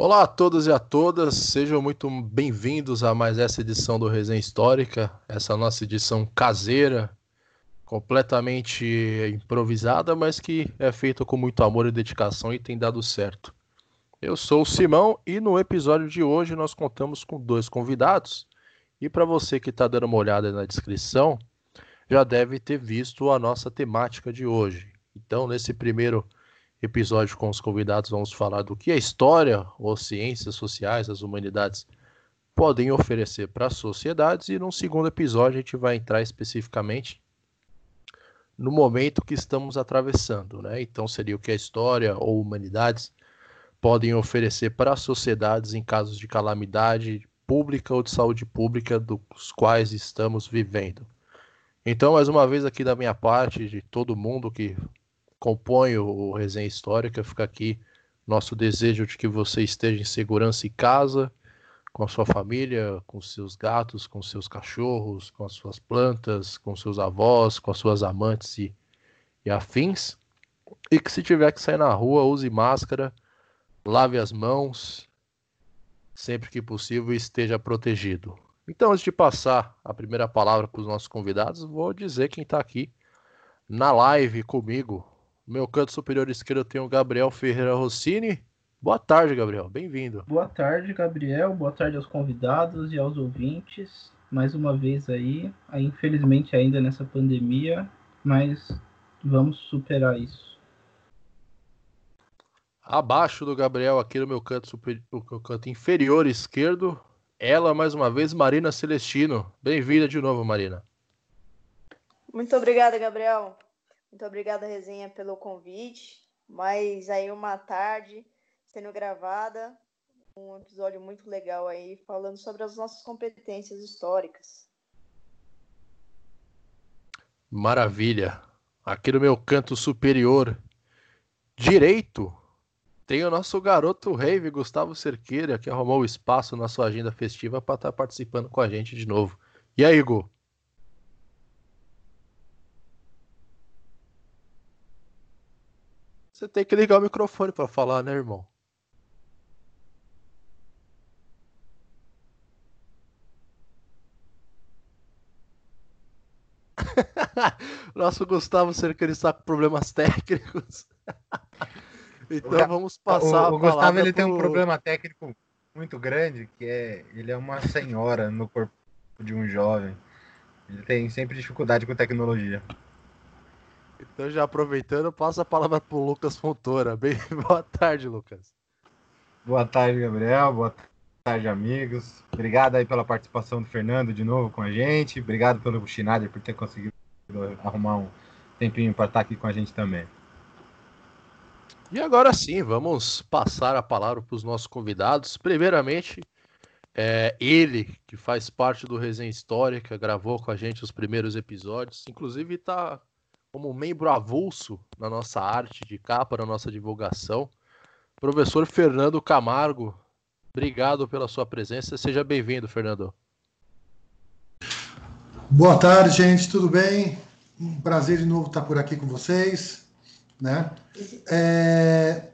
Olá a todos e a todas, sejam muito bem-vindos a mais essa edição do Resenha Histórica, essa nossa edição caseira, completamente improvisada, mas que é feita com muito amor e dedicação e tem dado certo. Eu sou o Simão e no episódio de hoje nós contamos com dois convidados. E para você que está dando uma olhada na descrição, já deve ter visto a nossa temática de hoje. Então, nesse primeiro episódio com os convidados, vamos falar do que a história ou ciências sociais, as humanidades podem oferecer para as sociedades. E no segundo episódio, a gente vai entrar especificamente no momento que estamos atravessando, né? Então seria o que a história ou humanidades podem oferecer para as sociedades em casos de calamidade pública ou de saúde pública dos quais estamos vivendo. Então, mais uma vez aqui da minha parte, de todo mundo que compõe o Resenha Histórica, fica aqui nosso desejo de que você esteja em segurança em casa, com a sua família, com seus gatos, com seus cachorros, com as suas plantas, com seus avós, com as suas amantes e, e afins. E que se tiver que sair na rua, use máscara, lave as mãos, sempre que possível esteja protegido. Então, antes de passar a primeira palavra para os nossos convidados, vou dizer quem está aqui na live comigo. No meu canto superior esquerdo tem o Gabriel Ferreira Rossini. Boa tarde, Gabriel. Bem-vindo. Boa tarde, Gabriel. Boa tarde aos convidados e aos ouvintes. Mais uma vez aí, infelizmente ainda nessa pandemia, mas vamos superar isso. Abaixo do Gabriel, aqui no meu canto, super... no canto inferior esquerdo, ela mais uma vez, Marina Celestino. Bem-vinda de novo, Marina. Muito obrigada, Gabriel. Muito obrigada, Resenha, pelo convite. Mais aí uma tarde sendo gravada. Um episódio muito legal aí, falando sobre as nossas competências históricas. Maravilha. Aqui no meu canto superior direito tem o nosso garoto rave Gustavo Cerqueira, que arrumou espaço na sua agenda festiva para estar tá participando com a gente de novo. E aí, Gu? Você tem que ligar o microfone para falar, né, irmão? Nosso Gustavo Cercani está com problemas técnicos. então o, vamos passar o, o Gustavo ele pro... tem um problema técnico muito grande, que é ele é uma senhora no corpo de um jovem. Ele tem sempre dificuldade com tecnologia. Então já aproveitando, passa a palavra para o Lucas Fontoura. Bem, boa tarde, Lucas. Boa tarde, Gabriel. Boa tarde, amigos. Obrigado aí pela participação do Fernando de novo com a gente. Obrigado pelo Schneider por ter conseguido arrumar um tempinho para estar aqui com a gente também. E agora sim, vamos passar a palavra para os nossos convidados. Primeiramente, é, ele, que faz parte do Resenha Histórica, gravou com a gente os primeiros episódios, inclusive está como membro avulso na nossa arte de capa, na nossa divulgação. Professor Fernando Camargo, obrigado pela sua presença. Seja bem-vindo, Fernando. Boa tarde, gente, tudo bem? Um prazer de novo estar por aqui com vocês. Né? É...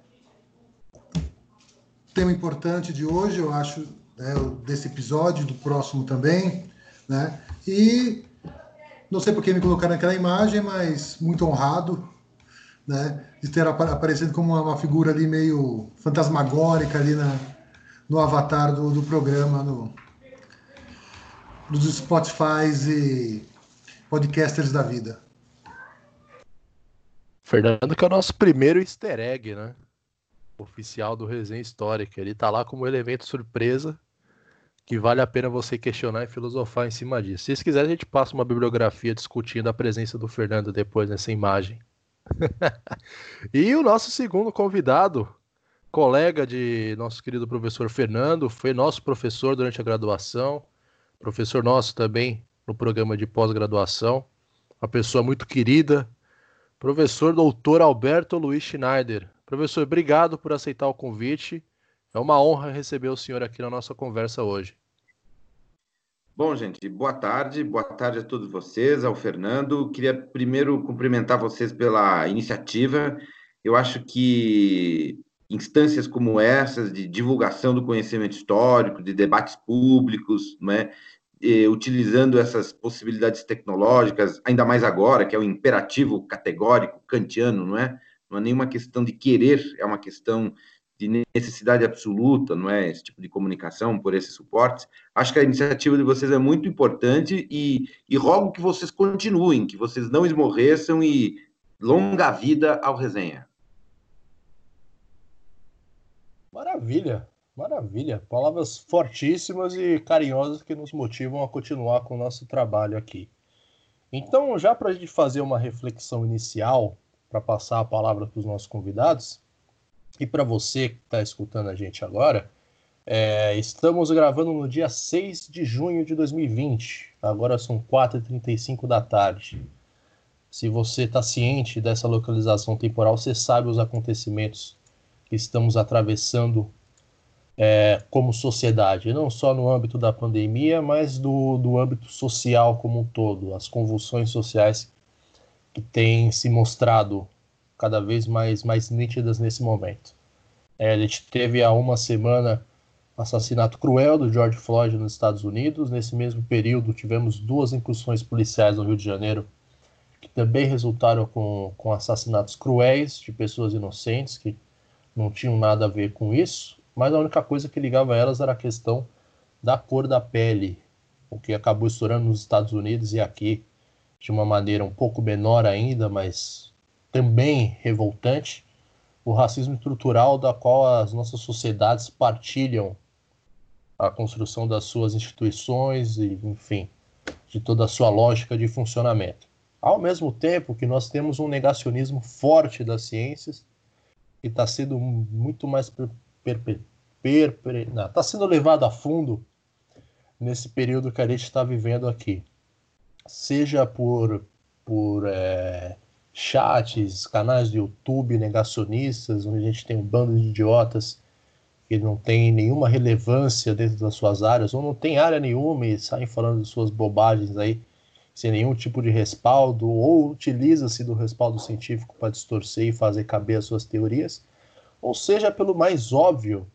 Tema importante de hoje, eu acho, né, desse episódio, do próximo também. Né? E não sei por que me colocaram naquela imagem, mas muito honrado né, de ter aparecido como uma, figura ali meio fantasmagórica ali na, no avatar do, do programa, no, dos Spotify e podcasters da vida. Fernando, que é o nosso primeiro easter egg, né? Oficial do Resenha Histórica. Ele tá lá como elemento surpresa que vale a pena você questionar e filosofar em cima disso. Se vocês quiserem, a gente passa uma bibliografia discutindo a presença do Fernando depois nessa imagem. e o nosso segundo convidado, colega de nosso querido professor Fernando, foi nosso professor durante a graduação, professor nosso também no programa de pós-graduação, uma pessoa muito querida, professor doutor Alberto Luiz Schneider. Professor, obrigado por aceitar o convite. É uma honra receber o senhor aqui na nossa conversa hoje. Bom, gente, boa tarde, boa tarde a todos vocês, ao Fernando. Queria primeiro cumprimentar vocês pela iniciativa. Eu acho que instâncias como essas de divulgação do conhecimento histórico, de debates públicos, né? Utilizando essas possibilidades tecnológicas, ainda mais agora, que é o imperativo categórico kantiano, não é? Não é nenhuma questão de querer, é uma questão de necessidade absoluta, não é? Esse tipo de comunicação por esses suportes. Acho que a iniciativa de vocês é muito importante e, e rogo que vocês continuem, que vocês não esmorreçam e longa vida ao resenha. Maravilha, maravilha. Palavras fortíssimas e carinhosas que nos motivam a continuar com o nosso trabalho aqui. Então, já para a gente fazer uma reflexão inicial, para passar a palavra para os nossos convidados, e para você que está escutando a gente agora, é, estamos gravando no dia 6 de junho de 2020. Agora são 4h35 da tarde. Se você está ciente dessa localização temporal, você sabe os acontecimentos que estamos atravessando é, como sociedade, não só no âmbito da pandemia, mas do, do âmbito social como um todo, as convulsões sociais que têm se mostrado cada vez mais, mais nítidas nesse momento. É, a gente teve há uma semana assassinato cruel do George Floyd nos Estados Unidos. Nesse mesmo período, tivemos duas incursões policiais no Rio de Janeiro que também resultaram com, com assassinatos cruéis de pessoas inocentes que não tinham nada a ver com isso, mas a única coisa que ligava elas era a questão da cor da pele, o que acabou estourando nos Estados Unidos e aqui de uma maneira um pouco menor ainda, mas também revoltante, o racismo estrutural da qual as nossas sociedades partilham a construção das suas instituições e, enfim, de toda a sua lógica de funcionamento. Ao mesmo tempo que nós temos um negacionismo forte das ciências que está sendo muito mais está sendo levado a fundo nesse período que a gente está vivendo aqui, seja por por é, chats, canais do YouTube negacionistas, onde a gente tem um bando de idiotas que não tem nenhuma relevância dentro das suas áreas, ou não tem área nenhuma e saem falando de suas bobagens aí, sem nenhum tipo de respaldo, ou utiliza-se do respaldo científico para distorcer e fazer caber as suas teorias, ou seja, pelo mais óbvio,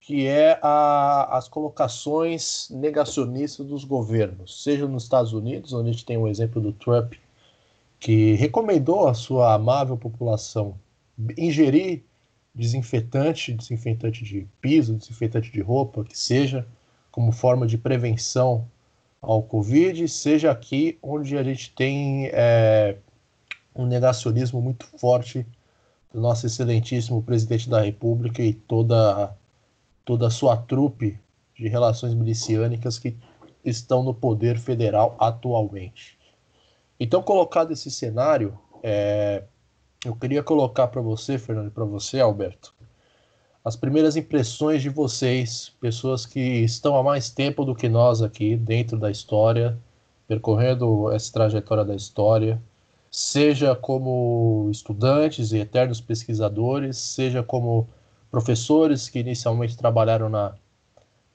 que é a, as colocações negacionistas dos governos, seja nos Estados Unidos, onde a gente tem o exemplo do Trump, que recomendou à sua amável população ingerir desinfetante, desinfetante de piso, desinfetante de roupa, que seja, como forma de prevenção ao Covid, seja aqui onde a gente tem é, um negacionismo muito forte do nosso excelentíssimo presidente da República e toda, toda a sua trupe de relações miliciânicas que estão no poder federal atualmente. Então, colocado esse cenário, é, eu queria colocar para você, Fernando, e para você, Alberto, as primeiras impressões de vocês, pessoas que estão há mais tempo do que nós aqui dentro da história, percorrendo essa trajetória da história, seja como estudantes e eternos pesquisadores, seja como professores que inicialmente trabalharam na,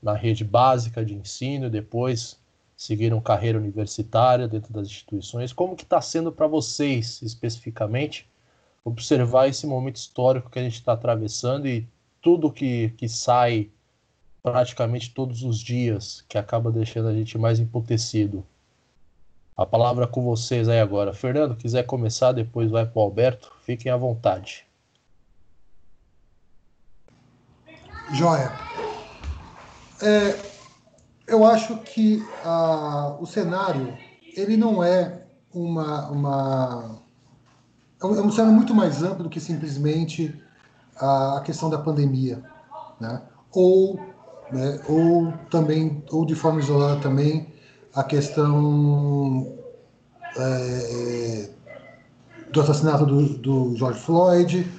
na rede básica de ensino, depois seguiram carreira universitária dentro das instituições. Como que está sendo para vocês, especificamente, observar esse momento histórico que a gente está atravessando e tudo que, que sai praticamente todos os dias, que acaba deixando a gente mais emputecido. A palavra com vocês aí agora. Fernando, quiser começar, depois vai para o Alberto. Fiquem à vontade. Joia. É, eu acho que uh, o cenário ele não é uma, uma é um, é cenário muito mais amplo do que simplesmente a questão da pandemia, né? Ou, né, ou também, ou de forma isolada também a questão é, do assassinato do, do, George Floyd,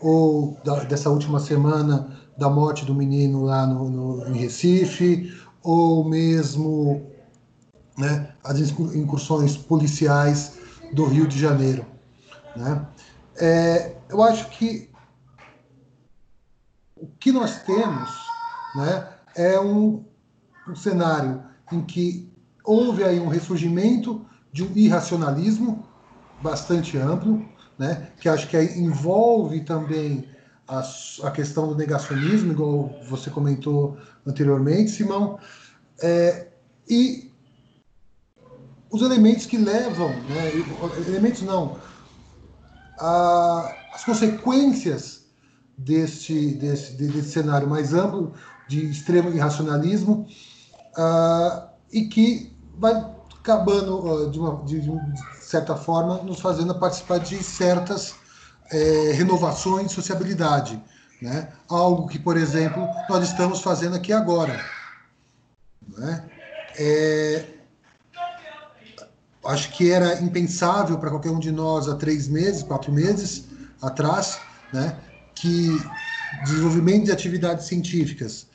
ou da, dessa última semana da morte do menino lá no, no em Recife, ou mesmo né, as incursões policiais do Rio de Janeiro. Né? É, eu acho que o que nós temos né, é um, um cenário em que houve aí um ressurgimento de um irracionalismo bastante amplo, né, que acho que envolve também a, a questão do negacionismo, igual você comentou anteriormente, Simão, é, e os elementos que levam, né, elementos não, a, as consequências deste, desse, desse cenário mais amplo de extremo irracionalismo uh, e que vai acabando, uh, de, uma, de, de, certa forma, nos fazendo participar de certas é, renovações de sociabilidade. Né? Algo que, por exemplo, nós estamos fazendo aqui agora. Né? É, acho que era impensável para qualquer um de nós há três meses, quatro meses atrás, né, que desenvolvimento de atividades científicas,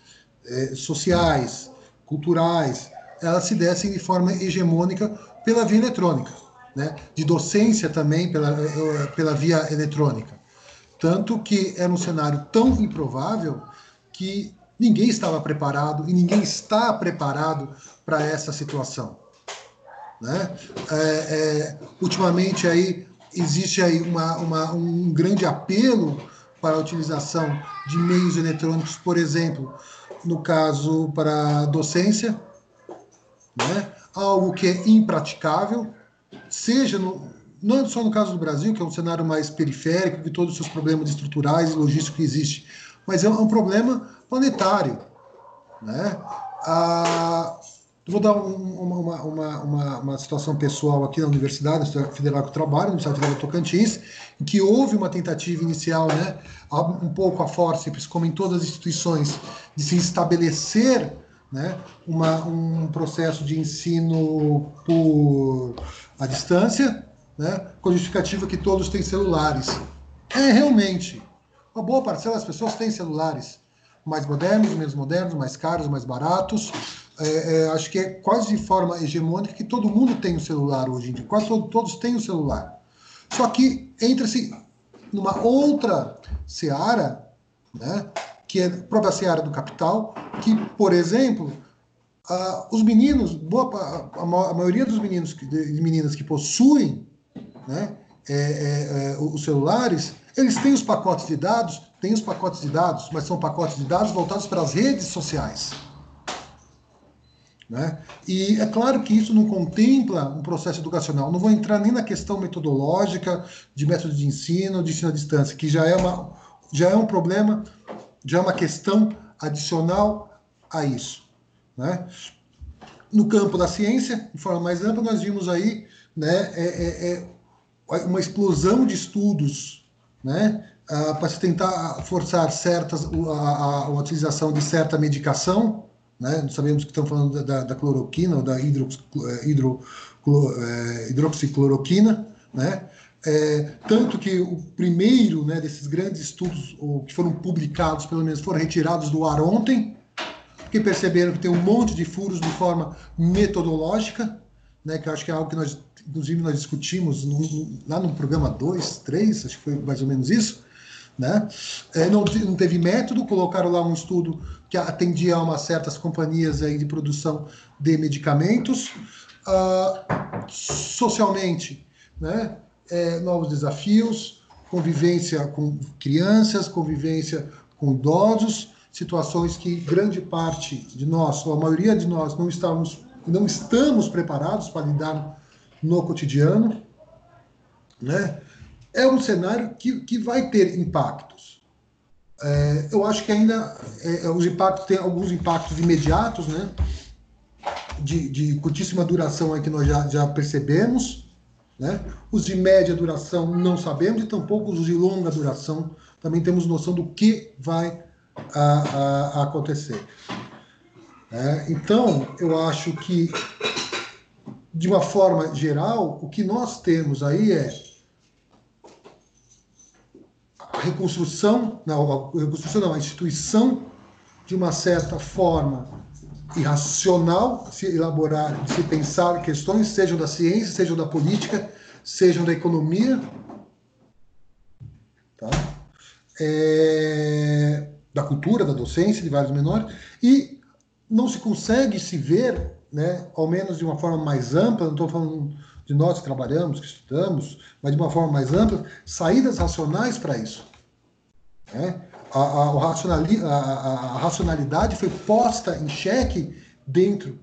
eh, sociais, culturais, elas se dessem de forma hegemônica pela via eletrônica, né, de docência também pela, eh, pela via eletrônica. Tanto que era um cenário tão improvável que ninguém estava preparado e ninguém está preparado para essa situação. Né? É, é, ultimamente aí existe aí uma, uma, um grande apelo para a utilização de meios eletrônicos, por exemplo, no caso para docência, né? algo que é impraticável, seja no, não só no caso do Brasil, que é um cenário mais periférico, que todos os seus problemas estruturais e logísticos que existem, mas é um problema planetário. Né? A, Vou dar um, uma, uma, uma, uma, situação pessoal aqui na Universidade, Federal que eu trabalho, Universidade Federal do Tocantins, em que houve uma tentativa inicial, né, um pouco a forceps, como em todas as instituições, de se estabelecer né, uma, um processo de ensino por a distância, né, com a justificativa que todos têm celulares. É realmente, uma boa parcela das pessoas tem celulares mais modernos, menos modernos, mais caros, mais baratos, é, é, acho que é quase de forma hegemônica que todo mundo tem um celular hoje em dia, quase todo, todos têm o um celular. Só que entra-se numa outra seara, né, que é a própria seara do capital, que, por exemplo, uh, os meninos, boa, a, a, maioria dos meninos e meninas que possuem né, é, é, é, os celulares, eles têm os pacotes de dados, têm os pacotes de dados, mas são pacotes de dados voltados para as redes sociais. Né? E é claro que isso não contempla um processo educacional. Não vou entrar nem na questão metodológica de método de ensino, de ensino à distância, que já é, uma, já é um problema, já é uma questão adicional a isso. Né? No campo da ciência, de forma mais ampla, nós vimos aí né, é, é, é uma explosão de estudos né, uh, para se tentar forçar certas, a, a, a utilização de certa medicação né? Sabemos que estão falando da, da cloroquina ou da hidro, é, hidro, é, hidroxicloroquina, né? É, tanto que o primeiro né, desses grandes estudos ou, que foram publicados, pelo menos, foram retirados do ar ontem, porque perceberam que tem um monte de furos de forma metodológica, né, que eu acho que é algo que nós, inclusive, nós discutimos no, no, lá no programa 2, 3, acho que foi mais ou menos isso, né? É, não, não teve método, colocaram lá um estudo que atendia a umas certas companhias aí de produção de medicamentos. Uh, socialmente, né? É, novos desafios, convivência com crianças, convivência com idosos, situações que grande parte de nós, ou a maioria de nós, não estamos, não estamos preparados para lidar no cotidiano, né? é um cenário que, que vai ter impactos. É, eu acho que ainda é, é, os impactos tem alguns impactos imediatos, né? De, de curtíssima duração aí que nós já, já percebemos, né? Os de média duração não sabemos e tampouco os de longa duração também temos noção do que vai a, a, acontecer. É, então, eu acho que, de uma forma geral, o que nós temos aí é a reconstrução, não, a reconstrução não, a instituição de uma certa forma irracional se elaborar, se pensar questões, sejam da ciência, sejam da política, sejam da economia, tá? É, da cultura, da docência, de vários menores, e não se consegue se ver, né, ao menos de uma forma mais ampla, não estou falando de nós que trabalhamos, que estudamos, mas de uma forma mais ampla, saídas racionais para isso. Né? A, a, a, a racionalidade foi posta em xeque dentro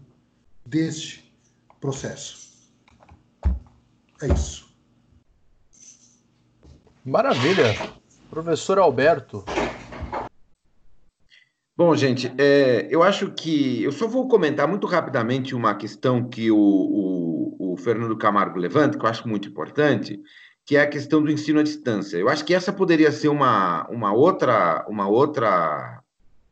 deste processo. É isso. Maravilha. Professor Alberto. Bom, gente, é, eu acho que eu só vou comentar muito rapidamente uma questão que o, o, o Fernando Camargo levanta, que eu acho muito importante, que é a questão do ensino à distância. Eu acho que essa poderia ser uma, uma, outra, uma outra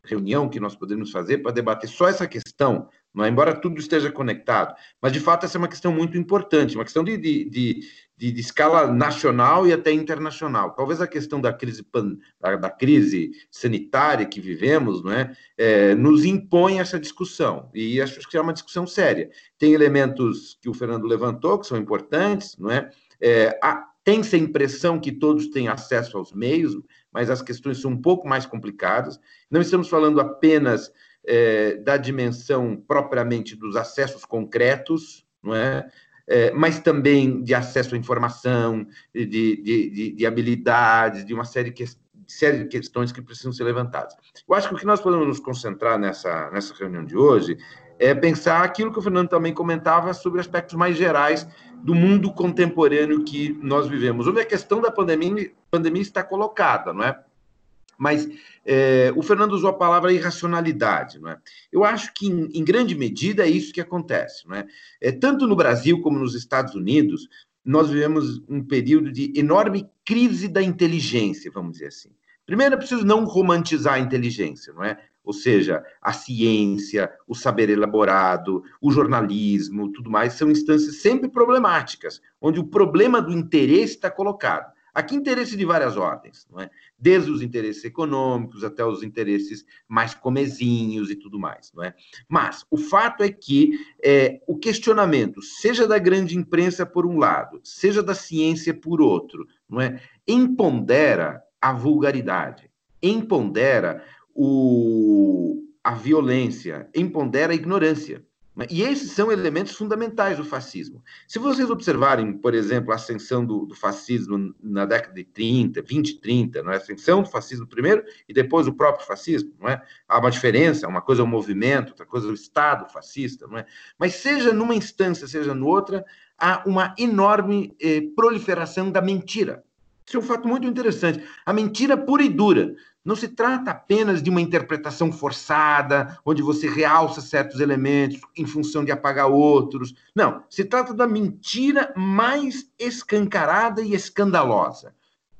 reunião que nós podemos fazer para debater só essa questão, é? embora tudo esteja conectado. Mas, de fato, essa é uma questão muito importante, uma questão de, de, de, de, de escala nacional e até internacional. Talvez a questão da crise, pan, da, da, crise sanitária que vivemos não é? é? nos impõe essa discussão, e acho que é uma discussão séria. Tem elementos que o Fernando levantou que são importantes, não é? é tem-se a impressão que todos têm acesso aos meios, mas as questões são um pouco mais complicadas. Não estamos falando apenas é, da dimensão propriamente dos acessos concretos, não é? É mas também de acesso à informação, de, de, de, de habilidades, de uma série, que, série de questões que precisam ser levantadas. Eu acho que o que nós podemos nos concentrar nessa, nessa reunião de hoje é pensar aquilo que o Fernando também comentava sobre aspectos mais gerais do mundo contemporâneo que nós vivemos. Onde a questão da pandemia, pandemia está colocada, não é? Mas é, o Fernando usou a palavra irracionalidade, não é? Eu acho que, em, em, grande medida, é isso que acontece, não é? é? Tanto no Brasil como nos Estados Unidos, nós vivemos um período de enorme crise da inteligência, vamos dizer assim. Primeiro, é preciso não romantizar a inteligência, não é? ou seja, a ciência, o saber elaborado, o jornalismo, tudo mais, são instâncias sempre problemáticas, onde o problema do interesse está colocado. Aqui, interesse de várias ordens, não é? desde os interesses econômicos até os interesses mais comezinhos e tudo mais. Não é? Mas o fato é que é, o questionamento, seja da grande imprensa por um lado, seja da ciência por outro, não é? empodera a vulgaridade, empodera o, a violência, empodera a ignorância. E esses são elementos fundamentais do fascismo. Se vocês observarem, por exemplo, a ascensão do, do fascismo na década de 30, 20, 30, não é? a ascensão do fascismo primeiro e depois o próprio fascismo, não é? Há uma diferença, uma coisa é o movimento, outra coisa é o Estado fascista, não é? Mas seja numa instância, seja noutra, há uma enorme eh, proliferação da mentira. Isso é um fato muito interessante. A mentira pura e dura. Não se trata apenas de uma interpretação forçada, onde você realça certos elementos em função de apagar outros. Não, se trata da mentira mais escancarada e escandalosa.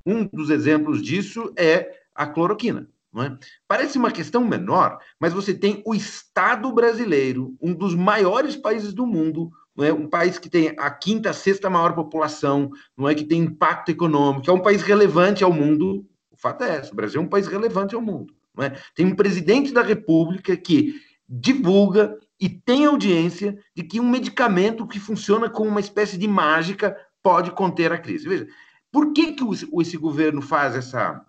Um dos exemplos disso é a cloroquina. É? Parece uma questão menor, mas você tem o Estado brasileiro, um dos maiores países do mundo, é? um país que tem a quinta, sexta maior população, não é que tem impacto econômico, é um país relevante ao mundo, o fato é esse: o Brasil é um país relevante ao mundo. É? Tem um presidente da República que divulga e tem audiência de que um medicamento que funciona como uma espécie de mágica pode conter a crise. Veja, por que, que esse governo faz essa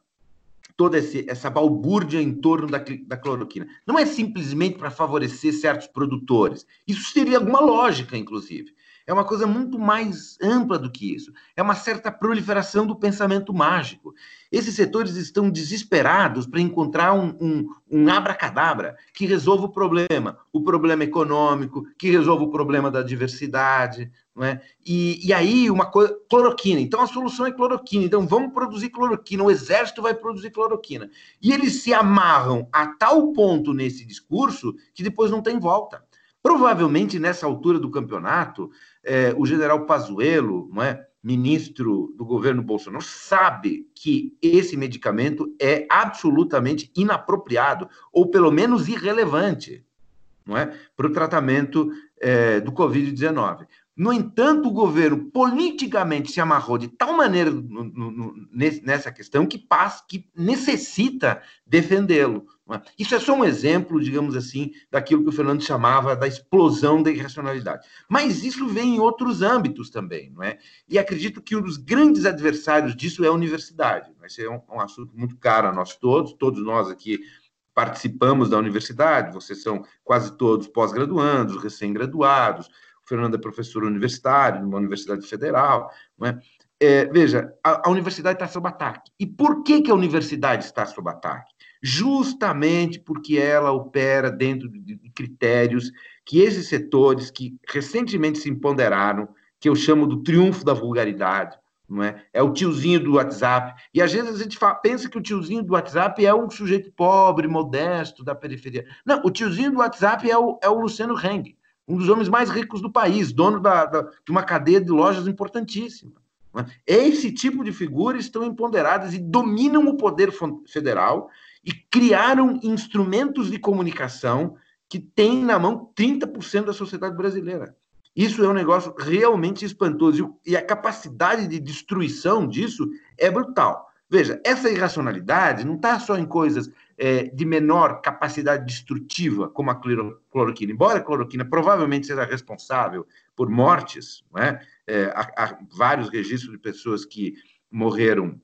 toda essa balbúrdia em torno da, da cloroquina? Não é simplesmente para favorecer certos produtores. Isso teria alguma lógica, inclusive. É uma coisa muito mais ampla do que isso. É uma certa proliferação do pensamento mágico. Esses setores estão desesperados para encontrar um, um, um abracadabra que resolva o problema, o problema econômico, que resolva o problema da diversidade. Não é? e, e aí, uma coisa. Cloroquina. Então, a solução é cloroquina. Então, vamos produzir cloroquina. O exército vai produzir cloroquina. E eles se amarram a tal ponto nesse discurso que depois não tem volta. Provavelmente, nessa altura do campeonato, é, o general Pazuello, não é, ministro do governo Bolsonaro, sabe que esse medicamento é absolutamente inapropriado, ou pelo menos irrelevante, não é, para o tratamento é, do Covid-19. No entanto, o governo politicamente se amarrou de tal maneira no, no, nessa questão que, passa, que necessita defendê-lo. É? Isso é só um exemplo, digamos assim, daquilo que o Fernando chamava da explosão da irracionalidade. Mas isso vem em outros âmbitos também, não é? E acredito que um dos grandes adversários disso é a universidade. Esse é um, um assunto muito caro a nós todos, todos nós aqui participamos da universidade, vocês são quase todos pós-graduandos, recém-graduados, Fernando é professor universitário, numa universidade federal, é? é, veja, a, a universidade está sob ataque. E por que, que a universidade está sob ataque? Justamente porque ela opera dentro de critérios que esses setores que recentemente se empoderaram, que eu chamo do triunfo da vulgaridade, não é? É o tiozinho do WhatsApp. E às vezes a gente fala, pensa que o tiozinho do WhatsApp é um sujeito pobre, modesto, da periferia. Não, o tiozinho do WhatsApp é o, é o Luciano Heng, um dos homens mais ricos do país, dono da, da, de uma cadeia de lojas importantíssima. É? Esse tipo de figuras estão empoderadas e dominam o poder federal e criaram instrumentos de comunicação que têm na mão 30% da sociedade brasileira. Isso é um negócio realmente espantoso. E a capacidade de destruição disso é brutal. Veja, essa irracionalidade não está só em coisas é, de menor capacidade destrutiva, como a cloroquina. Embora a cloroquina provavelmente seja responsável por mortes, né? é, há, há, vários registros de pessoas que morreram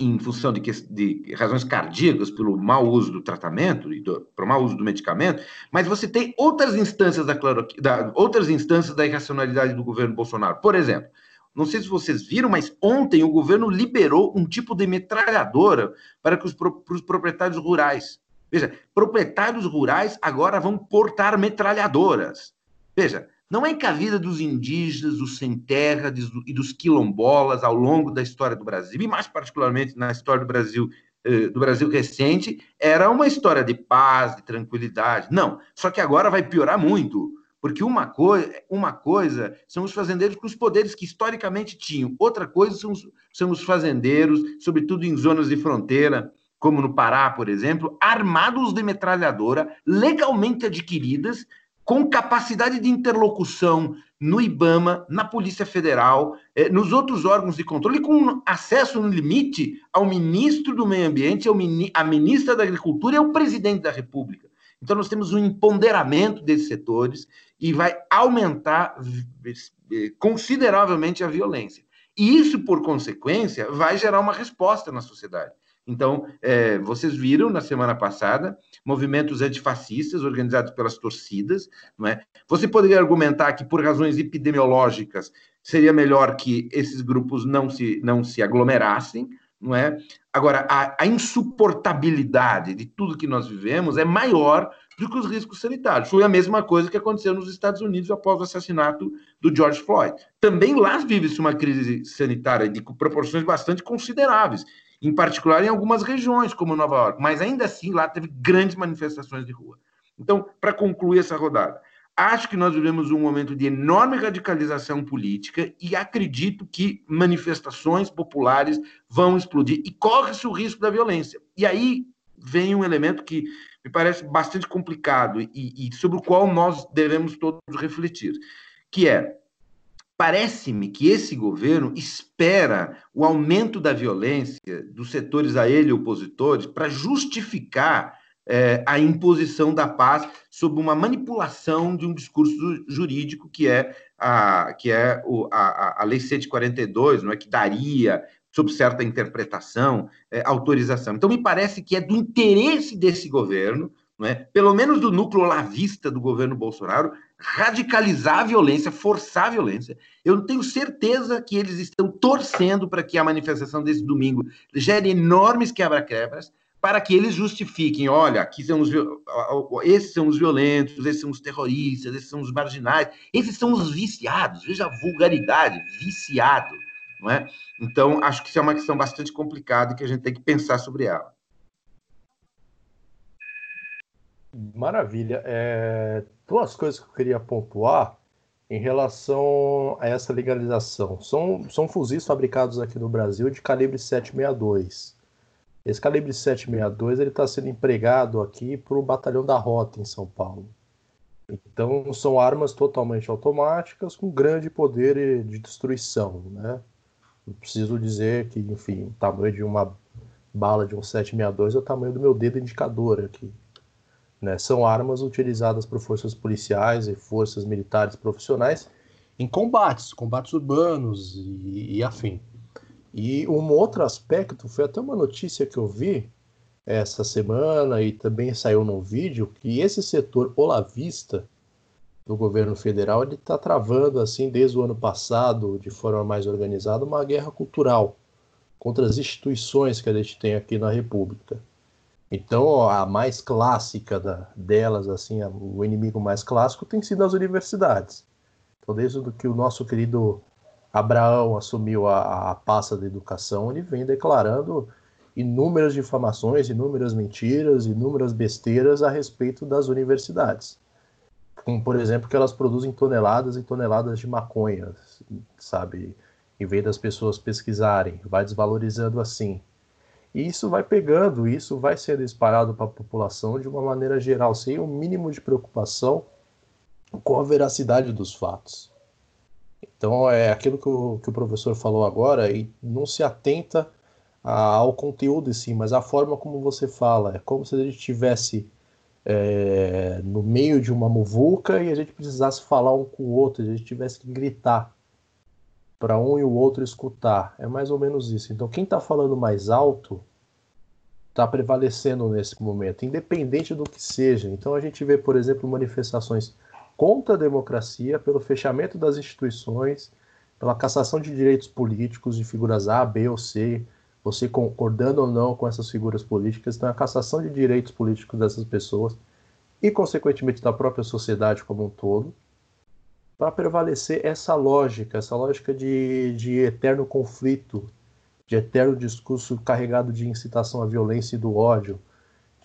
em função de, de, razões cardíacas pelo mau uso do tratamento e do, pelo mau uso do medicamento, mas você tem outras instâncias da, da outras instâncias da irracionalidade do governo Bolsonaro. Por exemplo, não sei se vocês viram, mas ontem o governo liberou um tipo de metralhadora para, que os, os proprietários rurais. Veja, proprietários rurais agora vão portar metralhadoras. Veja, não é que a vida dos indígenas, dos sem terra e dos quilombolas ao longo da história do Brasil, e mais particularmente na história do Brasil, eh, do Brasil recente, era uma história de paz, de tranquilidade. Não, só que agora vai piorar muito, porque uma, coi uma coisa são os fazendeiros com os poderes que historicamente tinham, outra coisa são os, são os fazendeiros, sobretudo em zonas de fronteira, como no Pará, por exemplo, armados de metralhadora, legalmente adquiridas, com capacidade de interlocução no IBAMA, na Polícia Federal, eh, nos outros órgãos de controle, com acesso no limite ao ministro do Meio Ambiente, ao mini, à ministra da Agricultura e ao presidente da República. Então, nós temos um empoderamento desses setores e vai aumentar eh, consideravelmente a violência. E isso, por consequência, vai gerar uma resposta na sociedade. Então, é, vocês viram na semana passada movimentos antifascistas organizados pelas torcidas, não é? Você poderia argumentar que por razões epidemiológicas seria melhor que esses grupos não se, não se aglomerassem, não é? Agora, a, a insuportabilidade de tudo que nós vivemos é maior do que os riscos sanitários. Foi a mesma coisa que aconteceu nos Estados Unidos após o assassinato do George Floyd. Também lá vive-se uma crise sanitária de proporções bastante consideráveis em particular em algumas regiões, como Nova York, mas ainda assim lá teve grandes manifestações de rua. Então, para concluir essa rodada, acho que nós vivemos um momento de enorme radicalização política e acredito que manifestações populares vão explodir e corre-se o risco da violência. E aí vem um elemento que me parece bastante complicado e, e sobre o qual nós devemos todos refletir, que é Parece-me que esse governo espera o aumento da violência dos setores a ele opositores para justificar é, a imposição da paz sob uma manipulação de um discurso jurídico que é a, que é o, a, a Lei 142, não é, que daria, sob certa interpretação, é, autorização. Então, me parece que é do interesse desse governo, não é, pelo menos do núcleo lavista do governo Bolsonaro, radicalizar a violência, forçar a violência. Eu tenho certeza que eles estão torcendo para que a manifestação desse domingo gere enormes quebra-quebras, para que eles justifiquem, olha, aqui são os, esses são os violentos, esses são os terroristas, esses são os marginais, esses são os viciados. Veja a vulgaridade, viciado, não é? Então, acho que isso é uma questão bastante complicada e que a gente tem que pensar sobre ela. Maravilha. É, duas coisas que eu queria pontuar em relação a essa legalização. São, são fuzis fabricados aqui no Brasil de calibre 762. Esse calibre 762 ele está sendo empregado aqui para o batalhão da Rota em São Paulo. Então são armas totalmente automáticas com grande poder de destruição, né? Não preciso dizer que, enfim, o tamanho de uma bala de um 762 é o tamanho do meu dedo indicador aqui. Né? São armas utilizadas por forças policiais e forças militares profissionais em combates, combates urbanos e, e afim. E um outro aspecto foi até uma notícia que eu vi essa semana e também saiu no vídeo que esse setor olavista do governo federal ele está travando assim desde o ano passado de forma mais organizada uma guerra cultural contra as instituições que a gente tem aqui na República. Então a mais clássica da, delas assim o inimigo mais clássico tem sido as universidades. Então desde que o nosso querido Abraão assumiu a, a pasta da educação ele vem declarando inúmeras difamações, inúmeras mentiras, inúmeras besteiras a respeito das universidades por exemplo que elas produzem toneladas e toneladas de maconha, sabe? Em vez das pessoas pesquisarem, vai desvalorizando assim. E isso vai pegando, isso vai sendo espalhado para a população de uma maneira geral, sem o um mínimo de preocupação com a veracidade dos fatos. Então é aquilo que o, que o professor falou agora e não se atenta a, ao conteúdo em si, mas à forma como você fala. É como se gente tivesse é, no meio de uma muvuca e a gente precisasse falar um com o outro, a gente tivesse que gritar para um e o outro escutar. É mais ou menos isso. Então, quem está falando mais alto está prevalecendo nesse momento, independente do que seja. Então, a gente vê, por exemplo, manifestações contra a democracia, pelo fechamento das instituições, pela cassação de direitos políticos de figuras A, B ou C, você concordando ou não com essas figuras políticas, então a cassação de direitos políticos dessas pessoas e, consequentemente, da própria sociedade como um todo, para prevalecer essa lógica, essa lógica de, de eterno conflito, de eterno discurso carregado de incitação à violência e do ódio,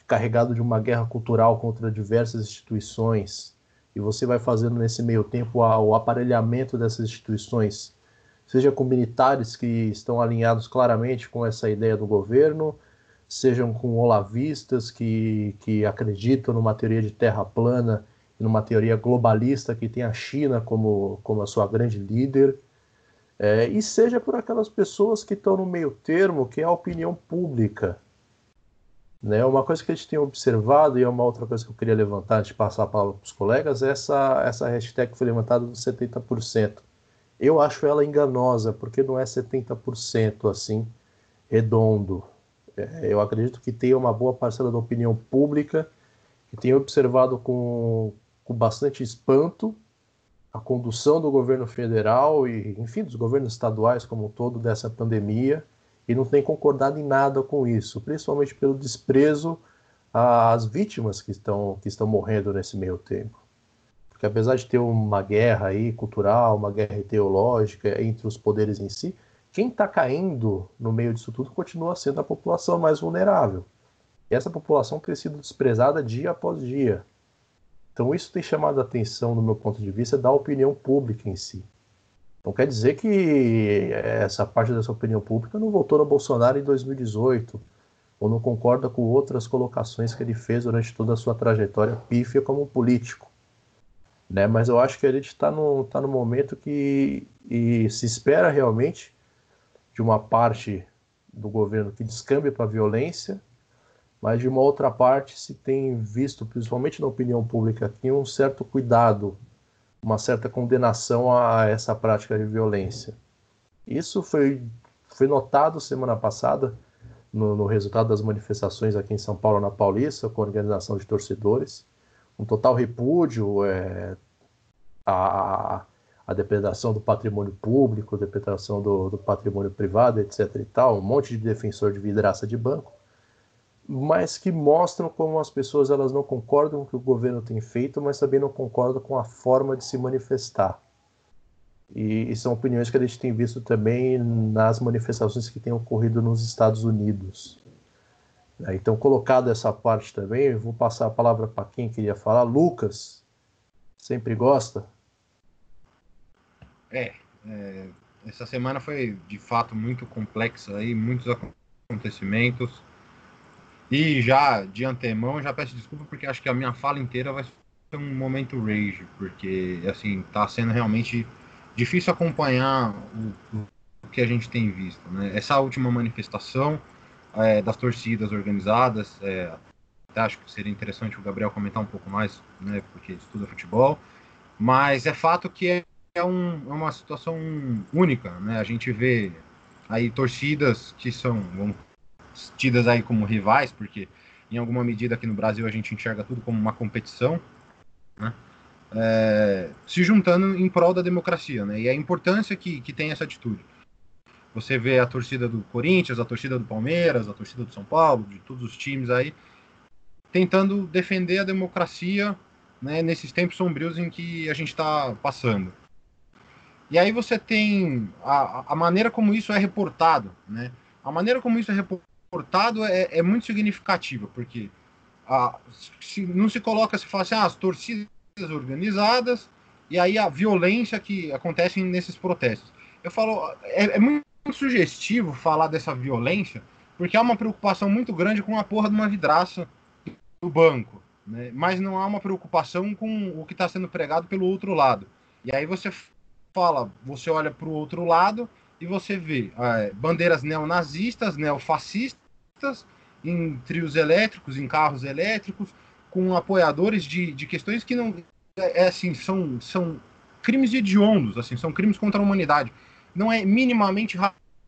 carregado de uma guerra cultural contra diversas instituições, e você vai fazendo nesse meio tempo o aparelhamento dessas instituições seja com militares que estão alinhados claramente com essa ideia do governo, sejam com olavistas que, que acreditam numa teoria de terra plana numa teoria globalista que tem a China como, como a sua grande líder, é, e seja por aquelas pessoas que estão no meio termo, que é a opinião pública. Né? Uma coisa que a gente tem observado, e é uma outra coisa que eu queria levantar antes de passar a palavra para os colegas, é essa, essa hashtag que foi levantada dos 70%. Eu acho ela enganosa, porque não é 70% assim, redondo. É, eu acredito que tem uma boa parcela da opinião pública que tem observado com, com bastante espanto a condução do governo federal e, enfim, dos governos estaduais como um todo dessa pandemia e não tem concordado em nada com isso, principalmente pelo desprezo às vítimas que estão, que estão morrendo nesse meio tempo. Porque apesar de ter uma guerra aí cultural, uma guerra teológica entre os poderes em si, quem está caindo no meio disso tudo continua sendo a população mais vulnerável. E essa população tem sido desprezada dia após dia. Então isso tem chamado a atenção, do meu ponto de vista, da opinião pública em si. Não quer dizer que essa parte dessa opinião pública não votou no Bolsonaro em 2018, ou não concorda com outras colocações que ele fez durante toda a sua trajetória pífia como político. Né? Mas eu acho que a gente está no, tá no momento que se espera realmente de uma parte do governo que descambe para a violência, mas de uma outra parte se tem visto, principalmente na opinião pública aqui, um certo cuidado, uma certa condenação a essa prática de violência. Isso foi, foi notado semana passada no, no resultado das manifestações aqui em São Paulo, na Paulista, com a organização de torcedores um total repúdio é, a, a depredação do patrimônio público, depredação do, do, patrimônio privado, etc. e tal, um monte de defensor de vidraça de banco, mas que mostram como as pessoas elas não concordam com o que o governo tem feito, mas também não concordam com a forma de se manifestar. E, e são opiniões que a gente tem visto também nas manifestações que têm ocorrido nos Estados Unidos. É, então, colocado essa parte também, eu vou passar a palavra para quem queria falar. Lucas, sempre gosta? É, é, essa semana foi de fato muito complexa aí, muitos acontecimentos. E já de antemão, já peço desculpa porque acho que a minha fala inteira vai ser um momento rage, porque assim, tá sendo realmente difícil acompanhar o, o que a gente tem visto, né? Essa última manifestação é, das torcidas organizadas. É, acho que seria interessante o Gabriel comentar um pouco mais, né, porque estuda futebol. Mas é fato que é, é, um, é uma situação única, né? A gente vê aí torcidas que são vamos, tidas aí como rivais, porque em alguma medida aqui no Brasil a gente enxerga tudo como uma competição, né? é, se juntando em prol da democracia, né? E a importância que, que tem essa atitude. Você vê a torcida do Corinthians, a torcida do Palmeiras, a torcida do São Paulo, de todos os times aí, tentando defender a democracia né, nesses tempos sombrios em que a gente está passando. E aí você tem a, a maneira como isso é reportado, né? A maneira como isso é reportado é, é muito significativa, porque a, se, não se coloca, se fala assim, ah, as torcidas organizadas e aí a violência que acontece nesses protestos. Eu falo, é, é muito sugestivo falar dessa violência, porque há uma preocupação muito grande com a porra de uma vidraça do banco, né? mas não há uma preocupação com o que está sendo pregado pelo outro lado. E aí você fala, você olha para o outro lado e você vê é, bandeiras neonazistas, neofascistas, em trios elétricos, em carros elétricos, com apoiadores de, de questões que não é, é assim são, são crimes hediondos, assim são crimes contra a humanidade. Não é minimamente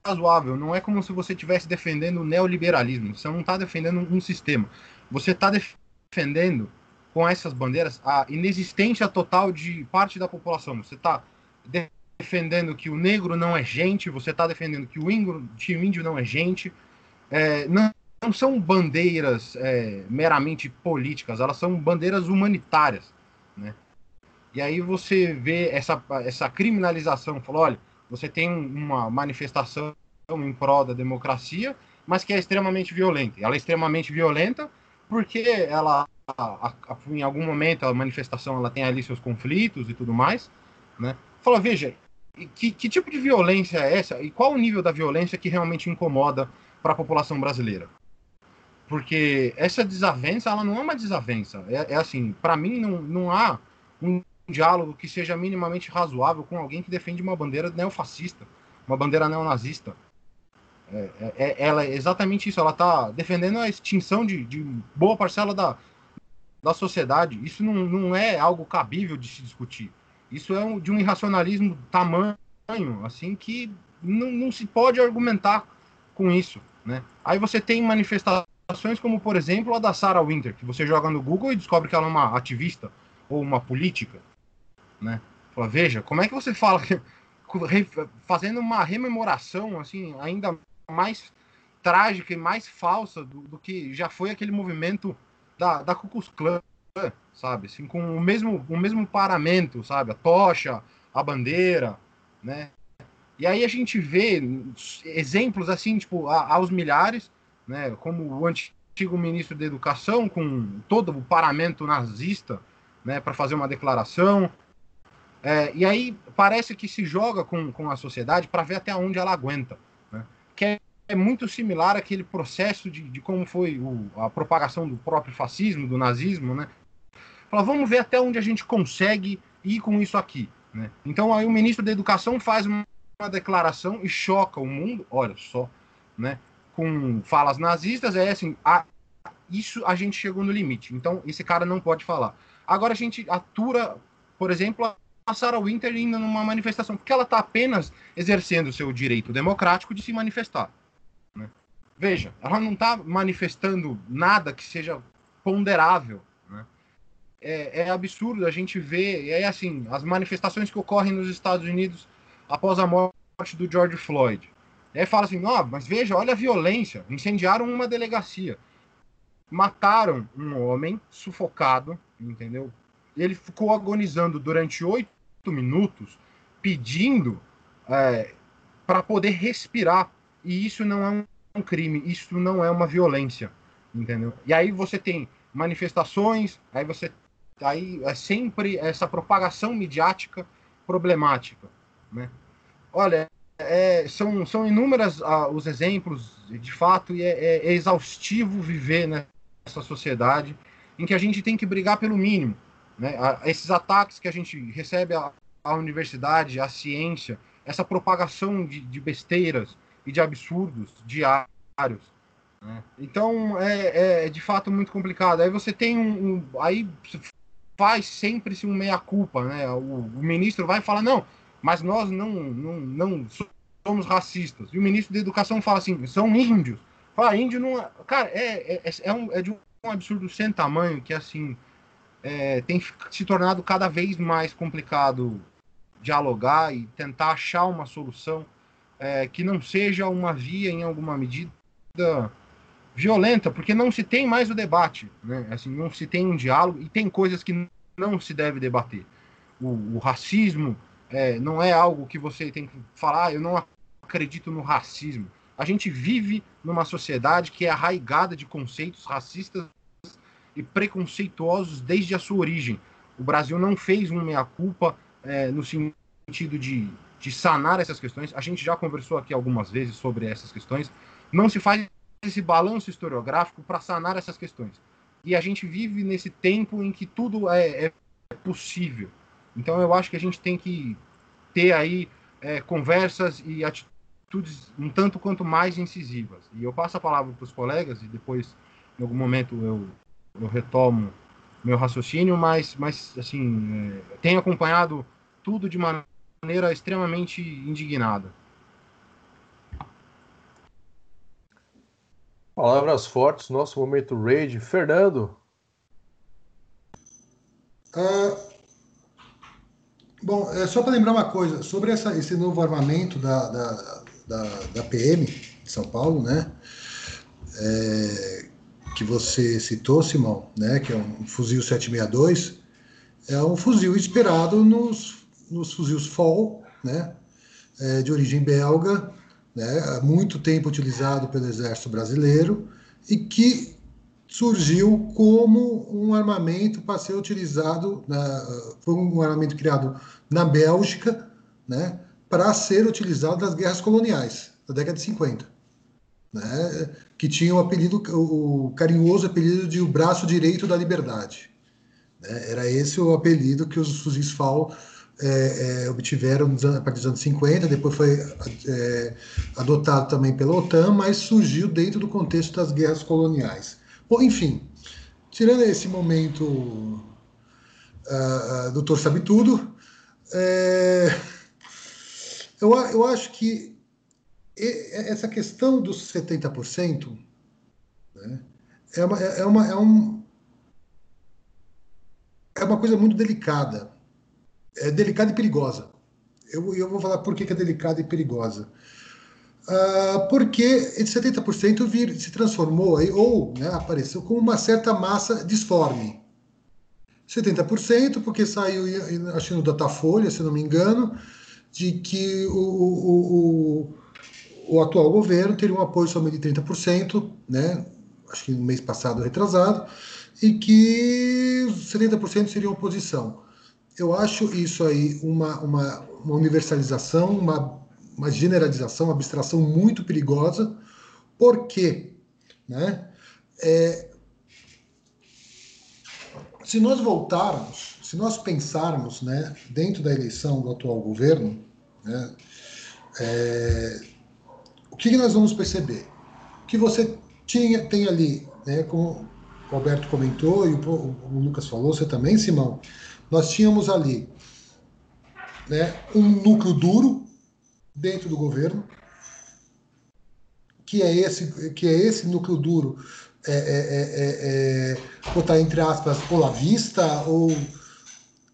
razoável. Não é como se você estivesse defendendo o neoliberalismo. Você não está defendendo um sistema. Você está defendendo com essas bandeiras a inexistência total de parte da população. Você está defendendo que o negro não é gente, você está defendendo que o índio, não é gente. É, não, não, são bandeiras é, meramente políticas, elas são bandeiras humanitárias. Né? E aí você vê essa, essa criminalização, falou, olha, você tem uma manifestação em prol da democracia, mas que é extremamente violenta. Ela é extremamente violenta porque ela, em algum momento, a manifestação ela tem ali seus conflitos e tudo mais, né? Fala, veja, que, que tipo de violência é essa e qual o nível da violência que realmente incomoda para a população brasileira? Porque essa desavença, ela não é uma desavença. É, é assim, para mim não, não há um diálogo que seja minimamente razoável com alguém que defende uma bandeira neofascista, uma bandeira neonazista. É, é, é ela é exatamente isso, ela está defendendo a extinção de, de, boa parcela da, da sociedade. Isso não, não é algo cabível de se discutir. Isso é um, de um irracionalismo tamanho, assim, que não, não se pode argumentar com isso. Né? Aí você tem manifestações como, por exemplo, a da Sarah Winter, que você joga no Google e descobre que ela é uma ativista ou uma política né? Fala, veja, como é que você fala fazendo uma rememoração assim ainda mais trágica e mais falsa do, do que já foi aquele movimento da, da Ku Klux Klan, sabe? Assim, com o mesmo, o mesmo paramento, sabe? A tocha, a bandeira, né? E aí a gente vê exemplos assim, tipo, aos milhares, né? Como o antigo ministro da Educação com todo o paramento nazista, né? Para fazer uma declaração. É, e aí parece que se joga com, com a sociedade para ver até onde ela aguenta. Né? Que é, é, muito similar àquele processo de, de como foi o, a propagação do próprio fascismo, do nazismo. Né? Fala, vamos ver até onde a gente consegue ir com isso aqui. Né? Então aí o ministro da Educação faz uma, uma declaração e choca o mundo, olha só, né? com falas nazistas, é assim, a, isso a gente chegou no limite. Então esse cara não pode falar. Agora a gente atura, por exemplo, a Sarah Winter indo numa manifestação, porque ela está apenas exercendo o seu direito democrático de se manifestar. Né? Veja, ela não está manifestando nada que seja ponderável. Né? É, é, absurdo a gente ver, é assim, as manifestações que ocorrem nos Estados Unidos após a morte do George Floyd. E aí fala assim, oh, mas veja, olha a violência, incendiaram uma delegacia, mataram um homem sufocado, entendeu? Ele ficou agonizando durante oito minutos pedindo é, para poder respirar. E isso não é um crime, isso não é uma violência, entendeu? E aí você tem manifestações, aí você aí é sempre essa propagação midiática problemática, né? Olha, é, são, são inúmeras ah, os exemplos, de fato, e é, é, é exaustivo viver nessa sociedade em que a gente tem que brigar pelo mínimo. Né? Esses ataques que a gente recebe à, à universidade, à ciência, essa propagação de, de besteiras e de absurdos diários. Né? Então é, é, de fato muito complicado. Aí você tem um, um aí faz sempre se um meia culpa, né? O, o, ministro vai falar não, mas nós não, não, não somos racistas. E o ministro da Educação fala assim, são índios. Fala índio não, é... cara, é, é, é, um, é de um absurdo sem tamanho que assim é, tem se tornado cada vez mais complicado dialogar e tentar achar uma solução é, que não seja uma via, em alguma medida, violenta, porque não se tem mais o debate, né? assim, não se tem um diálogo e tem coisas que não se deve debater. O, o racismo é, não é algo que você tem que falar, ah, eu não acredito no racismo. A gente vive numa sociedade que é arraigada de conceitos racistas e preconceituosos desde a sua origem. O Brasil não fez uma meia-culpa é, no sentido de, de sanar essas questões. A gente já conversou aqui algumas vezes sobre essas questões. Não se faz esse balanço historiográfico para sanar essas questões. E a gente vive nesse tempo em que tudo é, é possível. Então eu acho que a gente tem que ter aí é, conversas e atitudes um tanto quanto mais incisivas. E eu passo a palavra para os colegas e depois, em algum momento, eu, eu retomo meu raciocínio, mas, mas assim, é, tenho acompanhado tudo de maneira extremamente indignada. Palavras fortes, nosso momento raid. Fernando. Uh, bom, é só para lembrar uma coisa, sobre essa, esse novo armamento da, da, da, da PM de São Paulo, né? É, que você citou, Simão, né? Que é um fuzil 762, é um fuzil inspirado nos, nos fuzis FOL, né? É, de origem belga, né, há muito tempo utilizado pelo Exército Brasileiro e que surgiu como um armamento para ser utilizado, na, foi um armamento criado na Bélgica, né, para ser utilizado nas guerras coloniais da década de 50, né, que tinha o apelido, o carinhoso apelido de o braço direito da liberdade. Né, era esse o apelido que os fuzis FAL é, é, obtiveram a partir dos anos 50, depois foi é, adotado também pela OTAN, mas surgiu dentro do contexto das guerras coloniais. Bom, enfim, tirando esse momento, uh, uh, doutor sabe tudo, é, eu, eu acho que essa questão dos 70% né, é, uma, é, uma, é, um, é uma coisa muito delicada é delicada e perigosa. Eu, eu vou falar por que, que é delicada e perigosa. Uh, porque esse 70% vir, se transformou aí, ou né, apareceu como uma certa massa disforme. 70% porque saiu, acho no Datafolha, se não me engano, de que o, o, o, o atual governo teria um apoio somente de 30%, né, acho que no mês passado, retrasado, e que 70% seria oposição. Eu acho isso aí uma, uma, uma universalização, uma, uma generalização, uma abstração muito perigosa, porque né, é, se nós voltarmos, se nós pensarmos né, dentro da eleição do atual governo, né, é, que, nós vamos perceber? Que você tinha, tem ali, né, como o Alberto comentou e o, o Lucas falou, você também, Simão, nós tínhamos ali né, um núcleo duro dentro do governo, que é esse, que é esse núcleo duro, é, é, é, é botar entre aspas, olavista ou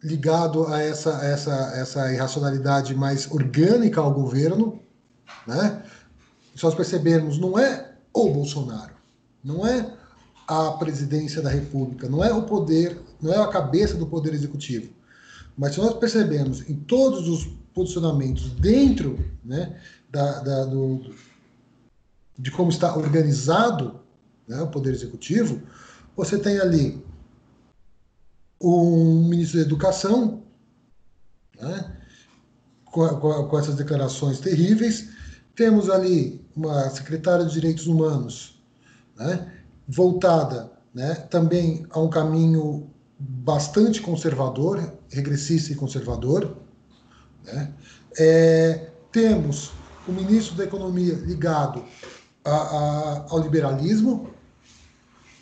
ligado a essa, essa, essa irracionalidade mais orgânica ao governo, né? Se nós percebermos, não é o Bolsonaro, não é a presidência da República, não é o poder não é a cabeça do Poder Executivo. Mas se nós percebemos em todos os posicionamentos dentro né, da, da do, de como está organizado né, o Poder Executivo, você tem ali um ministro da Educação, né, com, com, com essas declarações terríveis, temos ali uma secretária de Direitos Humanos, né, voltada né, também a um caminho bastante conservador, regressista e conservador. Né? É, temos o ministro da Economia ligado a, a, ao liberalismo,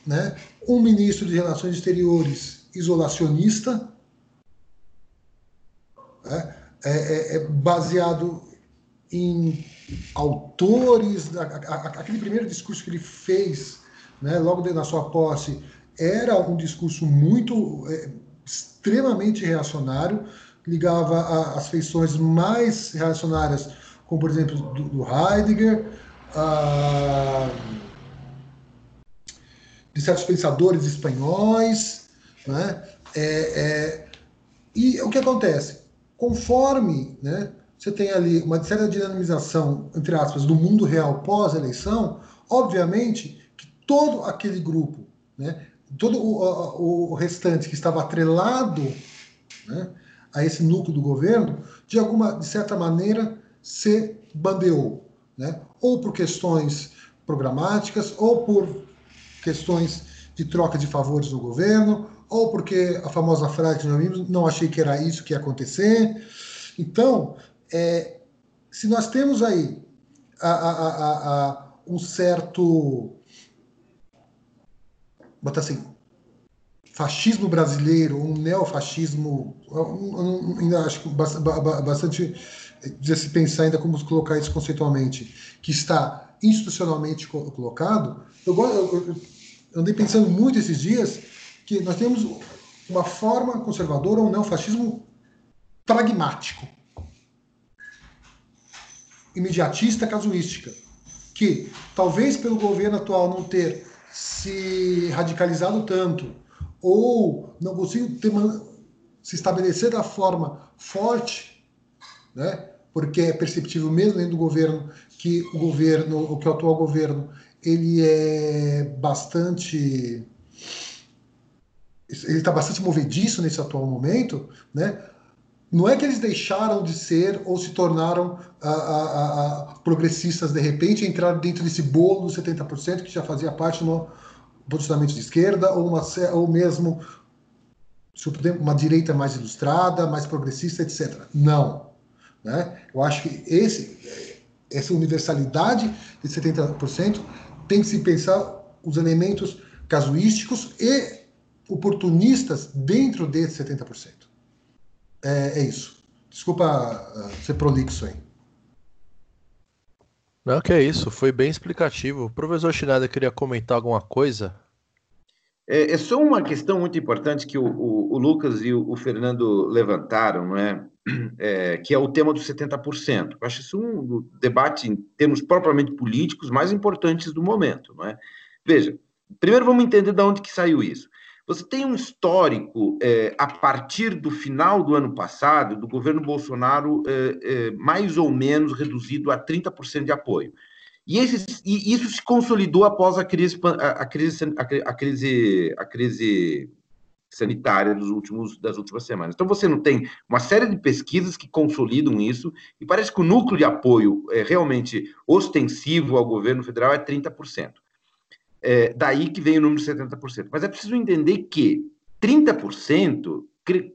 né? um ministro de Relações Exteriores isolacionista, né? é, é, é baseado em autores, a, aquele primeiro discurso que ele fez né, logo na sua posse, era um discurso muito é, extremamente reacionário, ligava a, as feições mais reacionárias, como por exemplo do, do Heidegger, a, de certos pensadores espanhóis, né? É, é, e o que acontece? Conforme né, você tem ali uma certa dinamização, entre aspas, do mundo real pós-eleição, obviamente que todo aquele grupo, né, todo o, o restante que estava atrelado né, a esse núcleo do governo, de alguma, de certa maneira, se bandeou, né? ou por questões programáticas, ou por questões de troca de favores do governo, ou porque a famosa frase vimos, não achei que era isso que ia acontecer. Então, é, se nós temos aí a, a, a, um certo, botar assim, fascismo brasileiro, um neofascismo, ainda acho bastante de se pensar ainda como colocar isso conceitualmente, que está institucionalmente colocado, eu, eu, eu andei pensando muito esses dias que nós temos uma forma conservadora, um neofascismo pragmático, imediatista, casuística, que talvez pelo governo atual não ter se radicalizado tanto ou não consigo ter, se estabelecer da forma forte, né? porque é perceptível mesmo dentro do governo que o governo, que o atual governo, ele é bastante ele está bastante movediço nesse atual momento, né? Não é que eles deixaram de ser ou se tornaram a, a, a, progressistas de repente, entraram dentro desse bolo dos 70% que já fazia parte no posicionamento de esquerda ou, uma, ou mesmo uma direita mais ilustrada, mais progressista, etc. Não. Né? Eu acho que esse, essa universalidade de 70% tem que se pensar os elementos casuísticos e oportunistas dentro desse 70%. É, é isso. Desculpa uh, ser prolixo aí. Não, que é isso, foi bem explicativo. O professor Schneider queria comentar alguma coisa? É, é só uma questão muito importante que o, o, o Lucas e o, o, Fernando levantaram, não é? é? que é o tema dos 70%. Eu acho isso um debate, em termos propriamente políticos, mais importantes do momento. Não é? Veja, primeiro vamos entender de onde que saiu isso. Você tem um histórico, é, a partir do final do ano passado, do governo Bolsonaro é, é, mais ou menos reduzido a 30% de apoio. E, e, isso se consolidou após a crise, a, a, crise, a, crise, a crise sanitária dos últimos, das últimas semanas. Então, você não tem uma série de pesquisas que consolidam isso, e parece que o núcleo de apoio é realmente ostensivo ao governo federal é 30%. É, daí que vem o número de 70%. Mas é preciso entender que 30%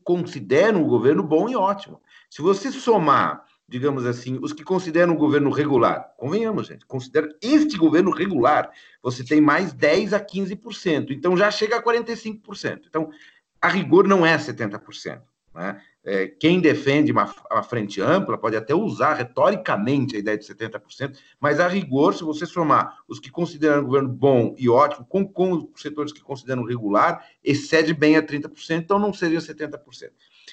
consideram o governo bom e ótimo. Se você somar, digamos assim, os que consideram o governo regular, convenhamos, gente, considera este governo regular, você tem mais 10 a 15%. Então já chega a 45%. Então, a rigor não é 70%. Né? É, quem defende uma, uma, frente ampla pode até usar retoricamente a ideia de 70%, mas a rigor, se você somar os que consideram o governo bom e ótimo com, com os setores que consideram regular, excede bem a 30%, então não seria 70%.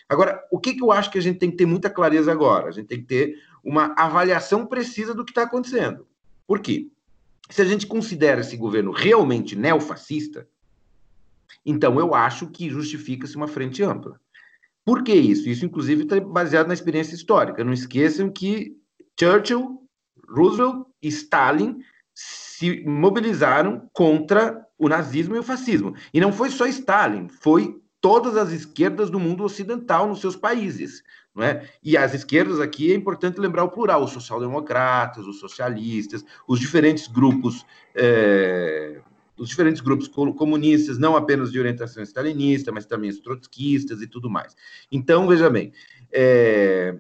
Agora, o que, que eu acho que a gente tem que ter muita clareza agora? A gente tem que ter uma avaliação precisa do que está acontecendo. Por quê? Se a gente considera esse governo realmente neofascista, então eu acho que justifica-se uma frente ampla. Por que isso? Isso, inclusive, está baseado na experiência histórica. Não esqueçam que Churchill, Roosevelt e Stalin se mobilizaram contra o nazismo e o fascismo. E não foi só Stalin, foi todas as esquerdas do mundo ocidental nos seus países. Não é? E as esquerdas aqui é importante lembrar o plural: os social-democratas, os socialistas, os diferentes grupos é, os diferentes grupos comunistas, não apenas de orientação stalinista, mas também os trotskistas e tudo mais. Então, veja bem, é,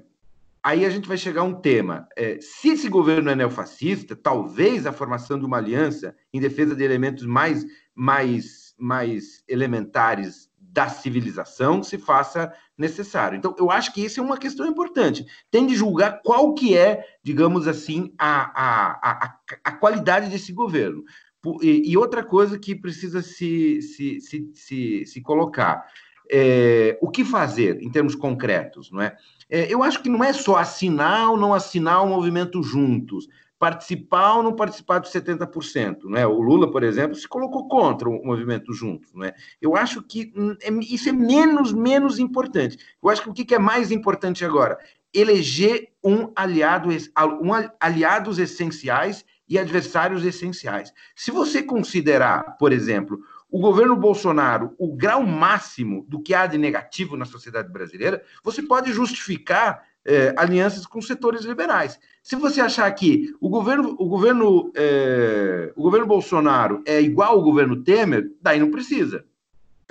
aí a gente vai chegar a um tema. É, se esse governo é neofascista, talvez a formação de uma aliança em defesa de elementos mais, mais, mais elementares da civilização se faça necessário. Então, eu acho que isso é uma questão importante. Tem de julgar qual que é, digamos assim, a, a, a, a qualidade desse governo E, e outra coisa que precisa se, se, se, se, se colocar. É, o que fazer em termos concretos, não é? é? Eu acho que não é só assinar ou não assinar o movimento juntos, participar ou não participar dos 70%, não é? O Lula, por exemplo, se colocou contra o movimento juntos, não é? Eu acho que hum, é, isso é menos menos importante. Eu acho que o que é mais importante agora eleger um aliado, um aliados essenciais e adversários essenciais. Se você considerar, por exemplo, o governo Bolsonaro o grau máximo do que há de negativo na sociedade brasileira, você pode justificar eh, alianças com setores liberais. Se você achar que o governo, o governo, eh, o governo Bolsonaro é igual ao governo Temer, daí não precisa.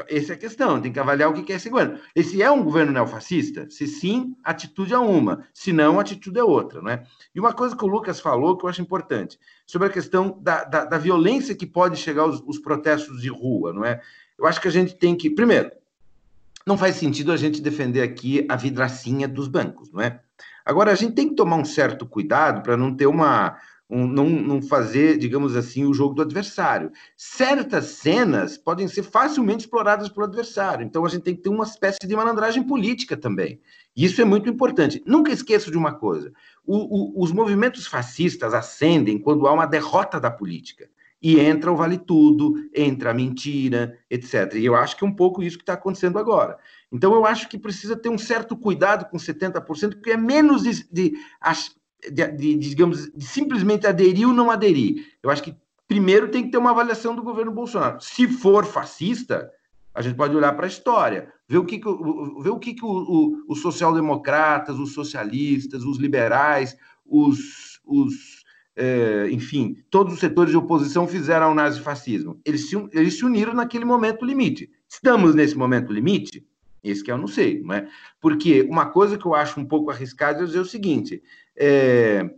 Essa é a questão, tem que avaliar o que é esse governo. Esse é um governo neofascista? Se sim, atitude é uma, se não, atitude é outra. Né? E uma coisa que o Lucas falou que eu acho importante, sobre a questão da, da, da violência que pode chegar aos os protestos de rua. Não é? Eu acho que a gente tem que. Primeiro, não faz sentido a gente defender aqui a vidracinha dos bancos, não é? Agora, a gente tem que tomar um certo cuidado para não ter uma, um, não, não fazer, digamos assim, o jogo do adversário. Certas cenas podem ser facilmente exploradas pelo adversário, então a gente tem que ter uma espécie de malandragem política também. Isso é muito importante. Nunca esqueça de uma coisa: o, o, os movimentos fascistas ascendem quando há uma derrota da política. E entra o vale tudo, entra a mentira, etc. E eu acho que é um pouco isso que está acontecendo agora. Então, eu acho que precisa ter um certo cuidado com 70%, porque é menos de, de, de, de, digamos, de simplesmente aderir ou não aderir. Eu acho que primeiro tem que ter uma avaliação do governo Bolsonaro. Se for fascista, a gente pode olhar para a história, ver o que, que, ver o que, que o, o, os social-democratas, os socialistas, os liberais, os, os é, enfim, todos os setores de oposição fizeram ao nazifascismo. Eles se, eles se uniram naquele momento limite. Estamos nesse momento limite? Esse que eu não sei, não é? Porque uma coisa que eu acho um pouco arriscada é dizer o seguinte: é,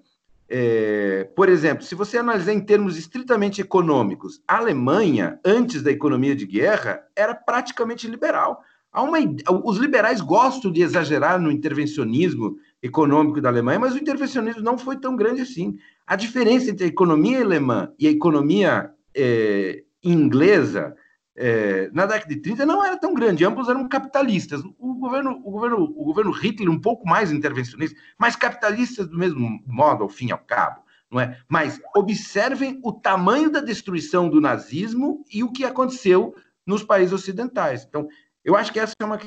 é, por exemplo, se você analisar em termos estritamente econômicos, a Alemanha, antes da economia de guerra, era praticamente liberal. Uma, os liberais gostam de exagerar no intervencionismo econômico da Alemanha, mas o intervencionismo não foi tão grande assim. A diferença entre a economia alemã e a economia é, inglesa é, na década de 30 não era tão grande, ambos eram capitalistas. O governo, o governo, o governo Hitler um pouco mais intervencionista, mas capitalistas do mesmo modo, ao fim e ao cabo. Não é? Mas observem o tamanho da destruição do nazismo e o que aconteceu nos países ocidentais. Então, eu acho que essa é uma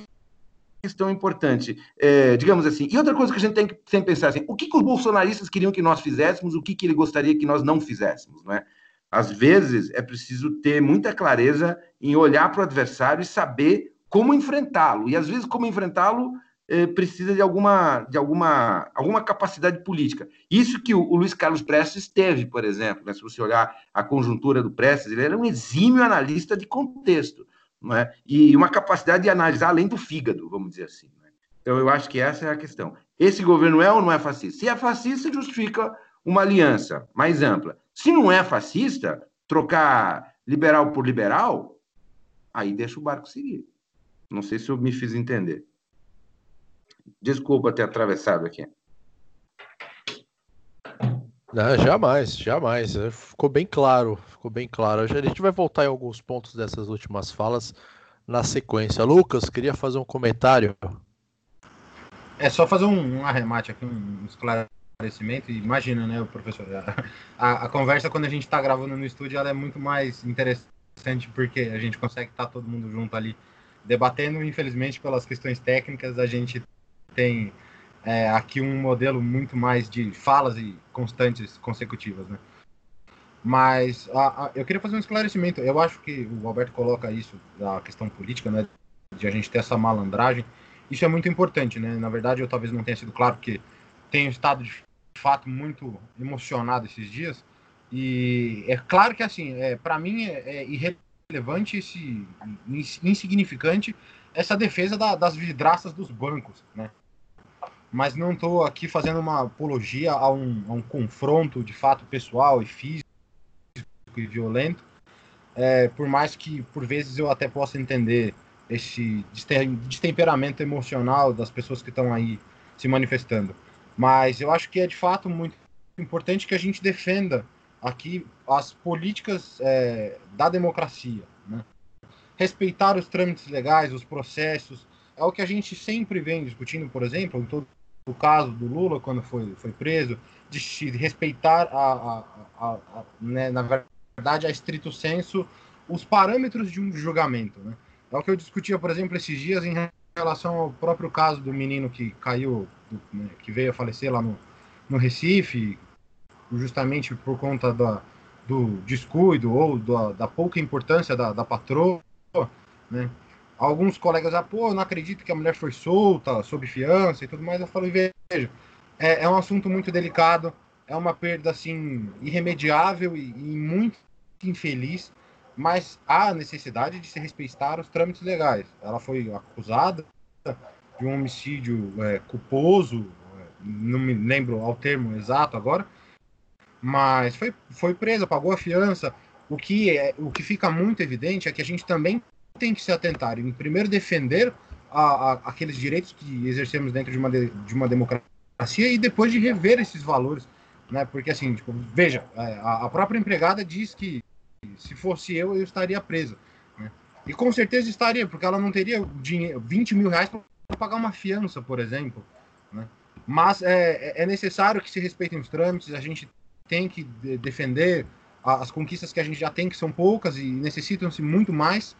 questão importante, é, digamos assim. E outra coisa que a gente tem que sempre pensar assim, o que, que os bolsonaristas queriam que nós fizéssemos, o que, que ele gostaria que nós não fizéssemos, não é? Às vezes é preciso ter muita clareza em olhar para o adversário e saber como enfrentá-lo. E às vezes, como enfrentá-lo, eh, precisa de alguma, de alguma, alguma capacidade política. Isso que o, o Luiz Carlos Prestes teve, por exemplo, né? se você olhar a conjuntura do Prestes, ele era um exímio analista de contexto, não é? e uma capacidade de analisar além do fígado, vamos dizer assim. Né? Então, eu acho que essa é a questão. Esse governo é ou não é fascista? Se é fascista, justifica uma aliança mais ampla. Se não é fascista, trocar liberal por liberal, aí deixa o barco seguir. Não sei se eu me fiz entender. Desculpa ter atravessado aqui. Não, jamais, jamais. Ficou bem claro, ficou bem claro. A gente vai voltar em alguns pontos dessas últimas falas na sequência. Lucas, queria fazer um comentário. É só fazer um, um arremate aqui, um esclarecimento esclarecimento. Imagina, né, o professor? A, a conversa quando a gente está gravando no estúdio ela é muito mais interessante porque a gente consegue estar tá todo mundo junto ali debatendo. Infelizmente, pelas questões técnicas, a gente tem é, aqui um modelo muito mais de falas e constantes consecutivas, né? Mas a, a, eu queria fazer um esclarecimento. Eu acho que o Alberto coloca isso da questão política, né? De a gente ter essa malandragem. Isso é muito importante, né? Na verdade, eu talvez não tenha sido claro, porque tenho estado de fato muito emocionado esses dias. E é claro que, assim, é, para mim é, é irrelevante, esse, insignificante, essa defesa da, das vidraças dos bancos, né? Mas não estou aqui fazendo uma apologia a um, a um, confronto de fato pessoal e físico e violento, é, por mais que por vezes eu até possa entender esse destemperamento emocional das pessoas que estão aí se manifestando. Mas eu acho que é de fato muito importante que a gente defenda aqui as políticas é, da democracia, né? respeitar os trâmites legais, os processos, é o que a gente sempre vem discutindo, por exemplo, em todo o caso do Lula, quando foi, foi preso, de, respeitar, a, a, a, a né, na verdade, a estrito senso, os parâmetros de um julgamento. Né? É o que eu discutia, por exemplo, esses dias em relação ao próprio caso do menino que caiu, né, que veio a falecer lá no, no Recife, justamente por conta da, do descuido ou da, da pouca importância da, da patroa, né? Alguns colegas, ah, pô, não acredito que a mulher foi solta, sob fiança e tudo mais. Eu falo, veja, é, é um assunto muito delicado, é uma perda, assim, irremediável e, e muito infeliz, mas há necessidade de se respeitar os trâmites legais. Ela foi acusada de um homicídio é, culposo, é, não me lembro ao termo exato agora, mas foi, foi presa, pagou a fiança. O que, é, o que fica muito evidente é que a gente também tem que se atentar em primeiro defender a, a, aqueles direitos que exercemos dentro de uma, de, de uma democracia e depois de rever esses valores, né? Porque assim, tipo, veja, é, a, a própria empregada diz que se fosse eu, eu estaria presa. Né? E com certeza estaria, porque ela não teria dinheiro, 20 mil reais para pagar uma fiança, por exemplo. Né? Mas é, é necessário que se respeitem os trâmites, a gente tem que defender as conquistas que a gente já tem, que são poucas e necessitam-se muito mais,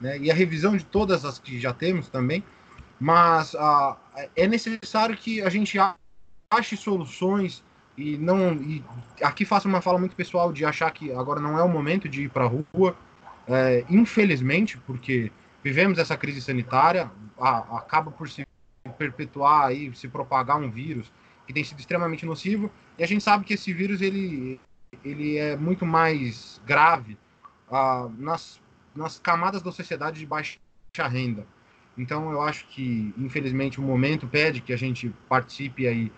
né? e a revisão de todas as que já temos também. Mas uh, é necessário que a gente ache soluções e não. E aqui faço uma fala muito pessoal de achar que agora não é o momento de ir para a rua, é, infelizmente, porque vivemos essa crise sanitária, a, acaba por se perpetuar e se propagar um vírus que tem sido extremamente nocivo, e a gente sabe que esse vírus ele, ele é muito mais grave uh, nas, nas camadas da sociedade de baixa renda. Então eu acho que, infelizmente, o momento pede que a gente participe aí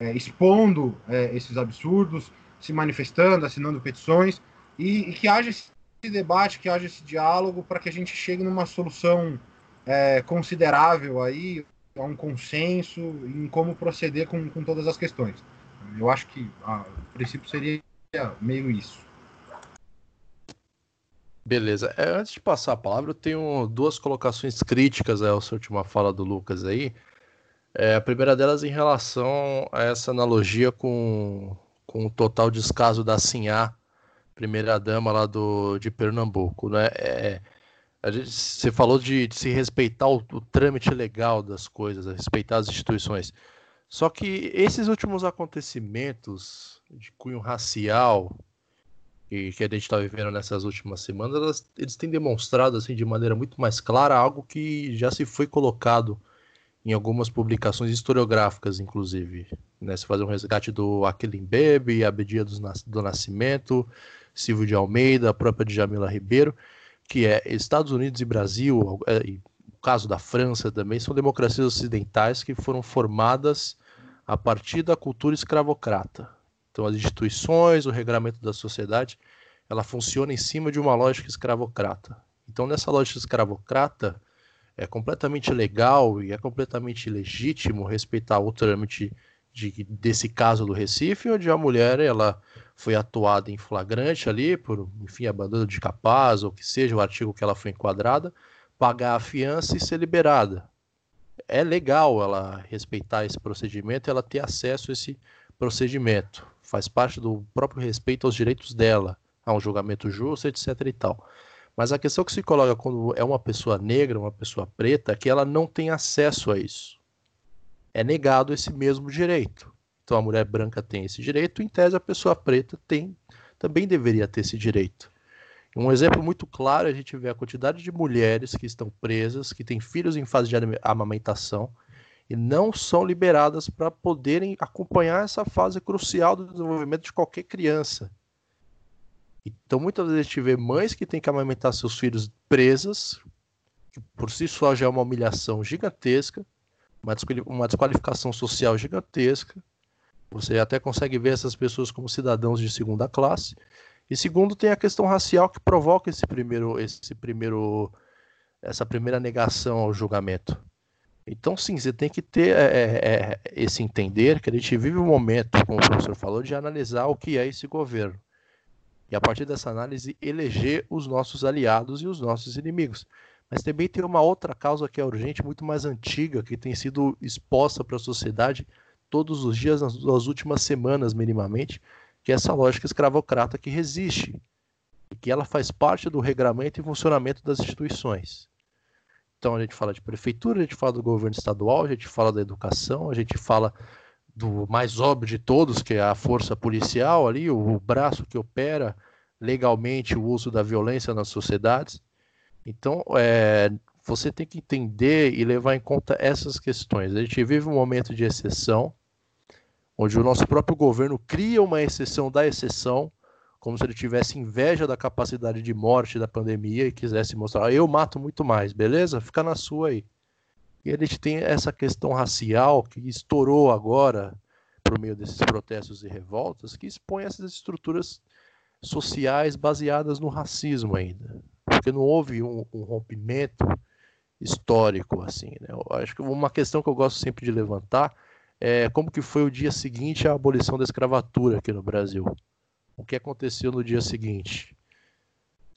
é, expondo é, esses absurdos, se manifestando, assinando petições, e, e, que haja esse debate, que haja esse diálogo para que a gente chegue numa solução é, considerável aí, a um consenso em como proceder com, com todas as questões. Eu acho que a, o princípio seria meio isso. Beleza. É, antes de passar a palavra, eu tenho duas colocações críticas à sua última fala do Lucas aí. É, a primeira delas em relação a essa analogia com, com o total descaso da Sinhá, primeira dama lá do, de Pernambuco. Né? É, gente, você falou de, de se respeitar o, o, trâmite legal das coisas, respeitar as instituições. Só que esses últimos acontecimentos de cunho racial e que a gente está vivendo nessas últimas semanas, elas, eles têm demonstrado assim de maneira muito mais clara algo que já se foi colocado em algumas publicações historiográficas, inclusive. Né? Se fazer um resgate do Aquilim Bebe, Abedia do, do Nascimento, Silvio de Almeida, a própria Djamila Ribeiro, que é Estados Unidos e Brasil, é, e o caso da França também, são democracias ocidentais que foram formadas a partir da cultura escravocrata. Então, as instituições, o regramento da sociedade, ela funciona em cima de uma lógica escravocrata. Então, nessa lógica escravocrata, é completamente legal e é completamente legítimo respeitar o trâmite de, desse caso do Recife, onde a mulher ela foi atuada em flagrante ali por, enfim, abandono de capaz ou que seja o artigo que ela foi enquadrada, pagar a fiança e ser liberada. É legal ela respeitar esse procedimento, ela ter acesso a esse procedimento. Faz parte do próprio respeito aos direitos dela, a um julgamento justo, etc e tal. Mas a questão que se coloca quando é uma pessoa negra, uma pessoa preta, é que ela não tem acesso a isso. É negado esse mesmo direito. Então a mulher branca tem esse direito, em tese a pessoa preta tem, também deveria ter esse direito. Um exemplo muito claro, a gente vê a quantidade de mulheres que estão presas, que têm filhos em fase de amamentação e não são liberadas para poderem acompanhar essa fase crucial do desenvolvimento de qualquer criança. Então, muitas vezes a gente vê mães que têm que amamentar seus filhos presas, que por si só já é uma humilhação gigantesca, uma desqualificação social gigantesca, você até consegue ver essas pessoas como cidadãos de segunda classe. E segundo, tem a questão racial que provoca esse primeiro, esse primeiro, essa primeira negação ao julgamento. Então, sim, você tem que ter é, é, é, esse entender que a gente vive um momento, como o professor falou, de analisar o que é esse governo. E a partir dessa análise, eleger os nossos aliados e os nossos inimigos. Mas também tem uma outra causa que é urgente, muito mais antiga, que tem sido exposta para a sociedade todos os dias, nas, nas últimas semanas, minimamente, que é essa lógica escravocrata que resiste e que ela faz parte do regramento e funcionamento das instituições. Então a gente fala de prefeitura, a gente fala do governo estadual, a gente fala da educação, a gente fala do mais óbvio de todos, que é a força policial ali, o braço que opera legalmente o uso da violência nas sociedades. Então, é, você tem que entender e levar em conta essas questões. A gente vive um momento de exceção, onde o nosso próprio governo cria uma exceção da exceção, como se ele tivesse inveja da capacidade de morte da pandemia e quisesse mostrar, ah, eu mato muito mais, beleza? Fica na sua aí. E a gente tem essa questão racial que estourou agora por meio desses protestos e revoltas, que expõe essas estruturas sociais baseadas no racismo ainda, porque não houve um, um rompimento histórico assim. Né? Eu acho que uma questão que eu gosto sempre de levantar é como que foi o dia seguinte à abolição da escravatura aqui no Brasil o que aconteceu no dia seguinte.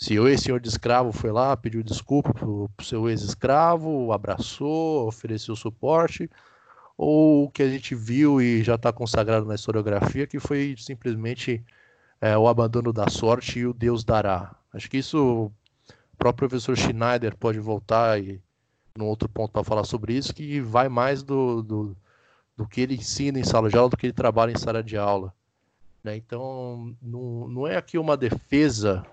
Se o ex-senhor de escravo foi lá, pediu desculpa para o seu ex-escravo, abraçou, ofereceu suporte, ou o que a gente viu e já está consagrado na historiografia, que foi simplesmente é, o abandono da sorte e o Deus dará. Acho que isso o próprio professor Schneider pode voltar e num outro ponto para falar sobre isso, que vai mais do, do, do que ele ensina em sala de aula do que ele trabalha em sala de aula. Né? Então, não, não é aqui uma defesa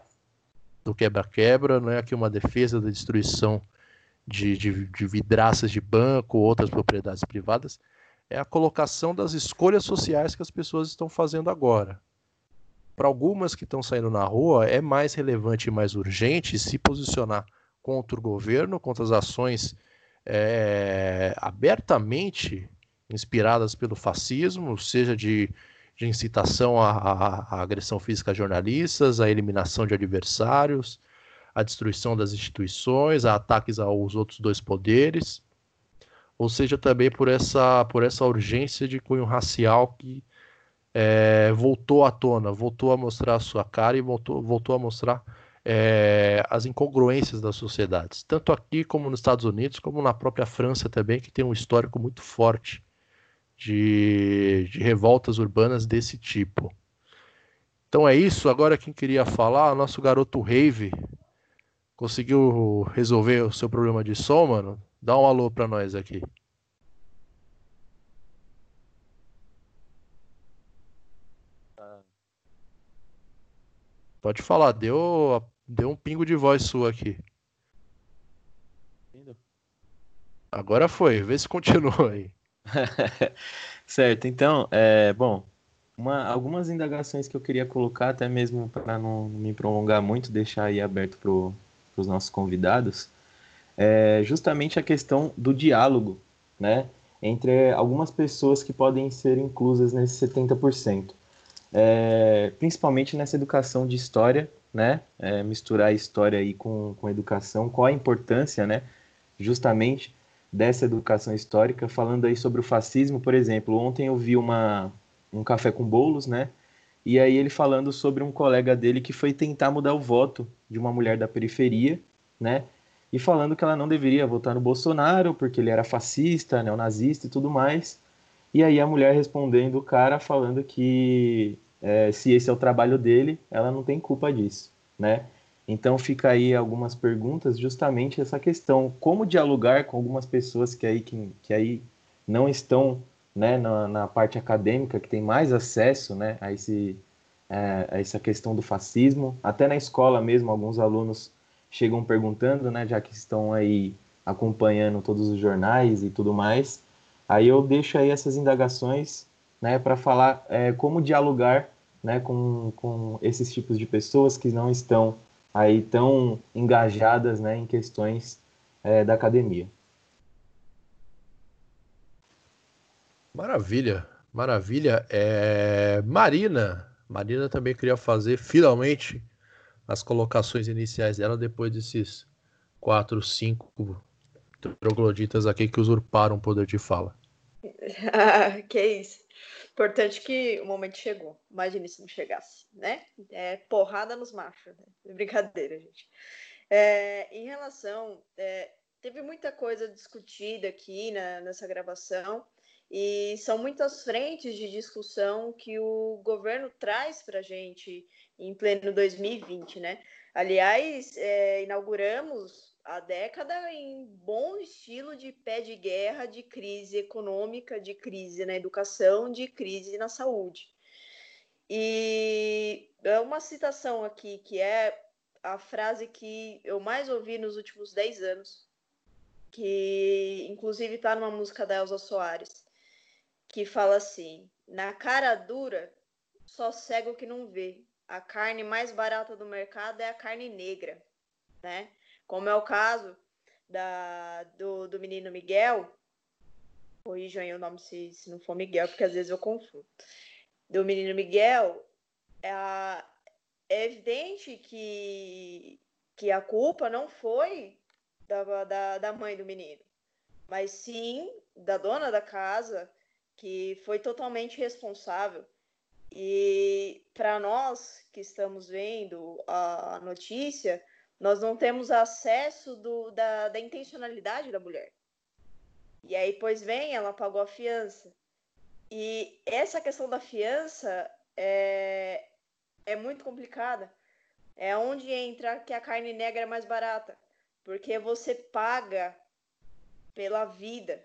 do quebra-quebra, não é aqui uma defesa da destruição de, de, de vidraças de banco ou outras propriedades privadas, é a colocação das escolhas sociais que as pessoas estão fazendo agora. Para algumas que estão saindo na rua, é mais relevante e mais urgente se posicionar contra o governo, contra as ações é, abertamente inspiradas pelo fascismo, seja de de incitação à, à, à, agressão física a jornalistas, à eliminação de adversários, à destruição das instituições, a ataques aos outros dois poderes, ou seja, também por essa, por essa urgência de cunho racial que é, voltou à tona, voltou a mostrar a sua cara e voltou, voltou a mostrar é, as incongruências das sociedades, tanto aqui como nos Estados Unidos, como na própria França também, que tem um histórico muito forte de, de revoltas urbanas desse tipo. Então é isso. Agora quem queria falar, nosso garoto Rave conseguiu resolver o seu problema de som, mano. Dá um alô para nós aqui. Pode falar, deu, deu um pingo de voz sua aqui. Agora foi, vê se continua aí. certo, então, é, bom, uma, algumas indagações que eu queria colocar, até mesmo para não, me prolongar muito, deixar aí aberto para os nossos convidados, é justamente a questão do diálogo, né, entre algumas pessoas que podem ser inclusas nesse 70%. É, principalmente nessa educação de história, né, é, misturar a história aí com, com educação, qual a importância, né, justamente dessa educação histórica, falando aí sobre o fascismo, por exemplo. Ontem eu vi uma, um café com bolos, né? E aí ele falando sobre um colega dele que foi tentar mudar o voto de uma mulher da periferia, né? E falando que ela não deveria votar no Bolsonaro porque ele era fascista, neonazista e tudo mais. E aí a mulher respondendo o cara falando que é, se esse é o trabalho dele, ela não tem culpa disso, né? Então fica aí algumas perguntas, justamente essa questão, como dialogar com algumas pessoas que aí, que, que aí não estão né, na, na parte acadêmica, que tem mais acesso né, a, esse, é, a essa questão do fascismo. Até na escola mesmo, alguns alunos chegam perguntando, né, já que estão aí acompanhando todos os jornais e tudo mais. Aí eu deixo aí essas indagações né, para falar é, como dialogar né, com, com esses tipos de pessoas que não estão aí tão engajadas né, em questões é, da academia. Maravilha, maravilha. É... Marina, Marina também queria fazer finalmente as colocações iniciais dela depois desses quatro, cinco trogloditas aqui que usurparam o poder de fala. que isso. Importante que o momento chegou. Imagine se não chegasse, né? É porrada nos machos. Né? Brincadeira, gente. É, em relação. É, teve muita coisa discutida aqui na, nessa gravação. E são muitas frentes de discussão que o governo traz para a gente em pleno 2020, né? Aliás, é, inauguramos a década em bom estilo de pé de guerra, de crise econômica, de crise na educação, de crise na saúde. E é uma citação aqui que é a frase que eu mais ouvi nos últimos 10 anos, que inclusive está numa música da Elza Soares que fala assim: na cara dura, só cego que não vê. A carne mais barata do mercado é a carne negra, né? Como é o caso da, do, do menino Miguel. Corrijam aí o nome se, se não for Miguel, porque às vezes eu confundo. Do menino Miguel, é, é evidente que, que a culpa não foi da, da, da mãe do menino, mas sim da dona da casa, que foi totalmente responsável. E para nós que estamos vendo a notícia, nós não temos acesso do, da, da intencionalidade da mulher. E aí, pois vem, ela pagou a fiança. E essa questão da fiança é, é muito complicada. É onde entra que a carne negra é mais barata. Porque você paga pela vida.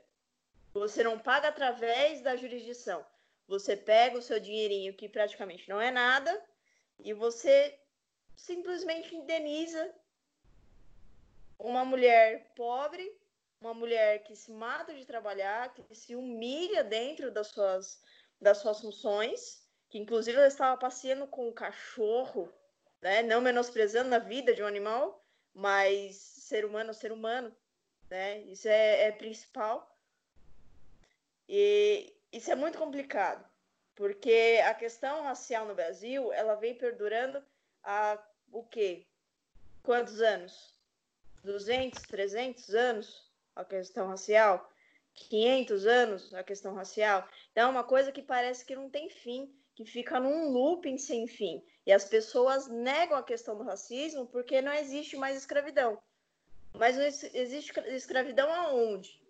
Você não paga através da jurisdição. Você pega o seu dinheirinho, que praticamente não é nada, e você simplesmente indeniza uma mulher pobre, uma mulher que se mata de trabalhar, que se humilha dentro das suas, das suas funções, que inclusive ela estava passeando com um cachorro, né? não menosprezando a vida de um animal, mas ser humano ser humano, né? Isso é, é principal. E isso é muito complicado, porque a questão racial no Brasil, ela vem perdurando há o quê? Quantos anos? 200, 300 anos a questão racial? 500 anos a questão racial? Então, é uma coisa que parece que não tem fim, que fica num looping sem fim. E as pessoas negam a questão do racismo porque não existe mais escravidão. Mas existe escravidão aonde?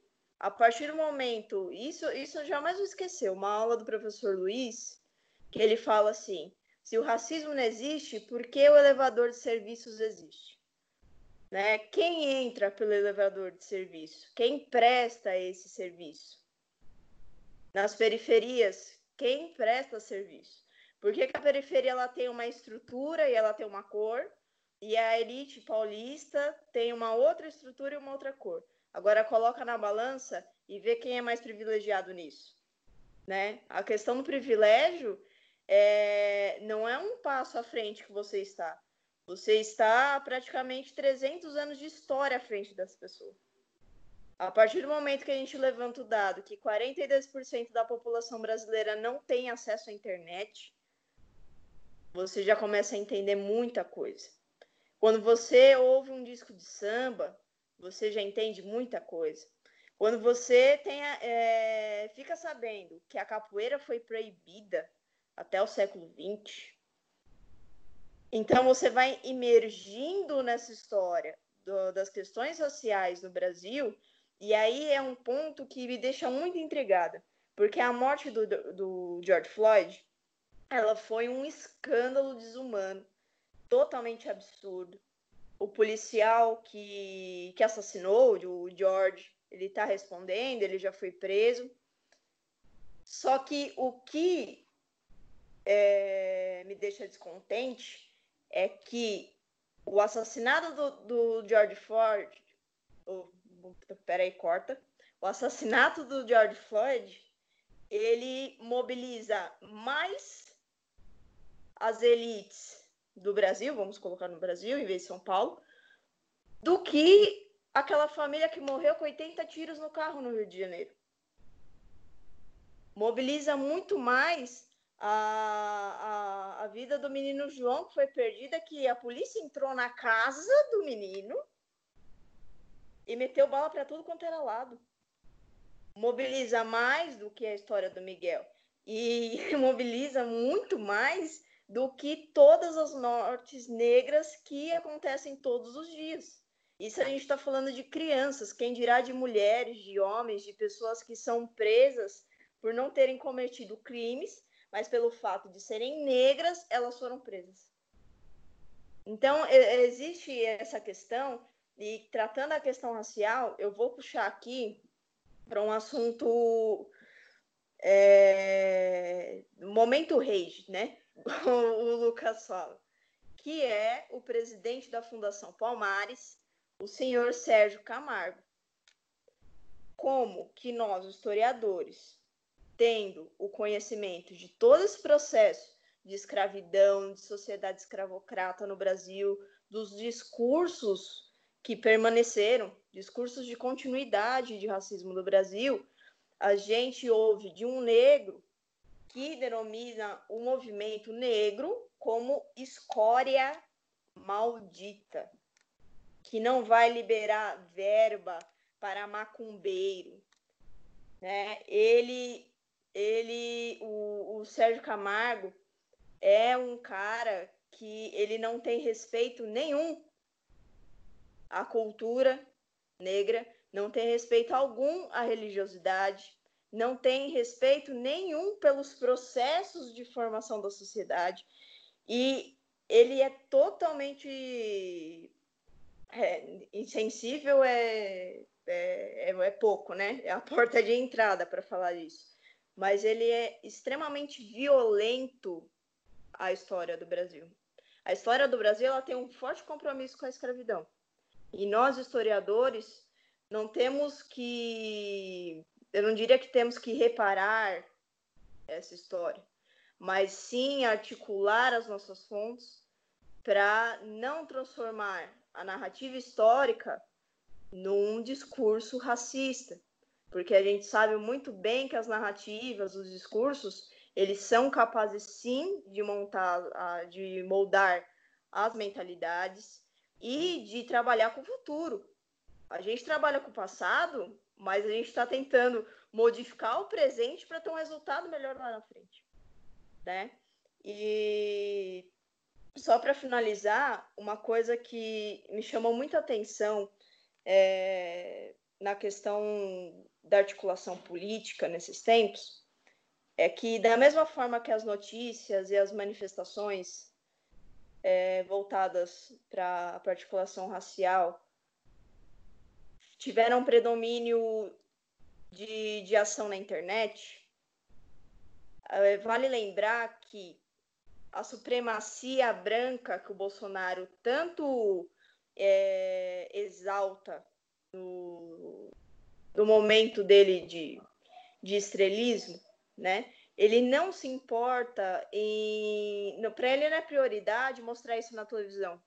a partir do momento, isso, isso jamais vou esquecer, uma aula do professor Luiz, que ele fala assim: se o racismo não existe, por que o elevador de serviços existe? Né? Quem entra pelo elevador de serviço? Quem presta esse serviço? Nas periferias, quem presta serviço? Por que, que a periferia ela tem uma estrutura e ela tem uma cor, e a elite paulista tem uma outra estrutura e uma outra cor? Agora coloca na balança e vê quem é mais privilegiado nisso, né? A questão do privilégio é, não é um passo à frente que você está. Você está praticamente 300 anos de história à frente das pessoas. A partir do momento que a gente levanta o dado que 42% da população brasileira não tem acesso à internet, você já começa a entender muita coisa. Quando você ouve um disco de samba, você já entende muita coisa. Quando você tem, é, fica sabendo que a capoeira foi proibida até o século XX, então você vai emergindo nessa história do, das questões sociais no Brasil, e aí é um ponto que me deixa muito intrigada, porque a morte do, do George Floyd, ela foi um escândalo desumano, totalmente absurdo, o policial que, que assassinou o George, ele está respondendo, ele já foi preso. Só que o que é, me deixa descontente é que o assassinato do, do George Floyd, oh, peraí, corta. O assassinato do George Floyd, ele mobiliza mais as elites do Brasil, vamos colocar no Brasil em vez de São Paulo, do que aquela família que morreu com 80 tiros no carro no Rio de Janeiro. Mobiliza muito mais a, a, a vida do menino João, que foi perdida, que a polícia entrou na casa do menino e meteu bala para tudo quanto era lado. Mobiliza mais do que a história do Miguel e mobiliza muito mais do que todas as mortes negras que acontecem todos os dias. Isso a gente está falando de crianças, quem dirá de mulheres, de homens, de pessoas que são presas por não terem cometido crimes, mas pelo fato de serem negras, elas foram presas. Então, existe essa questão, e tratando a questão racial, eu vou puxar aqui para um assunto. É, momento rage, né? o Lucas fala, que é o presidente da Fundação Palmares, o senhor Sérgio Camargo. Como que nós, historiadores, tendo o conhecimento de todo esse processo de escravidão, de sociedade escravocrata no Brasil, dos discursos que permaneceram, discursos de continuidade de racismo no Brasil, a gente ouve de um negro que denomina o movimento negro como escória maldita, que não vai liberar verba para macumbeiro. Né? Ele, ele o, o Sérgio Camargo, é um cara que ele não tem respeito nenhum à cultura negra, não tem respeito algum à religiosidade, não tem respeito nenhum pelos processos de formação da sociedade e ele é totalmente é, insensível é, é, é, pouco, né? É a porta de entrada para falar isso. Mas ele é extremamente violento a história do Brasil. A história do Brasil ela tem um forte compromisso com a escravidão. E nós, historiadores, não temos que. Eu não diria que temos que reparar essa história, mas sim articular as nossas fontes para não transformar a narrativa histórica num discurso racista, porque a gente sabe muito bem que as narrativas, os discursos, eles são capazes sim de montar, de moldar as mentalidades e de trabalhar com o futuro. A gente trabalha com o passado, mas a gente está tentando modificar o presente para ter um resultado melhor lá na frente, né? E só para finalizar, uma coisa que me chamou muita atenção é, na questão da articulação política nesses tempos é que, da mesma forma que as notícias e as manifestações é, voltadas para a articulação racial tiveram predomínio de, de ação na internet, é, vale lembrar que a supremacia branca que o Bolsonaro tanto é, exalta no, no momento dele de, de estrelismo, né? Ele não se importa em. Para ele não é prioridade mostrar isso na televisão.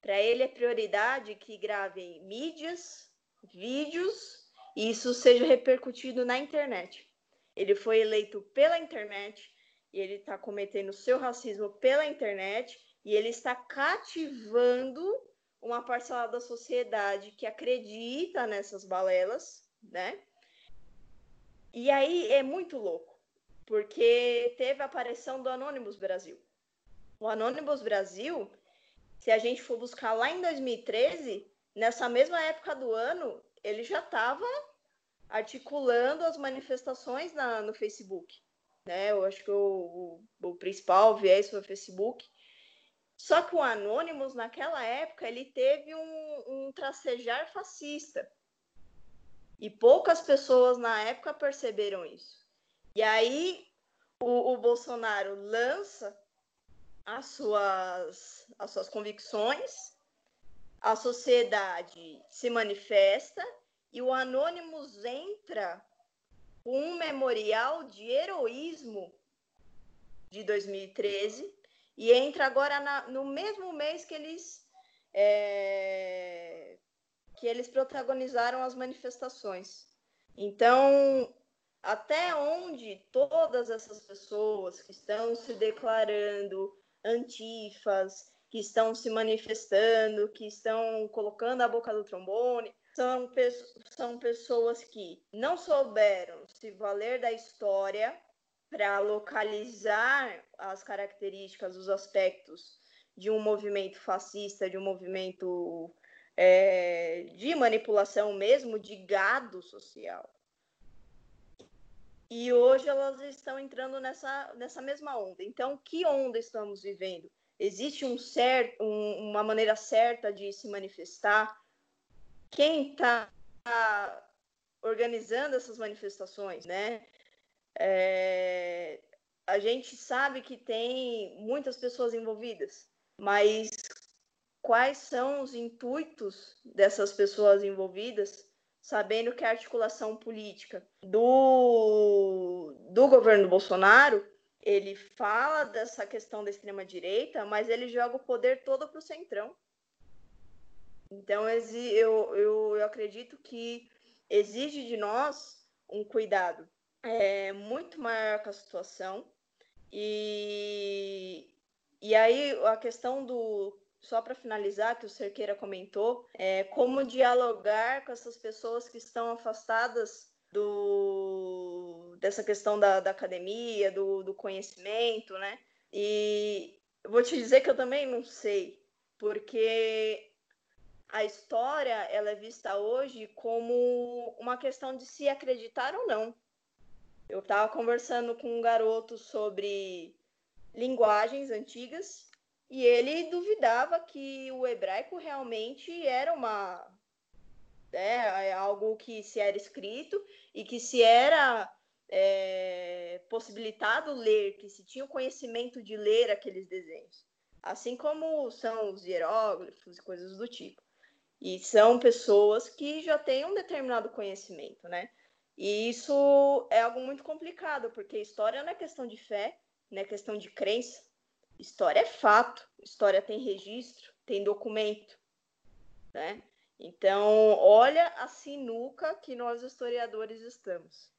Para ele é prioridade que gravem mídias, vídeos e isso seja repercutido na internet. Ele foi eleito pela internet e ele está cometendo seu racismo pela internet e ele está cativando uma parcela da sociedade que acredita nessas balelas, né? E aí é muito louco, porque teve a aparição do Anonymous Brasil. O Anonymous Brasil, se a gente for buscar lá em 2013, nessa mesma época do ano, ele já estava articulando as manifestações na, no Facebook. Né? Eu acho que o, o, o principal viés foi o Facebook. Só que o Anonymous, naquela época, ele teve um, um tracejar fascista. E poucas pessoas na época perceberam isso. E aí o, o Bolsonaro lança as suas, as suas convicções, a sociedade se manifesta e o Anonymous entra com um memorial de heroísmo de 2013 e entra agora na, no mesmo mês que eles é, que eles protagonizaram as manifestações. Então, até onde todas essas pessoas que estão se declarando antifas, que estão se manifestando, que estão colocando a boca do trombone, são, são pessoas que não souberam se valer da história para localizar as características, os aspectos de um movimento fascista, de um movimento é, de manipulação mesmo, de gado social. E hoje elas estão entrando nessa, nessa mesma onda. Então, que onda estamos vivendo? Existe um certo, um, uma maneira certa de se manifestar? Quem está organizando essas manifestações, né? É, a gente sabe que tem muitas pessoas envolvidas, mas quais são os intuitos dessas pessoas envolvidas, sabendo que a articulação política do, do governo Bolsonaro ele fala dessa questão da extrema direita, mas ele joga o poder todo para o centrão. Então eu, eu, eu acredito que exige de nós um cuidado é, muito maior com a situação. E, e aí a questão do. Só para finalizar, que o Cerqueira comentou, é como dialogar com essas pessoas que estão afastadas do, dessa questão da, da academia, do, do conhecimento, né? E vou te dizer que eu também não sei, porque a história ela é vista hoje como uma questão de se acreditar ou não. Eu estava conversando com um garoto sobre linguagens antigas e ele duvidava que o hebraico realmente era uma é, algo que se era escrito e que se era é, possibilitado ler, que se tinha o conhecimento de ler aqueles desenhos, assim como são os hieróglifos e coisas do tipo. E são pessoas que já têm um determinado conhecimento, né? E isso é algo muito complicado, porque história não é questão de fé, não é questão de crença. História é fato, história tem registro, tem documento, né? Então, olha a sinuca que nós historiadores estamos.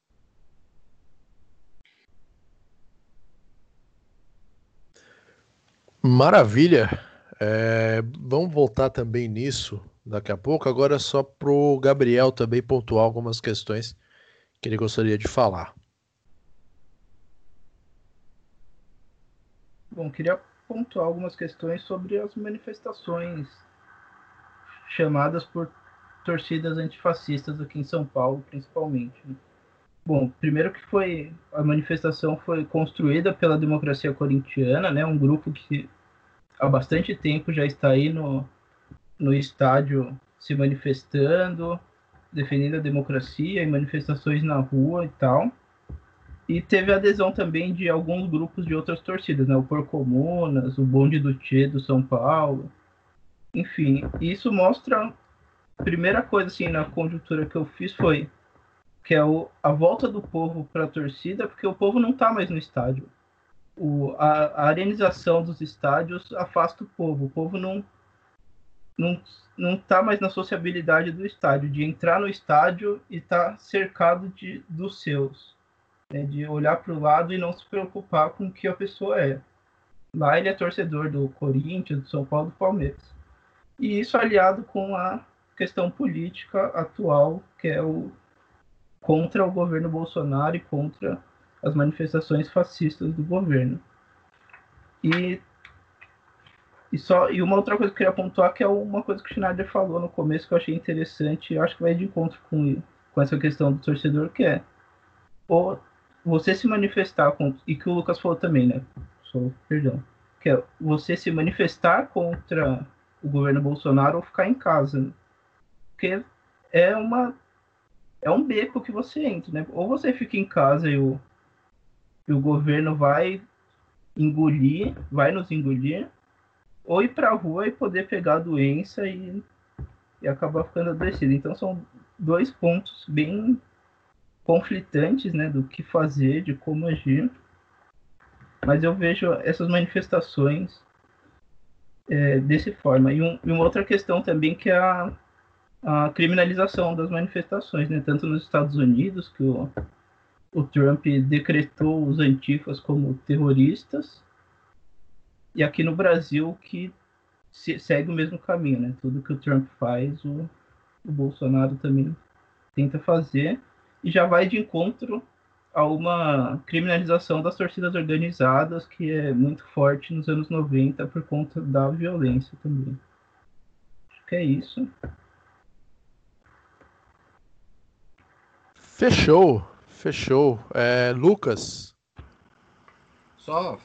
Maravilha. É, vamos voltar também nisso daqui a pouco. Agora só para o Gabriel também pontuar algumas questões que ele gostaria de falar. Bom, queria pontuar algumas questões sobre as manifestações chamadas por torcidas antifascistas aqui em São Paulo, principalmente. Né? Bom, primeiro que foi a manifestação foi construída pela Democracia Corintiana, né, um grupo que há bastante tempo já está aí no, no estádio se manifestando, defendendo a democracia e manifestações na rua e tal. E teve adesão também de alguns grupos de outras torcidas, né? O Porcomunas, o Bonde do Tchê do São Paulo. Enfim, isso mostra. A primeira coisa assim na conjuntura que eu fiz foi que é o, a volta do povo para a torcida, porque o povo não está mais no estádio. O, a, a arenização dos estádios afasta o povo. O povo não não não está mais na sociabilidade do estádio, de entrar no estádio e estar tá cercado de dos seus, né? de olhar para o lado e não se preocupar com o que a pessoa é. Lá ele é torcedor do Corinthians, do São Paulo, do Palmeiras. E isso aliado com a questão política atual, que é o contra o governo Bolsonaro e contra as manifestações fascistas do governo. E e, só, e uma outra coisa que eu queria pontuar, que é uma coisa que o Schneider falou no começo, que eu achei interessante, eu acho que vai de encontro com, com essa questão do torcedor, que é ou você se manifestar, contra, e que o Lucas falou também, né? Perdão. Que é você se manifestar contra o governo Bolsonaro ou ficar em casa. Né? Porque é uma é um beco que você entra, né? Ou você fica em casa e o, e o governo vai engolir, vai nos engolir, ou ir para a rua e poder pegar a doença e, e acabar ficando adoecido. Então são dois pontos bem conflitantes, né, do que fazer, de como agir. Mas eu vejo essas manifestações é, desse forma. E, um, e, uma outra questão também que é a, a criminalização das manifestações, né, tanto nos Estados Unidos que o, o Trump decretou os antifas como terroristas e aqui no Brasil que segue o mesmo caminho, né? Tudo que o Trump faz, o, o Bolsonaro também tenta fazer, e já vai de encontro a uma criminalização das torcidas organizadas, que é muito forte nos anos 90 por conta da violência também. Acho que é isso. Fechou, fechou. É, Lucas. Só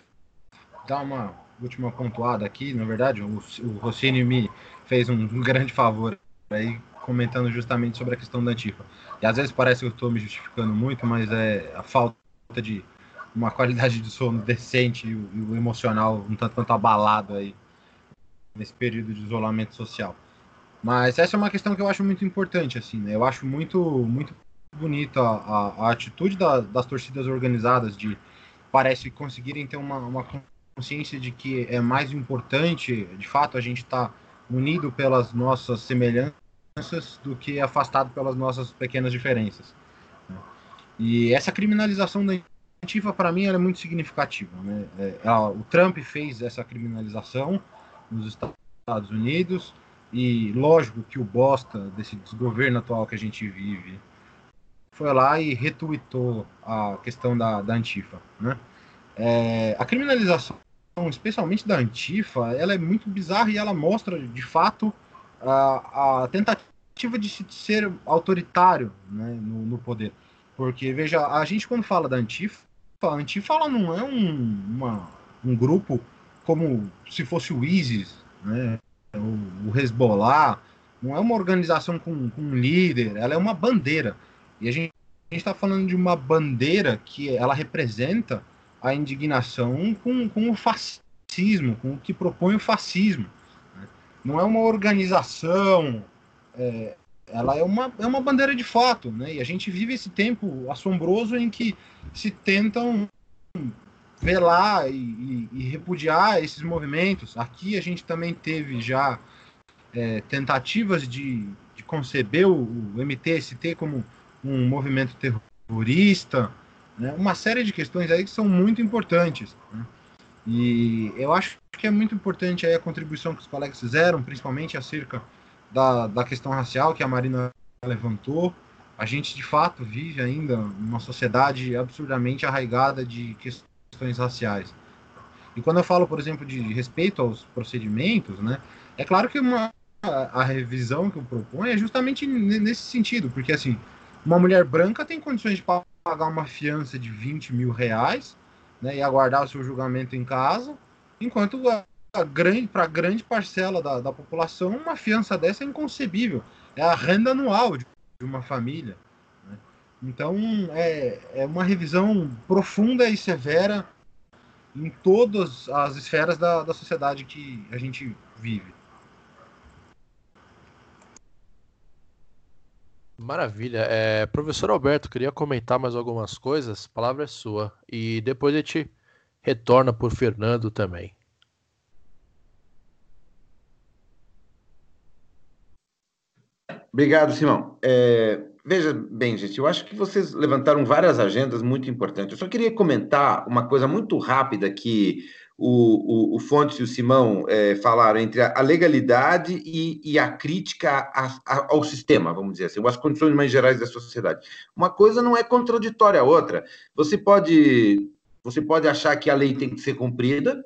dar uma última pontuada aqui, na verdade, o, o Rossini me fez um, um grande favor aí comentando justamente sobre a questão da Antifa. E às vezes parece que eu estou me justificando muito, mas é a falta de uma qualidade de sono decente e o, emocional um tanto quanto abalado aí nesse período de isolamento social. Mas essa é uma questão que eu acho muito importante, assim, né? Eu acho muito, muito bonita a, a, atitude da, das torcidas organizadas de parece conseguirem ter uma, uma consciência de que é mais importante, de fato, a gente estar tá unido pelas nossas semelhanças do que afastado pelas nossas pequenas diferenças. E essa criminalização da Antifa, para mim, é muito significativa. Né? É, o Trump fez essa criminalização nos Estados Unidos, e lógico que o bosta desse desgoverno atual que a gente vive foi lá e retuitou a questão da, da Antifa. Né? É, a criminalização, especialmente da Antifa, ela é muito bizarra e ela mostra, de fato, a, a tentativa de ser autoritário né, no, no, poder. Porque, veja, a gente quando fala da Antifa, a Antifa não é um, uma, um grupo como se fosse o ISIS, né, o, o Hezbollah, não é uma organização com, com um líder, ela é uma bandeira. E a gente está falando de uma bandeira que ela representa a indignação com, com o fascismo, com o que propõe o fascismo. Não é uma organização, é, ela é uma, é uma bandeira de fato, né? E a gente vive esse tempo assombroso em que se tentam velar e, e, e repudiar esses movimentos. Aqui a gente também teve já é, tentativas de, de conceber o, o MTST como um movimento terrorista, né? uma série de questões aí que são muito importantes. Né? E eu acho que é muito importante a contribuição que os colegas fizeram, principalmente acerca da, da questão racial que a Marina levantou. A gente, de fato, vive ainda uma sociedade absurdamente arraigada de questões raciais. E quando eu falo, por exemplo, de respeito aos procedimentos, né, é claro que uma, a revisão que eu proponho é justamente nesse sentido, porque assim, uma mulher branca tem condições de pagar uma fiança de 20 mil reais né, e aguardar o seu julgamento em casa, enquanto grande para grande parcela da, da população uma fiança dessa é inconcebível. É a renda anual de, de uma família. Né? Então é, é uma revisão profunda e severa em todas as esferas da, da sociedade que a gente vive. Maravilha. É, professor Alberto, queria comentar mais algumas coisas. A palavra é sua. E depois a gente retorna por Fernando também. Obrigado, Simão. É, veja bem, gente, eu acho que vocês levantaram várias agendas muito importantes. Eu só queria comentar uma coisa muito rápida que o, o, o Fontes e o Simão é, falaram entre a, legalidade e, e a crítica a, a, ao sistema, vamos dizer assim, as condições mais gerais da sociedade. Uma coisa não é contraditória à outra. Você pode, você pode achar que a lei tem que ser cumprida,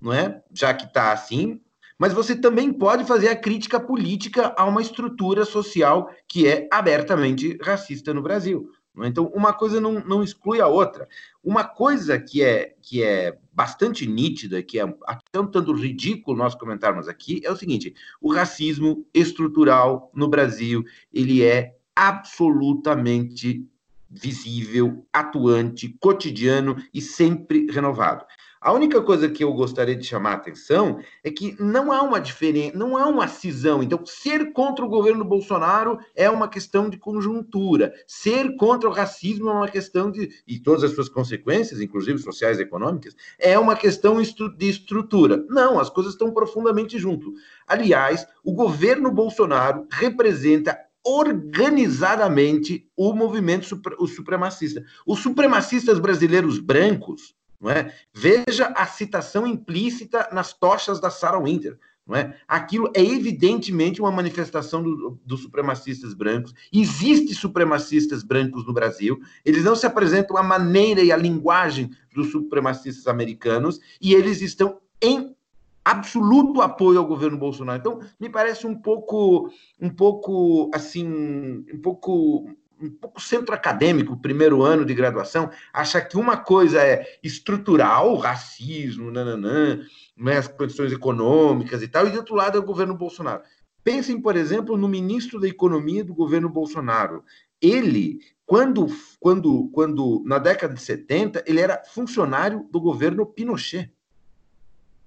não é? Já que está assim, mas você também pode fazer a crítica política a uma estrutura social que é abertamente racista no Brasil. É? Então, uma coisa não, não exclui a outra. Uma coisa que é, que é bastante nítida, que é até um tanto ridículo nós comentarmos aqui, é o seguinte: o racismo estrutural no Brasil ele é absolutamente visível, atuante, cotidiano e sempre renovado. A única coisa que eu gostaria de chamar a atenção é que não há uma diferença, não há uma cisão. Então, ser contra o governo Bolsonaro é uma questão de conjuntura. Ser contra o racismo é uma questão de. e todas as suas consequências, inclusive sociais e econômicas, é uma questão de estrutura. Não, as coisas estão profundamente junto. Aliás, o governo Bolsonaro representa organizadamente o movimento o supremacista. Os supremacistas brasileiros brancos não é? Veja a citação implícita nas tochas da Sarah Winter. Não é? Aquilo é evidentemente uma manifestação do, dos supremacistas brancos. Existem supremacistas brancos no Brasil. Eles não se apresentam a maneira e a linguagem dos supremacistas americanos e eles estão em absoluto apoio ao governo Bolsonaro. Então, me parece um pouco, um pouco assim, um pouco um pouco centro acadêmico, primeiro ano de graduação, achar que uma coisa é estrutural, racismo, nananã, né, as condições econômicas e tal, e do outro lado é o governo Bolsonaro. Pensem, por exemplo, no ministro da Economia do governo Bolsonaro. Ele, quando, quando, quando na década de 70, ele era funcionário do governo Pinochet.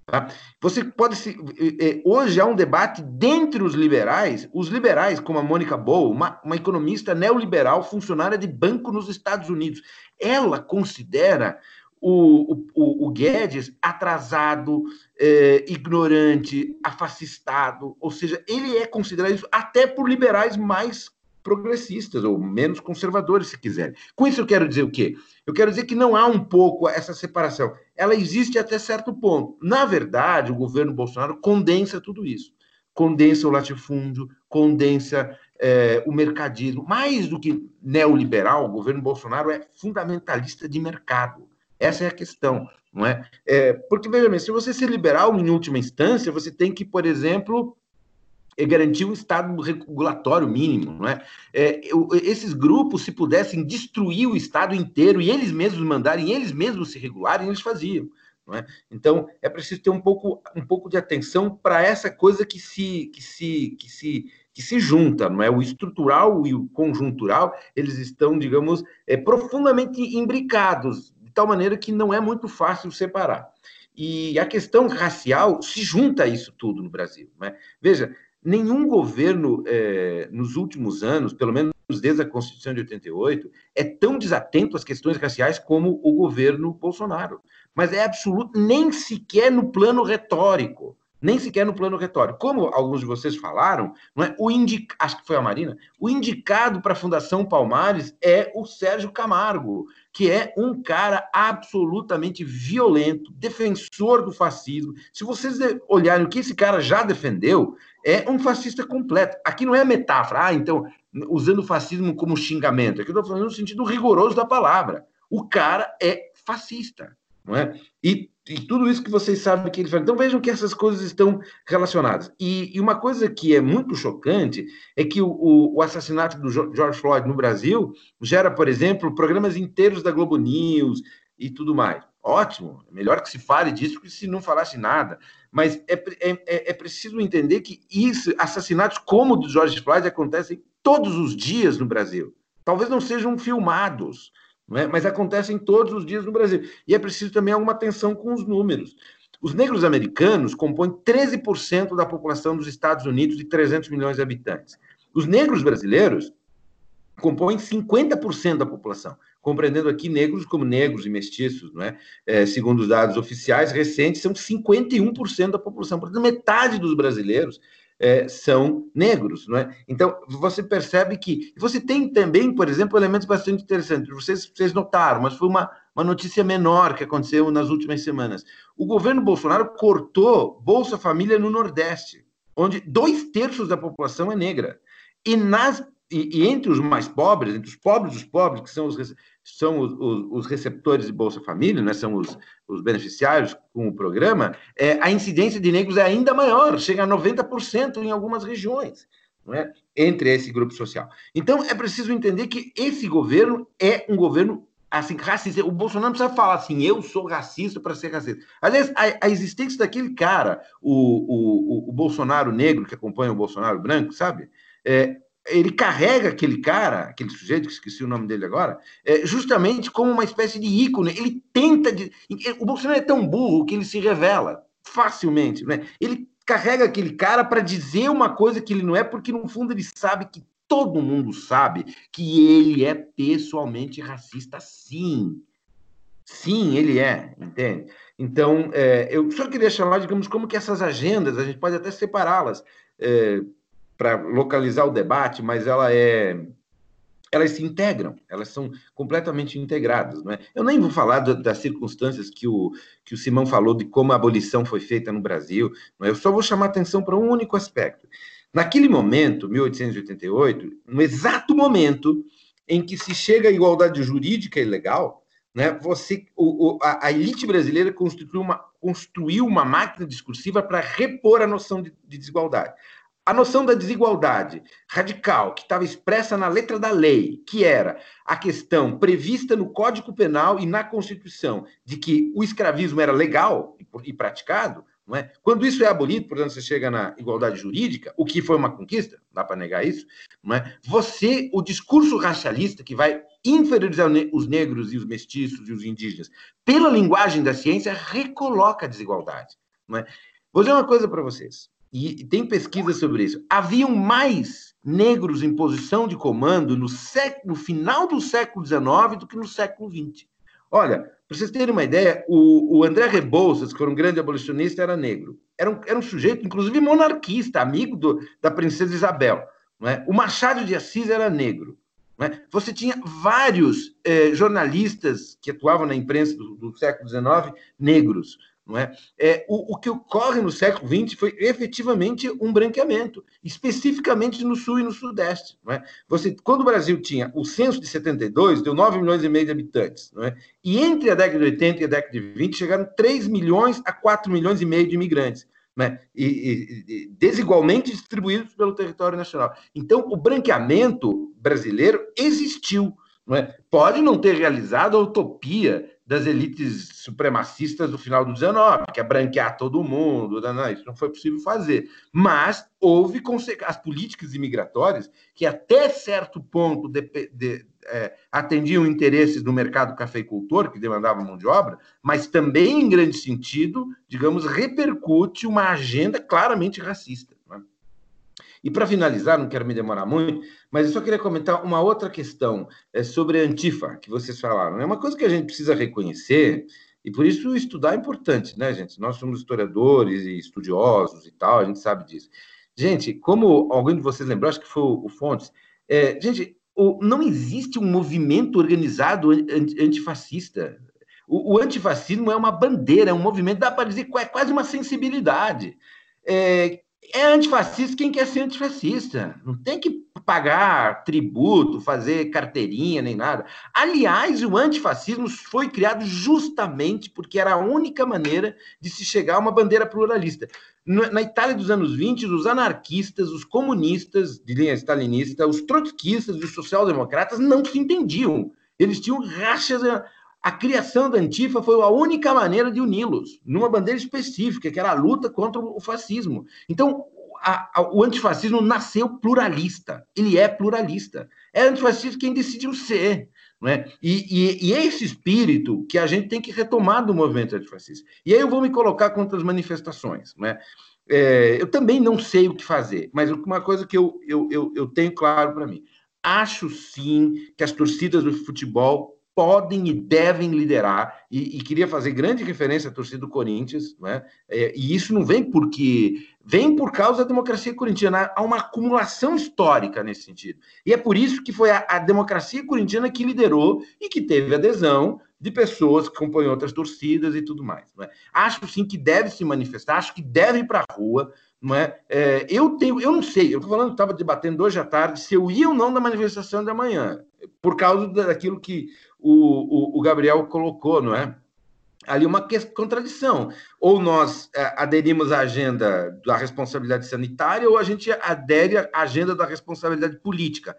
Tá? Você pode se. Hoje há um debate dentre os liberais, os liberais, como a Mônica Bow, uma, uma economista neoliberal, funcionária de banco nos Estados Unidos. Ela considera o, o, o Guedes atrasado, é, ignorante, afastado, ou seja, ele é considerado isso até por liberais mais progressistas ou menos conservadores, se quiserem. Com isso eu quero dizer o quê? Eu quero dizer que não há um pouco essa separação. Ela existe até certo ponto. Na verdade, o governo Bolsonaro condensa tudo isso. Condensa o latifúndio, condensa é, o mercadismo. Mais do que neoliberal, o governo Bolsonaro é fundamentalista de mercado. Essa é a questão, não é? é porque, veja bem, se você ser liberal em última instância, você tem que, por exemplo, é garantir um estado regulatório mínimo, não é? é? Esses grupos, se pudessem destruir o estado inteiro e eles mesmos mandarem, eles mesmos se regularem, eles faziam. É? Então é preciso ter um pouco, um pouco de atenção para essa coisa que se, que se, que se, que se junta, não é? O estrutural e o conjuntural eles estão, digamos, é, profundamente imbricados de tal maneira que não é muito fácil separar. E a questão racial se junta a isso tudo no Brasil. É? Veja, nenhum governo é, nos últimos anos, pelo menos desde a Constituição de 88, é tão desatento às questões raciais como o governo Bolsonaro. Mas é absoluto, nem sequer no plano retórico. Nem sequer no plano retórico. Como alguns de vocês falaram, não é? o indica, acho que foi a Marina, o indicado para a Fundação Palmares é o Sérgio Camargo, que é um cara absolutamente violento, defensor do fascismo. Se vocês olharem o que esse cara já defendeu, é um fascista completo. Aqui não é metáfora, ah, então, usando o fascismo como xingamento. Aqui eu estou falando no sentido rigoroso da palavra. O cara é fascista, não é? E, e tudo isso que vocês sabem que ele faz. Então vejam que essas coisas estão relacionadas. E, e uma coisa que é muito chocante é que o, o, o, assassinato do George Floyd no Brasil gera, por exemplo, programas inteiros da Globo News e tudo mais. Ótimo, é melhor que se fale disso que se não falasse nada. Mas é, é, é, é preciso entender que isso, assassinatos como o do George Floyd acontecem todos os dias no Brasil. Talvez não sejam filmados, não é? mas acontecem todos os dias no Brasil. E é preciso também alguma atenção com os números. Os negros americanos compõem 13% da população dos Estados Unidos de 300 milhões de habitantes. Os negros brasileiros compõem 50% da população compreendendo aqui negros como negros e mestiços, não é? é segundo os dados oficiais recentes, são 51% da população, portanto, metade dos brasileiros é, são negros, não é? Então, você percebe que. Você tem também, por exemplo, elementos bastante interessantes. Vocês, vocês notaram, mas foi uma, uma notícia menor que aconteceu nas últimas semanas. O governo Bolsonaro cortou Bolsa Família no Nordeste, onde dois terços da população é negra. E nas e, e, entre os mais pobres, entre os pobres dos pobres, que são os, são os, os, os receptores de Bolsa Família, né, são os, os beneficiários com o programa, é, a incidência de negros é ainda maior, chega a 90% em algumas regiões, não é? entre esse grupo social. Então, é preciso entender que esse governo é um governo assim, racista. O Bolsonaro não precisa falar assim, eu sou racista para ser racista. Aliás, a, a, existência daquele cara, o, o, o, Bolsonaro negro que acompanha o Bolsonaro branco, sabe? É, ele carrega aquele cara, aquele sujeito, que esqueci o nome dele agora, é, justamente como uma espécie de ícone. Ele tenta. De, o Bolsonaro é tão burro que ele se revela facilmente. Né? Ele carrega aquele cara para dizer uma coisa que ele não é, porque no fundo ele sabe que todo mundo sabe que ele é pessoalmente racista, sim. Sim, ele é, entende? Então, é, eu só queria chamar, digamos, como que essas agendas, a gente pode até separá-las. É, para localizar o debate, mas ela é elas se integram, elas são completamente integradas. Não é? Eu nem vou falar do, das circunstâncias que o, que o Simão falou de como a abolição foi feita no Brasil, não é? eu só vou chamar atenção para um único aspecto. Naquele momento, 1888, no exato momento em que se chega à igualdade jurídica e legal, né, você, o, o, a, a, elite brasileira construiu uma, construiu uma máquina discursiva para repor a noção de, de desigualdade. A noção da desigualdade radical, que estava expressa na letra da lei, que era a questão prevista no Código Penal e na Constituição, de que o escravismo era legal e praticado, não é? Quando isso é abolido, portanto, você chega na igualdade jurídica, o que foi uma conquista, não dá para negar isso, não é? você, o discurso racialista que vai inferiorizar os negros e os mestiços e os indígenas, pela linguagem da ciência, recoloca a desigualdade. Não é? Vou dizer uma coisa para vocês e tem pesquisa sobre isso. Haviam mais negros em posição de comando no, século, no final do século XIX do que no século XX. Olha, para vocês terem uma ideia, o, o, André Rebouças, que foi um grande abolicionista, era negro. Era um, era um sujeito, inclusive, monarquista, amigo do, da princesa Isabel. É? O Machado de Assis era negro. É? Você tinha vários eh, jornalistas que atuavam na imprensa do, do século XIX negros. Não é? É, o, o que ocorre no século XX foi efetivamente um branqueamento, especificamente no sul e no sudeste. Não é? Você, quando o Brasil tinha o censo de 72, deu 9 milhões e meio de habitantes. Não é? E entre a década de 80 e a década de 20 chegaram 3 milhões a 4 milhões e meio de imigrantes. Né? E, e, e, desigualmente distribuídos pelo território nacional. Então, o branqueamento brasileiro existiu. Não é? Pode não ter realizado a utopia das elites supremacistas do final do 19, que é branquear todo mundo, não, né, né, isso não foi possível fazer. Mas houve as políticas imigratórias que até certo ponto de, de, é, atendiam interesses do mercado cafeicultor, que demandava mão de obra, mas também, em grande sentido, digamos, repercute uma agenda claramente racista. E para finalizar, não quero me demorar muito, mas eu só queria comentar uma outra questão é, sobre a Antifa, que vocês falaram. É uma coisa que a gente precisa reconhecer, e por isso estudar é importante, né, gente? Nós somos historiadores e estudiosos e tal, a gente sabe disso. Gente, como alguém de vocês lembrou, acho que foi o Fontes, é, gente, o, não existe um movimento organizado antifascista. O, o, antifascismo é uma bandeira, é um movimento, dá para dizer, é quase uma sensibilidade. É, é antifascista quem quer ser antifascista. Não tem que pagar tributo, fazer carteirinha, nem nada. Aliás, o antifascismo foi criado justamente porque era a única maneira de se chegar a uma bandeira pluralista. Na Itália dos anos 20, os anarquistas, os comunistas de linha stalinista, os trotskistas e os social-democratas não se entendiam. Eles tinham rachas a criação da Antifa foi a única maneira de uni-los, numa bandeira específica, que era a luta contra o fascismo. Então, a, a, o antifascismo nasceu pluralista, ele é pluralista. É antifascista quem decidiu ser. Não é? E, e, e, esse espírito que a gente tem que retomar do movimento antifascista. E aí eu vou me colocar contra as manifestações. Não é? É, eu também não sei o que fazer, mas uma coisa que eu, eu, eu, eu tenho claro para mim: acho sim que as torcidas do futebol podem e devem liderar, e, e, queria fazer grande referência à torcida do Corinthians, né? É, e isso não vem porque vem por causa da democracia corintiana, há uma acumulação histórica nesse sentido. E é por isso que foi a, a democracia corintiana que liderou e que teve adesão de pessoas que acompanham outras torcidas e tudo mais. Né? Acho sim que deve se manifestar, acho que deve ir para a rua, não é? é? eu tenho, eu não sei, eu estou falando, estava debatendo hoje à tarde se eu ia ou não na manifestação de amanhã, por causa daquilo que o, o, o Gabriel colocou, não é? Ali uma contradição. Ou nós é, aderimos à agenda da responsabilidade sanitária, ou a gente adere à agenda da responsabilidade política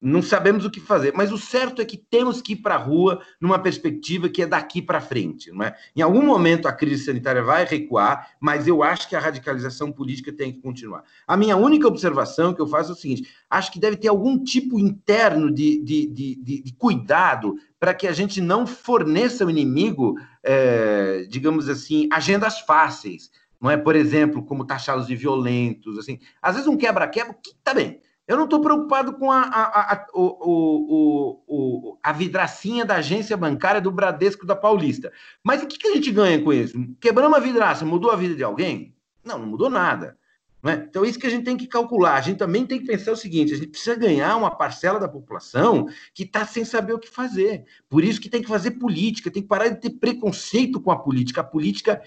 não sabemos o que fazer, mas o certo é que temos que ir para a rua numa perspectiva que é daqui para frente. Não é? Em algum momento a crise sanitária vai recuar, mas eu acho que a radicalização política tem que continuar. A minha única observação que eu faço é o seguinte: acho que deve ter algum tipo interno de, de, de, de, cuidado para que a gente não forneça ao inimigo, é, digamos assim, agendas fáceis. Não é, por exemplo, como taxá-los de violentos, assim. Às vezes um quebra-quebra, que tá bem, eu não estou preocupado com a, a, a, o, o, o, a vidracinha da agência bancária do Bradesco da Paulista. Mas o que, que a gente ganha com isso? Quebramos a vidraça, mudou a vida de alguém? Não, não mudou nada. Né? Então, é isso que a gente tem que calcular. A gente também tem que pensar o seguinte: a gente precisa ganhar uma parcela da população que está sem saber o que fazer. Por isso que tem que fazer política, tem que parar de ter preconceito com a política. A política,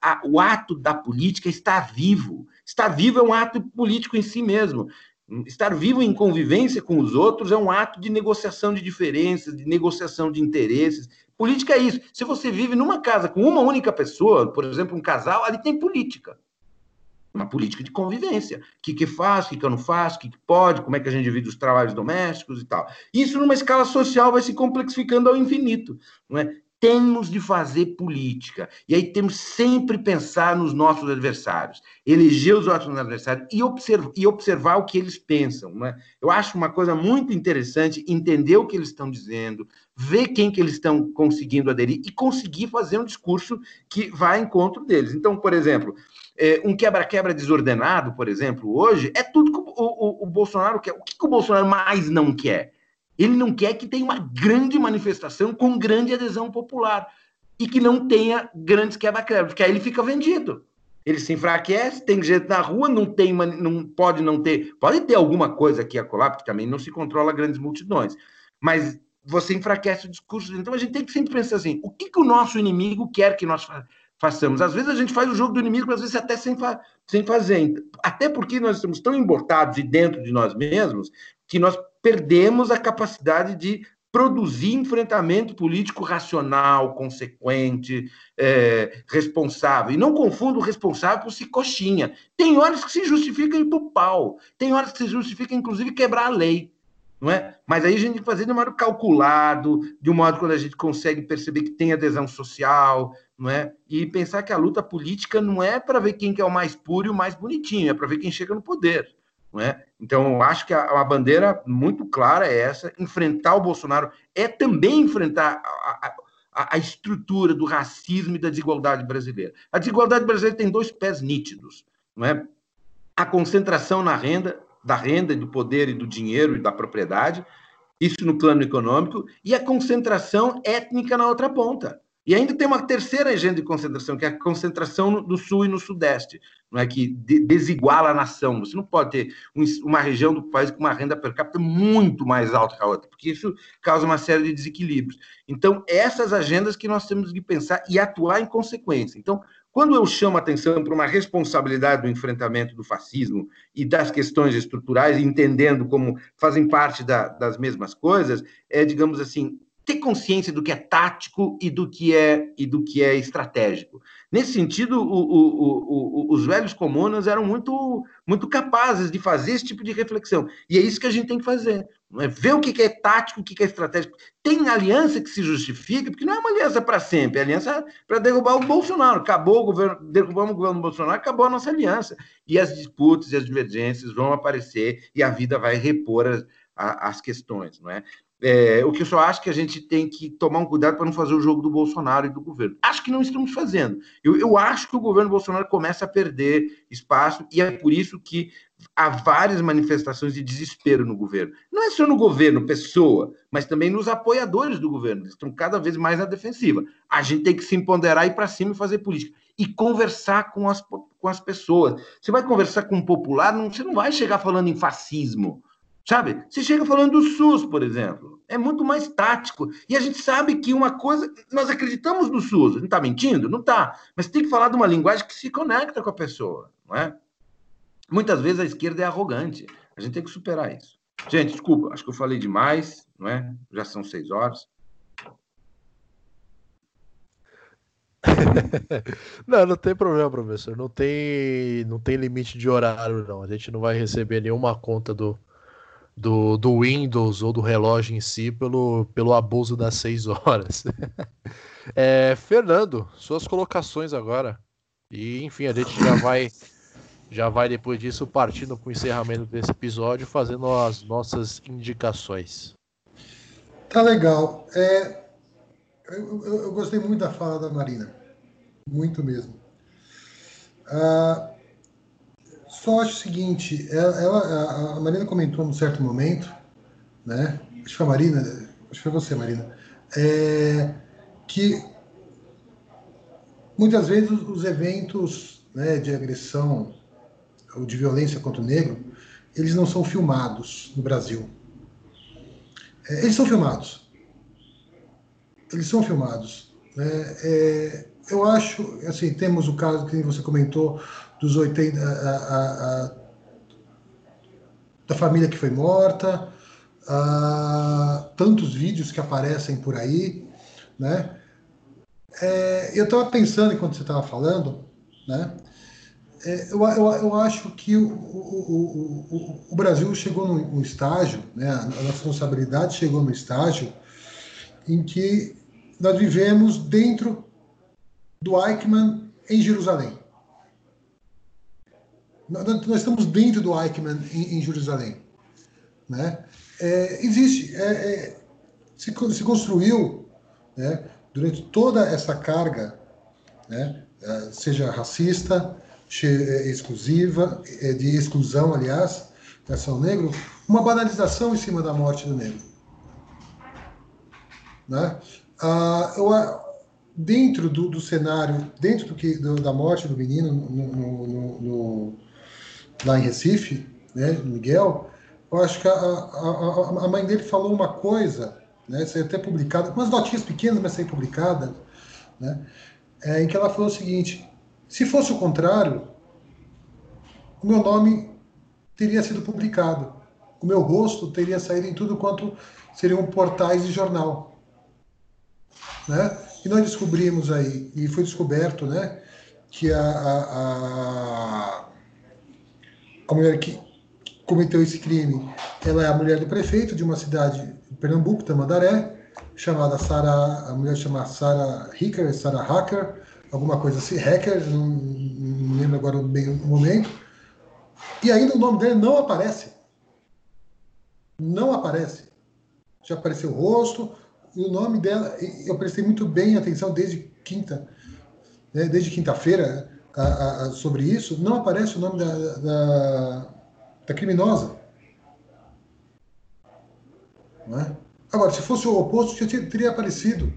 a, o ato da política está vivo. Estar vivo é um ato político em si mesmo. Estar vivo em convivência com os outros é um ato de negociação de diferenças, de negociação de interesses. Política é isso. Se você vive numa casa com uma única pessoa, por exemplo, um casal, ali tem política uma política de convivência. O que, que faz, o que, que eu não faço, o que, que pode, como é que a gente divide os trabalhos domésticos e tal. Isso, numa escala social, vai se complexificando ao infinito. Não é? Temos de fazer política. E aí temos sempre pensar nos nossos adversários, eleger os nossos adversários e, observ e observar o que eles pensam. Não é? Eu acho uma coisa muito interessante entender o que eles estão dizendo, ver quem que eles estão conseguindo aderir e conseguir fazer um discurso que vá ao encontro deles. Então, por exemplo, é, um quebra-quebra desordenado, por exemplo, hoje, é tudo que o, o, o Bolsonaro quer. O que, que, o Bolsonaro mais não quer? Ele não quer que tenha uma grande manifestação com grande adesão popular e que não tenha grandes quebra-quebras, porque aí ele fica vendido. Ele se enfraquece, tem gente na rua, não tem, não pode não ter, pode ter alguma coisa aqui a colar, porque também não se controla grandes multidões, mas você enfraquece o discurso. Então a gente tem que sempre pensar assim: o que, que o nosso inimigo quer que nós façamos. Às vezes a gente faz o jogo do inimigo, às vezes até sem, fa sem fazer. Até porque nós estamos tão embortados e dentro de nós mesmos que nós perdemos a capacidade de produzir enfrentamento político racional, consequente, é, responsável. E não confunda o responsável por se coxinha. Tem horas que se justifica ir para o pau, tem horas que se justifica, inclusive, quebrar a lei. Não é? Mas aí a gente tem que fazer de um modo calculado, de um modo quando a gente consegue perceber que tem adesão social, não é? E pensar que a luta política não é para ver quem que é o mais puro e o mais bonitinho, é para ver quem chega no poder, não é? Então, eu acho que a, a, bandeira muito clara é essa: enfrentar o Bolsonaro é também enfrentar a, a, a estrutura do racismo e da desigualdade brasileira. A desigualdade brasileira tem dois pés nítidos, não é? A concentração na renda, da renda, do poder e do dinheiro e da propriedade, isso no plano econômico, e a concentração étnica na outra ponta. E ainda tem uma terceira agenda de concentração, que é a concentração no sul e no sudeste, não é que desiguala a nação. Você não pode ter uma região do país com uma renda per capita muito mais alta que a outra, porque isso causa uma série de desequilíbrios. Então, essas agendas que nós temos que pensar e atuar em consequência. Então, quando eu chamo a atenção para uma responsabilidade do enfrentamento do fascismo e das questões estruturais, entendendo como fazem parte da, das mesmas coisas, é, digamos assim, ter consciência do que é tático e do que é e do que é estratégico. Nesse sentido, o, o, o, os velhos comunas eram muito muito capazes de fazer esse tipo de reflexão. E é isso que a gente tem que fazer. É ver o que é tático, o que é estratégico. Tem aliança que se justifica, porque não é uma aliança para sempre, é aliança para derrubar o Bolsonaro. Acabou o governo, derrubamos o governo Bolsonaro, acabou a nossa aliança. E as disputas e as divergências vão aparecer e a vida vai repor as, as questões, não é? É, o que eu só acho que a gente tem que tomar um cuidado para não fazer o jogo do Bolsonaro e do governo. Acho que não estamos fazendo. Eu, eu acho que o governo Bolsonaro começa a perder espaço e é por isso que há várias manifestações de desespero no governo. Não é só no governo, pessoa, mas também nos apoiadores do governo. Eles estão cada vez mais na defensiva. A gente tem que se empoderar, ir para cima e fazer política. E conversar com as, com as pessoas. Você vai conversar com um popular, não, você não vai chegar falando em fascismo Sabe? Você chega falando do SUS, por exemplo. É muito mais tático. E a gente sabe que uma coisa. Nós acreditamos no SUS. Não está mentindo? Não está. Mas tem que falar de uma linguagem que se conecta com a pessoa. Não é? Muitas vezes a esquerda é arrogante. A gente tem que superar isso. Gente, desculpa, acho que eu falei demais, não é? Já são seis horas. não, não tem problema, professor. Não tem, não tem limite de horário, não. A gente não vai receber nenhuma conta do, do, do Windows ou do relógio em si pelo, pelo abuso das seis horas. é, Fernando, suas colocações agora. E enfim, a gente já vai já vai depois disso partindo para o encerramento desse episódio, fazendo as nossas indicações. Tá legal. É, eu, eu, gostei muito da fala da Marina, muito mesmo. Uh, só acho o seguinte, ela, ela, a Marina comentou num certo momento, né? Acho que foi a Marina, acho que foi você, Marina, é, que muitas vezes os eventos né, de agressão ou de violência contra o negro, eles não são filmados no Brasil. É, eles são filmados. Eles são filmados. Né? É, eu acho, assim, temos o caso que você comentou dos 80, a, a, a, da família que foi morta, tantos vídeos que aparecem por aí, né? É, eu estava pensando enquanto você estava falando, né? É, eu, eu, eu, acho que o, o, o, o Brasil chegou num, estágio, né? A responsabilidade chegou no estágio em que nós vivemos dentro do Eichmann em Jerusalém. Nós, estamos dentro do Eichmann em, em Jerusalém, né? É, existe, é, é se, se construiu, né? durante toda essa carga, né, eh, seja racista, eh, exclusiva, eh, de exclusão, aliás, nação negro, uma banalização em cima da morte do negro. Né? Ah, eu, dentro do, do, cenário, dentro do que, do, da morte do menino no, no, no, lá em Recife, né, Miguel, eu acho que a, a, a mãe dele falou uma coisa né, saiu até publicada, umas notinhas pequenas, mas saiu publicada, né, é, em que ela falou o seguinte: se fosse o contrário, o meu nome teria sido publicado, o meu rosto teria saído em tudo quanto seriam portais de jornal. Né? E nós descobrimos aí, e foi descoberto, né, que a, a, a, mulher que cometeu esse crime, ela é a mulher do prefeito de uma cidade Pernambuco, Tamandaré, chamada Sara, a mulher chama Sara Hicker, Sara Hacker, alguma coisa assim, Hacker, não, não lembro agora bem o momento. E ainda o nome dele não aparece. Não aparece. Já apareceu o rosto, e o nome dela, eu prestei muito bem atenção desde quinta, né, desde quinta-feira sobre isso, não aparece o nome da, da, da criminosa. Né? Agora, se fosse o oposto, já teria aparecido.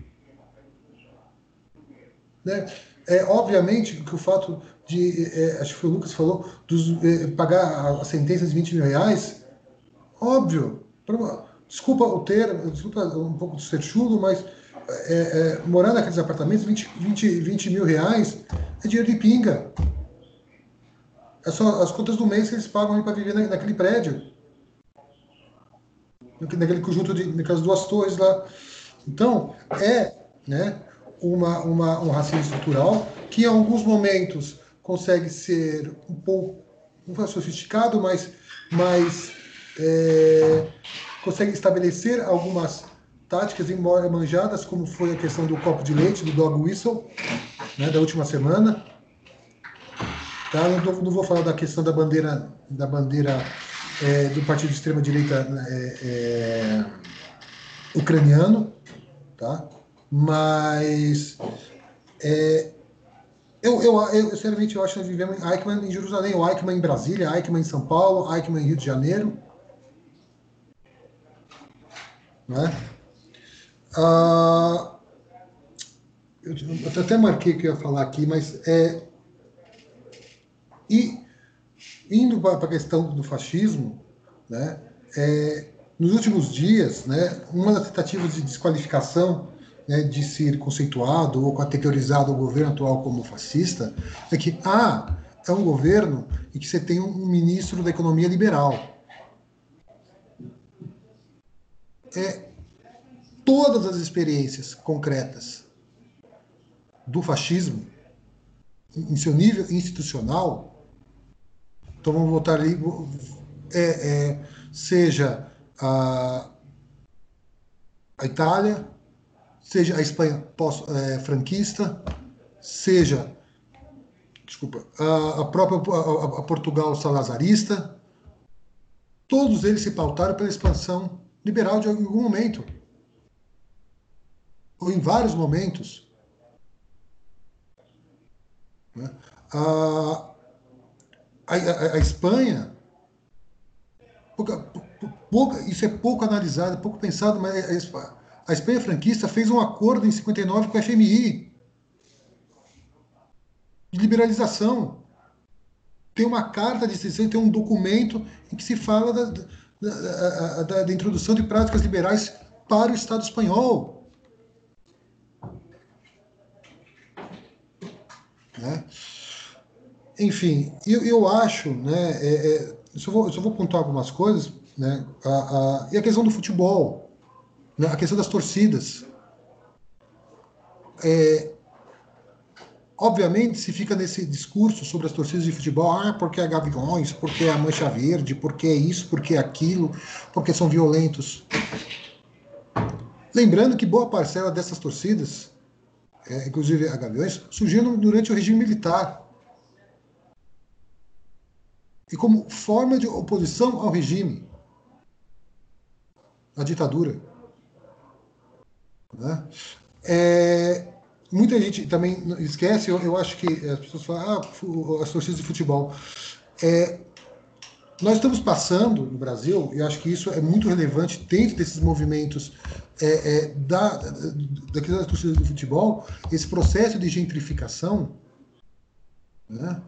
Né? É, obviamente que o fato de, é, acho que foi o Lucas que falou, dos, é, pagar a sentença de 20 mil reais, óbvio. Desculpa o termo, desculpa um pouco de ser chulo, mas é, é, morar naqueles apartamentos, 20, 20, 20 mil reais é dinheiro de pinga. É só as contas do mês que eles pagam para viver naquele prédio naquele conjunto de naquelas duas torres lá. Então, é né, uma, uma, um racismo estrutural que em alguns momentos consegue ser um pouco, não sofisticado, mas, mas é, consegue estabelecer algumas táticas embora manjadas, como foi a questão do copo de leite, do dog whistle, né, da última semana. Tá? Não, não, vou falar da questão da bandeira, da bandeira é, do partido de extrema-direita é, é, ucraniano, tá? mas é, eu, eu, eu, sinceramente, eu acho que nós vivemos em Eichmann em Jerusalém, o Eichmann em Brasília, Eichmann em São Paulo, Eichmann em Rio de Janeiro. Né? Ah, eu, até marquei que eu ia falar aqui, mas é. E indo para a questão do fascismo, né, é, nos últimos dias, né, uma das tentativas de desqualificação né, de ser conceituado ou categorizado o governo atual como fascista é que, ah, é um governo em que você tem um ministro da economia liberal. É, todas as experiências concretas do fascismo, em seu nível institucional, então vamos voltar ali, é, é, seja a, a Itália, seja a Espanha pós-franquista, é, seja desculpa, a, a própria a, a Portugal salazarista, todos eles se pautaram pela expansão liberal de algum momento, ou em vários momentos. Né? A, a, a, Espanha, pouca, pouca, isso é pouco analisado, pouco pensado, mas a, a Espanha franquista fez um acordo em 59 com a FMI de liberalização. tem uma carta de extensão, tem um documento em que se fala da, da, da, da introdução de práticas liberais para o Estado espanhol. Né? Enfim, eu, eu acho, né, é, é, eu, só vou, eu só vou pontuar algumas coisas, né, a, a, e a questão do futebol, né, a questão das torcidas. É, obviamente, se fica nesse discurso sobre as torcidas de futebol, ah, porque é Gaviões, porque é a Mancha Verde, porque é isso, porque é aquilo, porque são violentos. Lembrando que boa parcela dessas torcidas, é, inclusive a Gaviões, surgiram durante o regime militar e como forma de oposição ao regime, à ditadura. Né? É, muita gente também esquece, eu, eu, acho que as pessoas falam, ah, as torcidas de futebol. É, nós estamos passando no Brasil, e acho que isso é muito relevante dentro desses movimentos é, é, da, daquelas torcidas de futebol, esse processo de gentrificação, né?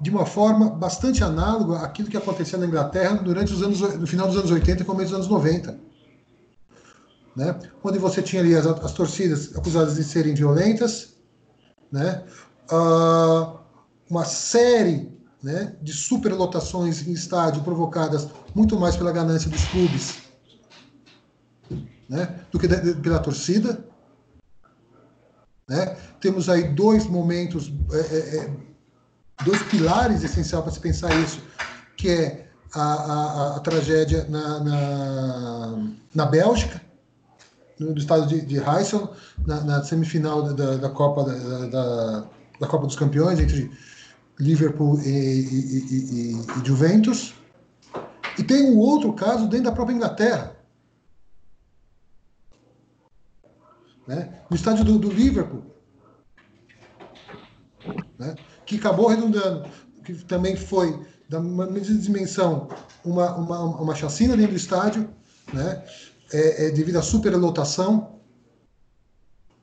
de uma forma bastante análoga àquilo que acontecia na Inglaterra durante os anos, no final dos anos 80 e começo dos anos 90. Né? Onde você tinha ali as, as torcidas acusadas de serem violentas, né? Uh, uma série né, de superlotações em estádio provocadas muito mais pela ganância dos clubes né, do que de, pela torcida. Né? Temos aí dois momentos é, é, é dois pilares essenciais para se pensar isso, que é a, a, a tragédia na, na, na, Bélgica, no, estado de, de Heysel, na, na, semifinal da, da Copa da, da, da, Copa dos Campeões entre Liverpool e, e, e, e Juventus. E tem um outro caso dentro da própria Inglaterra. Né? No estádio do, do Liverpool. Né? que acabou redundando, que também foi, da mesma dimensão, uma, uma, uma chacina dentro do estádio, né? É, é, devido à superlotação,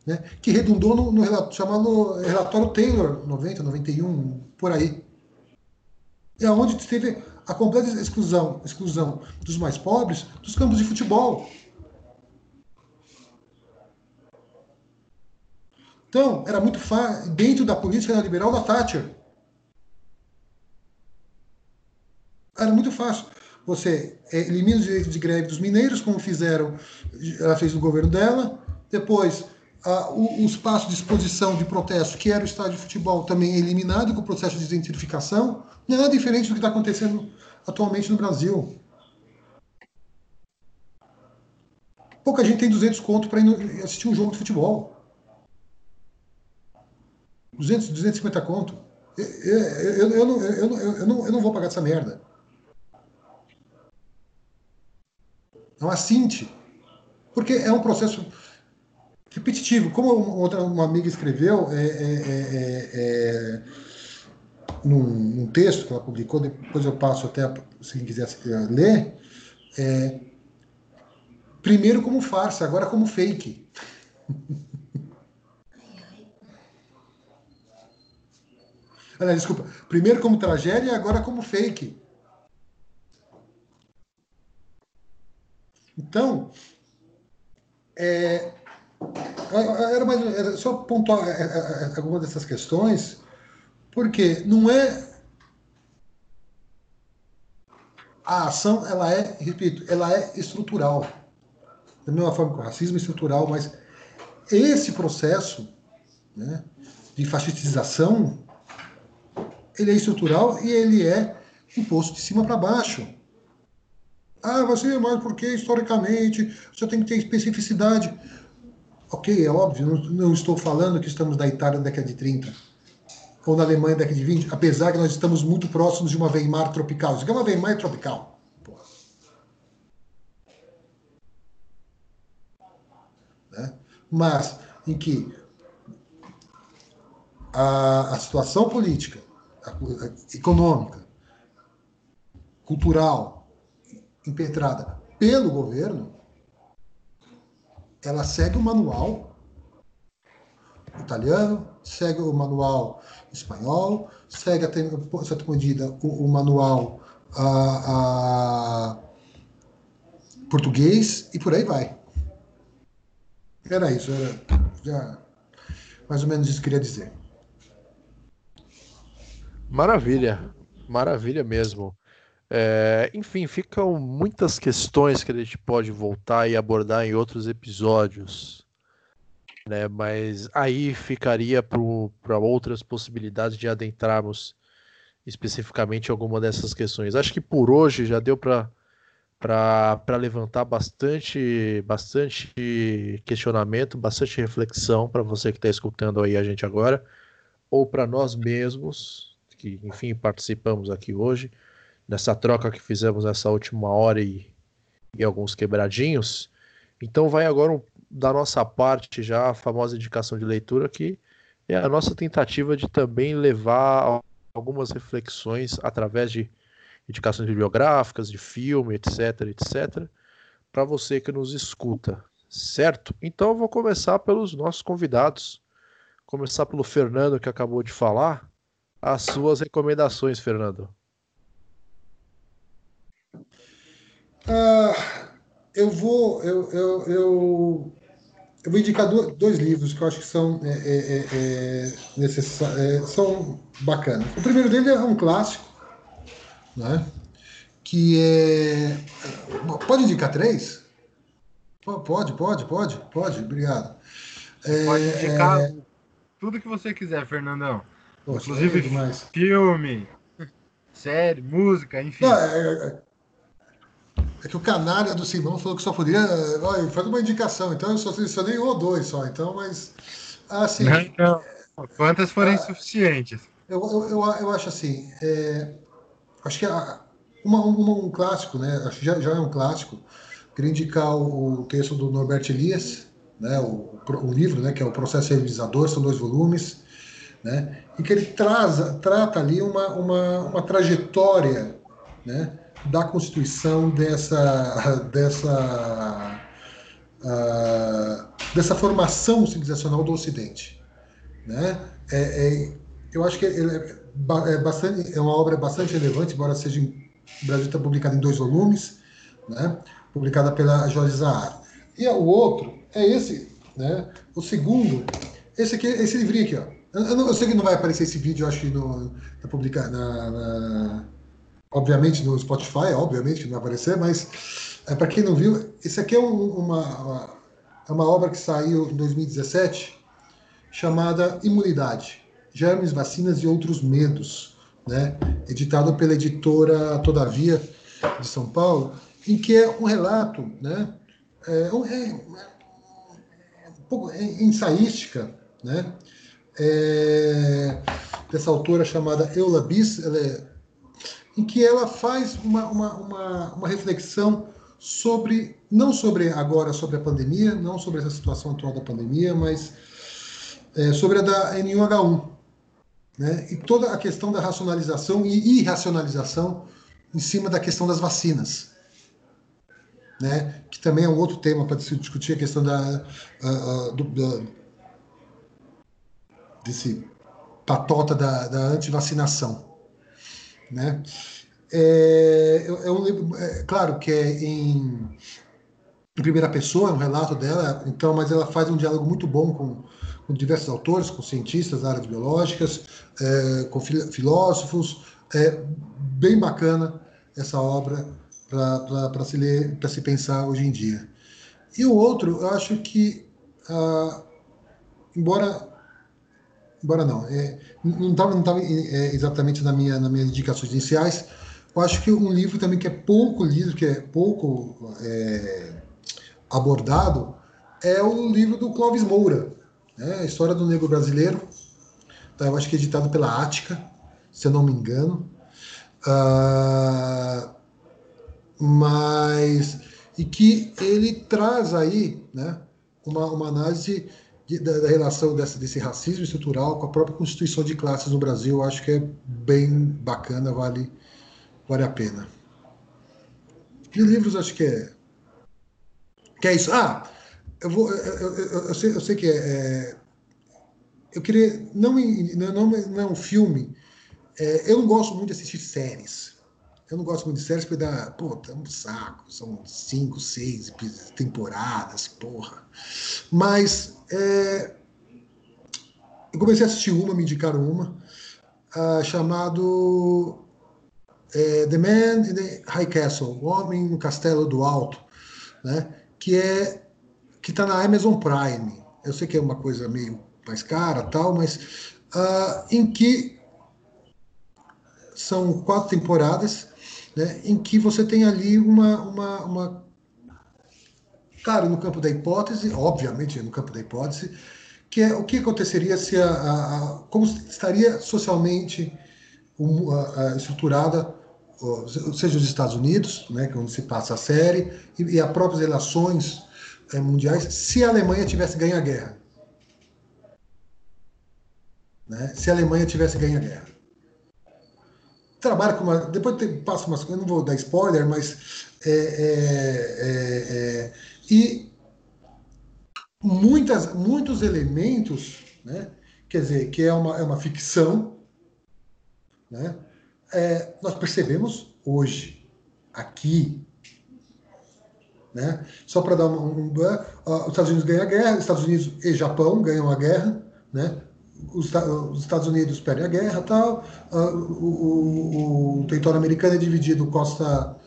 né? que redundou no, no relatório, chamado relatório Taylor, 90, 91, por aí. É onde teve a completa exclusão, exclusão dos mais pobres dos campos de futebol. Então, era muito fácil, dentro da política neoliberal da Thatcher. Era muito fácil. Você é, elimina os direitos de greve dos mineiros, como fizeram, ela fez no governo dela. Depois, a, o, o, espaço de exposição de protesto, que era o estádio de futebol, também é eliminado com o processo de identificação. Não é diferente do que está acontecendo atualmente no Brasil. Pouca gente tem 200 conto para assistir um jogo de futebol. 200, 250 conto. Eu, eu, eu, não, eu, não, eu, não, eu não vou pagar essa merda. Uma cinte. Porque é um processo repetitivo. Como outra, uma amiga escreveu é, é, é, é, num, num, texto que ela publicou, depois eu passo até se quem quiser ler, é, primeiro como farsa, agora como fake. Ah, desculpa. Primeiro como tragédia e agora como fake. Então, é, era, mais, era só pontuar é, é, é, algumas dessas questões, porque não é a ação, ela é, repito, ela é estrutural. Da mesma forma que o racismo é estrutural, mas esse processo né, de fascistização ele é estrutural e ele é imposto de cima para baixo. Ah, você, mas porque historicamente você tem que ter especificidade. Ok, é óbvio, não, não estou falando que estamos na Itália na década de 30 ou na Alemanha na década de 20, apesar que nós estamos muito próximos de uma Weimar tropical. Isso aqui é uma Weimar tropical. Né? Mas em que a, a situação política econômica, cultural, impetrada pelo governo, ela segue o manual italiano, segue o manual espanhol, segue até certa medida o, o manual a, a português e por aí vai. Era isso, era já, mais ou menos isso que eu queria dizer. Maravilha, maravilha mesmo. É, enfim, ficam muitas questões que a gente pode voltar e abordar em outros episódios, né? Mas aí ficaria para outras possibilidades de adentrarmos especificamente alguma dessas questões. Acho que por hoje já deu para levantar bastante bastante questionamento, bastante reflexão para você que está escutando aí a gente agora, ou para nós mesmos que enfim participamos aqui hoje nessa troca que fizemos nessa última hora e, e alguns quebradinhos. Então vai agora um, da nossa parte já a famosa indicação de leitura que é a nossa tentativa de também levar algumas reflexões através de indicações bibliográficas, de filme, etc, etc, para você que nos escuta, certo? Então eu vou começar pelos nossos convidados. Começar pelo Fernando que acabou de falar. As suas recomendações, Fernando. Ah, eu vou eu, eu, eu, eu, vou indicar dois livros que eu acho que são é, é, é, é necessários, é, são bacanas. O primeiro dele é um clássico, né? Que é pode indicar três? Pode, pode, pode, pode. Obrigado. Pode indicar tudo que você quiser, Fernandão. Poxa, Inclusive filme, série, música, enfim. Não, é, que o canalha do Simão falou que só podia. Olha, faz uma indicação, então eu só selecionei um ou dois só, então, mas. Assim. Não, não. Quantas forem ah, suficientes? Eu, eu, eu, eu, acho assim. É, acho que uma, uma, um clássico, né? Acho que já, já é um clássico. Queria indicar o, o texto do Norbert Elias, né? O, o livro, né? Que é o Processo Realizador, são dois volumes, né? Em que ele traz, trata ali uma, uma, uma trajetória, né? Da constituição dessa, dessa, uh, dessa formação civilizacional do Ocidente. Né? É, é, eu acho que é, é, bastante, é uma obra bastante relevante, embora seja em, o Brasil está publicada em dois volumes, né? publicada pela Jorge Zahar. E o outro é esse, né? o segundo, esse aqui, esse livrinho aqui. Ó. Eu, eu, eu sei que não vai aparecer esse vídeo, acho que no, na, publica, na, na obviamente no Spotify, obviamente que não vai aparecer, mas é, para quem não viu, esse aqui é um, uma, uma, é uma obra que saiu em 2017 chamada Imunidade, Germes, Vacinas e Outros Medos, né? editado pela editora Todavia de São Paulo, em que é um relato, né? é, um, é, é um pouco é ensaística, né? É, dessa autora chamada Eula Bis, ela é em que ela faz uma, uma, uma, uma reflexão sobre, não sobre agora, sobre a pandemia, não sobre essa situação atual da pandemia, mas é, sobre a da N1H1. Né? E toda a questão da racionalização e irracionalização em cima da questão das vacinas. Né? Que também é um outro tema para discutir a questão da, do, da desse patota da, da antivacinação. Né? É, é um livro, é, claro que é em, em, primeira pessoa, é um relato dela, então, mas ela faz um diálogo muito bom com, com diversos autores, com cientistas da área biológicas, é, com filósofos, é bem bacana essa obra para se ler, para se pensar hoje em dia. E o outro, eu acho que, ah, embora embora não, é, não estava não tava, é, exatamente na minha, nas minhas indicações iniciais. Eu acho que um livro também que é pouco lido, que é pouco é, abordado, é o livro do Clóvis Moura, né? a história do negro brasileiro. Tá? Eu acho que é editado pela Ática, se eu não me engano. Uh, mas e que ele traz aí né, uma, uma análise da, da, relação dessa, desse racismo estrutural com a própria constituição de classes no Brasil, eu acho que é bem bacana, vale, vale a pena. De livros, acho que é. Que é isso. Ah, eu, vou, eu, eu, eu sei, eu sei que é, é eu queria. Não, não, não é um filme, É, eu não gosto muito de assistir séries. Eu não gosto muito de séries porque dá, pô, tá um saco. São cinco, seis temporadas, porra. Mas é, eu comecei a assistir uma, me indicaram uma, uh, chamado é, The Man in the High Castle, O Homem no Castelo do Alto, né? que é que está na Amazon Prime. Eu sei que é uma coisa meio mais cara, tal, mas uh, em que são quatro temporadas, né, em que você tem ali uma, uma, uma claro, no campo da hipótese, obviamente no campo da hipótese, que é o que aconteceria se a, a, a como estaria socialmente a, estruturada, seja os Estados Unidos, né, que é onde se passa a série, e, e as próprias relações é, mundiais, se a Alemanha tivesse ganho a guerra. Né? Se a Alemanha tivesse ganho a guerra. Trabalha com uma. Depois tem, passa umas coisas, não vou dar spoiler, mas. É, é, é, é e muitas, muitos elementos, né? quer dizer, que é uma, é uma ficção, né? É, nós percebemos hoje, aqui, né? Só para dar um, um uh, os Estados Unidos ganham a guerra, Estados Unidos e Japão ganham a guerra, né? Os, os Estados Unidos perdem a guerra, tal. Uh, o, o, o, território americano é dividido costa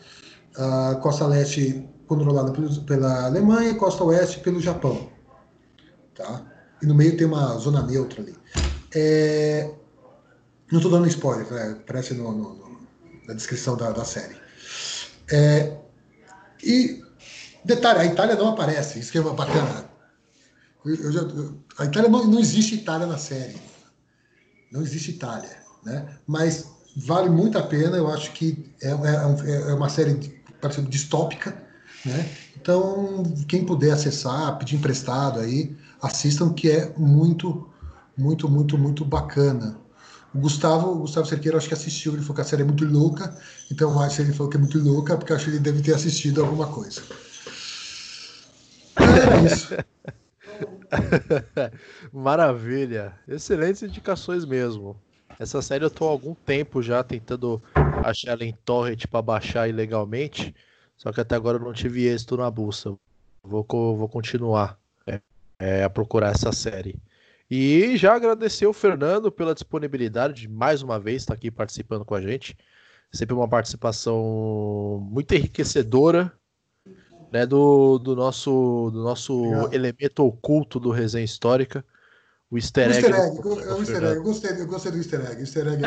uh, costa leste controlada pela Alemanha, costa oeste pelo Japão, tá? E no meio tem uma zona neutra ali. É... Não estou dando spoiler, né? aparece no, no, no, na descrição da, da série. É... E Detalhe, a Itália não aparece, isso que é bacana. Eu já, a Itália não, não existe Itália na série. Não existe Itália. Né? Mas vale muito a pena, eu acho que é, é, é uma série parece distópica. Né? Então, quem puder acessar, pedir emprestado aí, assistam, que é muito, muito, muito, muito bacana. O Gustavo, o Gustavo Cerqueira, acho que assistiu, ele falou que a série é muito louca, então que ele falou que é muito louca, porque acho que ele deve ter assistido alguma coisa. Era isso. Maravilha. Excelentes indicações mesmo. Essa série eu tô há algum tempo já tentando achar ela em torrent para baixar ilegalmente, só que até agora eu não tive êxito na busca. Vou, vou continuar é, é, a procurar essa série. E já agradecer o Fernando pela disponibilidade de mais uma vez estar aqui participando com a gente. Sempre uma participação muito enriquecedora né, do, do nosso, do nosso elemento oculto do resenha histórica, o easter egg. O easter egg, do, é o easter egg. Eu, gostei, eu gostei do easter egg. Easter egg.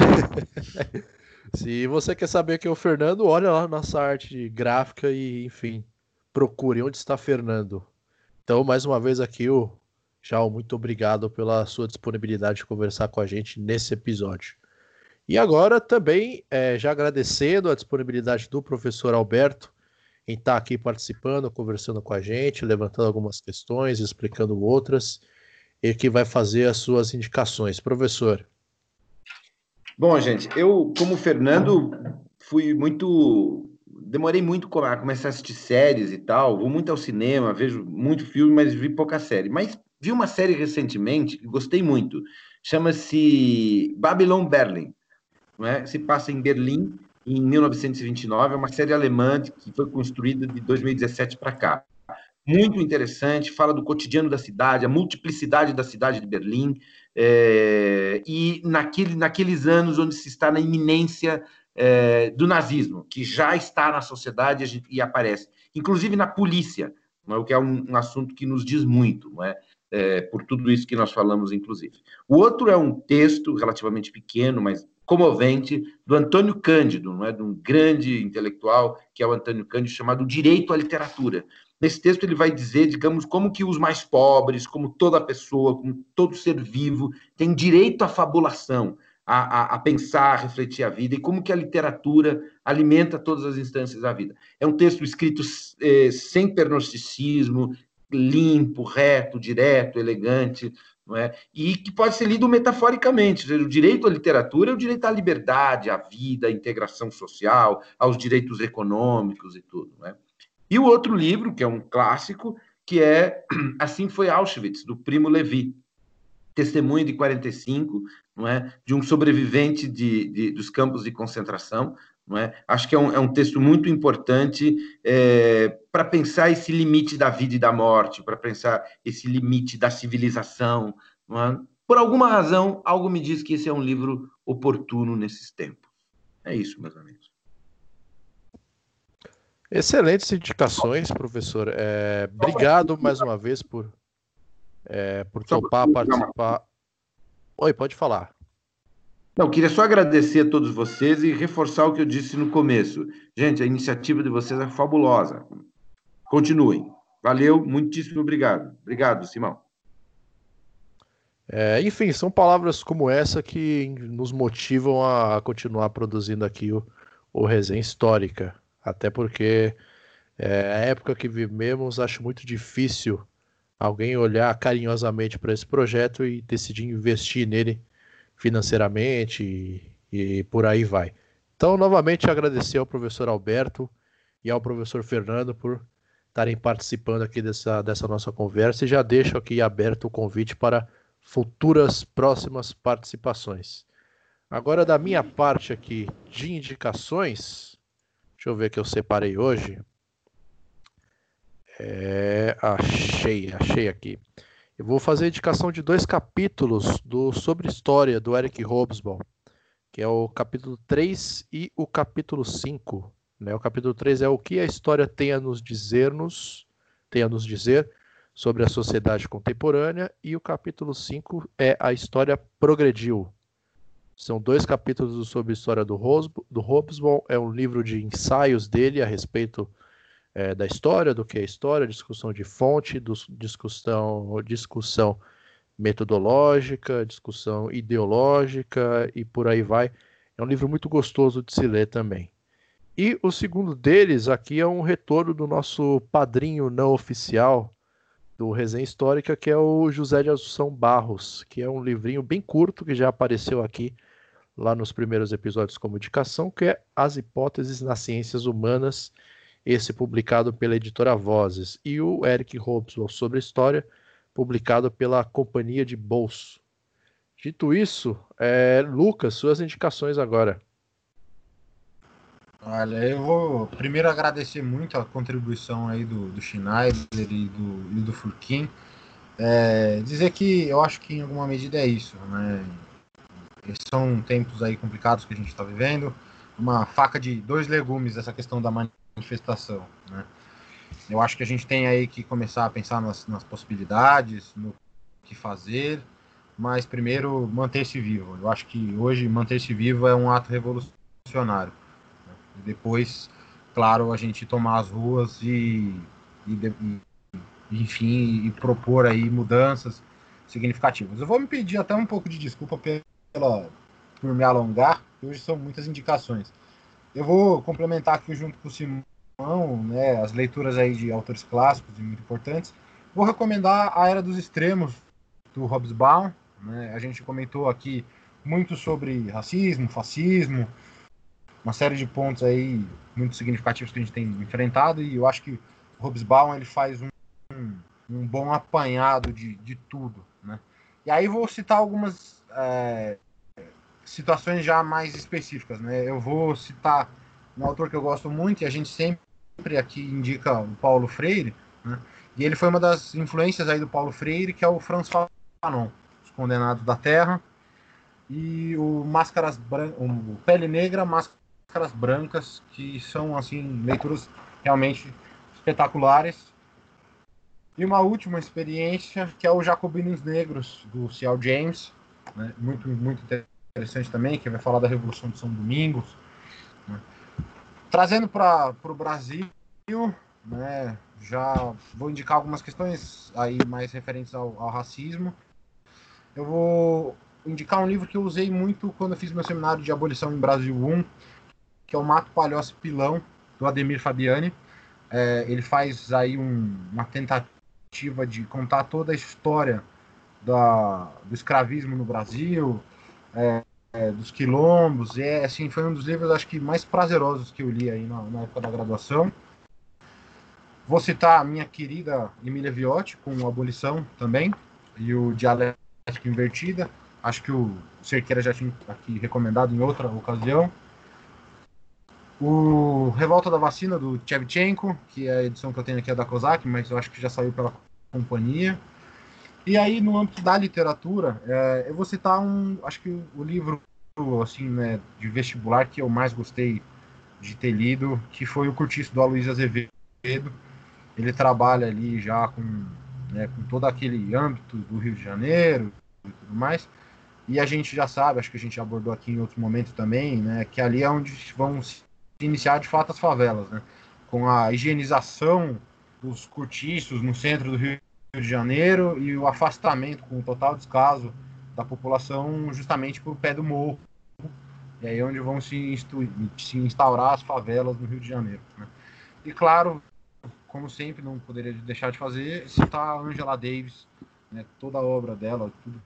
Se você quer saber quem é o Fernando, olha lá nossa arte gráfica e, enfim, procure onde está Fernando. Então, mais uma vez aqui, o João, muito obrigado pela sua disponibilidade de conversar com a gente nesse episódio. E agora também, é, já agradecendo a disponibilidade do professor Alberto, em estar aqui participando, conversando com a gente, levantando algumas questões, explicando outras, e que vai fazer as suas indicações. Professor. Bom, gente, eu, como Fernando, fui muito. Demorei muito a começar a assistir séries e tal. Vou muito ao cinema, vejo muito filme, mas vi pouca série. Mas vi uma série recentemente que gostei muito. Chama-se Babylon Berlin. Não é? Se passa em Berlim em 1929, é uma série alemã que foi construída de 2017 para cá. Muito interessante, fala do cotidiano da cidade, a multiplicidade da cidade de Berlim, é, e naquele, naqueles anos onde se está na iminência é, do nazismo, que já está na sociedade e aparece, inclusive na polícia, é? o que é um, um, assunto que nos diz muito, não é? é? por tudo isso que nós falamos, inclusive. O outro é um texto relativamente pequeno, mas comovente do Antônio Cândido, não é? de um grande intelectual, que é o Antônio Cândido, chamado Direito à Literatura. Nesse texto ele vai dizer, digamos, como que os mais pobres, como toda pessoa, como todo ser vivo, tem direito à fabulação, a, a, a, pensar, a refletir a vida, e como que a literatura alimenta todas as instâncias da vida. É um texto escrito eh, sem pernosticismo, limpo, reto, direto, elegante, não é? e que pode ser lido metaforicamente. o direito à literatura é o direito à liberdade, à vida, à integração social, aos direitos econômicos e tudo. Não é? E o outro livro, que é um clássico, que é Assim Foi Auschwitz, do Primo Levi. testemunho de 45, não é? de um sobrevivente de, de dos campos de concentração. Não é? Acho que é um, é um texto muito importante é, para pensar esse limite da vida e da morte, para pensar esse limite da civilização. É? Por alguma razão, algo me diz que esse é um livro oportuno nesses tempos. É isso, meus amigos. Excelentes indicações, professor. É, obrigado mais uma vez por, é, por topar participar. Oi, pode falar. Não, queria só agradecer a todos vocês e reforçar o que eu disse no começo. Gente, a iniciativa de vocês é fabulosa. Continuem. Valeu, muitíssimo obrigado. Obrigado, Simão. É, enfim, são palavras como essa que nos motivam a continuar produzindo aqui o, o Resenha Histórica. Até porque é, a época que vivemos, acho muito difícil alguém olhar carinhosamente para esse projeto e decidir investir nele financeiramente e, e, por aí vai. Então, novamente, agradecer ao professor Alberto e ao professor Fernando por estarem participando aqui dessa, dessa nossa conversa e já deixo aqui aberto o convite para futuras próximas participações. Agora, da minha parte aqui de indicações, Deixa eu ver que eu separei hoje. É, achei, achei aqui. Eu vou fazer a indicação de dois capítulos do sobre história do Eric Hobsbawm, que é o capítulo 3 e o capítulo 5. Né? O capítulo 3 é o que a história tem a nos dizer-nos, tem a nos dizer sobre a sociedade contemporânea, e o capítulo 5 é a história progrediu, são dois capítulos sobre a história do, Rosbo, do Hobsbawm. É um livro de ensaios dele a respeito é, da história, do que é história, discussão de fonte, discussão, discussão metodológica, discussão ideológica e por aí vai. É um livro muito gostoso de se ler também. E o segundo deles aqui é um retorno do nosso padrinho não oficial do Resenha Histórica, que é o José de Assunção Barros, que é um livrinho bem curto que já apareceu aqui lá nos primeiros episódios como indicação, que é As Hipóteses nas Ciências Humanas, esse publicado pela editora Vozes, e o Eric Hobsbawm sobre História, publicado pela Companhia de Bolso. Dito isso, é, Lucas, suas indicações agora. Olha, eu vou primeiro agradecer muito a contribuição aí do, do Schneider e do, e do Furquim. É, dizer que eu acho que em alguma medida é isso, né? São tempos aí complicados que a gente está vivendo. Uma faca de dois legumes essa questão da manifestação. Né? Eu acho que a gente tem aí que começar a pensar nas, nas possibilidades, no que fazer, mas primeiro manter-se vivo. Eu acho que hoje manter-se vivo é um ato revolucionário. Né? Depois, claro, a gente tomar as ruas e, e, e enfim, e propor aí mudanças significativas. Eu vou me pedir até um pouco de desculpa pela, por me alongar, hoje são muitas indicações. Eu vou complementar aqui junto com o Simão, né, as leituras aí de autores clássicos e muito importantes. Vou recomendar A Era dos Extremos, do Hobsbawm. Né? A gente comentou aqui muito sobre racismo, fascismo, uma série de pontos aí muito significativos que a gente tem enfrentado e eu acho que o Hobsbawm ele faz um, um, um bom apanhado de, de tudo, né? E aí vou citar algumas é, situações já mais específicas, né? Eu vou citar um autor que eu gosto muito e a gente sempre aqui indica o Paulo Freire, né? E ele foi uma das influências aí do Paulo Freire, que é o François Fanon, Os Condenados da Terra, e o Máscaras Bran... o Pele Negra, Máscaras Brancas, que são assim leituras realmente espetaculares. E uma última experiência, que é o Jacobinos Negros, do Cial James, né? muito, muito interessante interessante também, que vai falar da Revolução de São Domingos. Né? Trazendo para o Brasil, né, já vou indicar algumas questões aí mais referentes ao, ao, racismo. Eu vou indicar um livro que eu usei muito quando eu fiz meu seminário de abolição em Brasil 1, que é o Mato Palhoça Pilão, do Ademir Fabiani. É, ele faz aí um, uma tentativa de contar toda a história da, do escravismo no Brasil, é, é, dos quilombos, e é, assim, foi um dos livros, acho que, mais prazerosos que eu li aí na, na época da graduação. Vou citar a minha querida Emília Viotti, com Abolição também, e o Dialeto estética invertida. Acho que o Cerqueira já tinha aqui recomendado em outra ocasião. O Revolta da Vacina, do Tchevchenko, que é a edição que eu tenho aqui é da Kozak, mas eu acho que já saiu pela companhia. E aí, no âmbito da literatura, é, eu vou citar um, acho que o livro assim, né, de vestibular que eu mais gostei de ter lido, que foi o Curtiço do Aloysio Azevedo. Ele trabalha ali já com, né, com todo aquele âmbito do Rio de Janeiro e tudo mais. E a gente já sabe, acho que a gente abordou aqui em outros momentos também, né, que ali é onde vão se iniciar de fato as favelas, né, com a higienização dos cortiços no centro do Rio de Janeiro e o afastamento com o total descaso da população justamente por pé do morro. E aí é onde vão se, se instaurar as favelas no Rio de Janeiro. Né? E claro, como sempre, não poderia deixar de fazer, citar a Angela Davis, né, toda a obra dela, tudo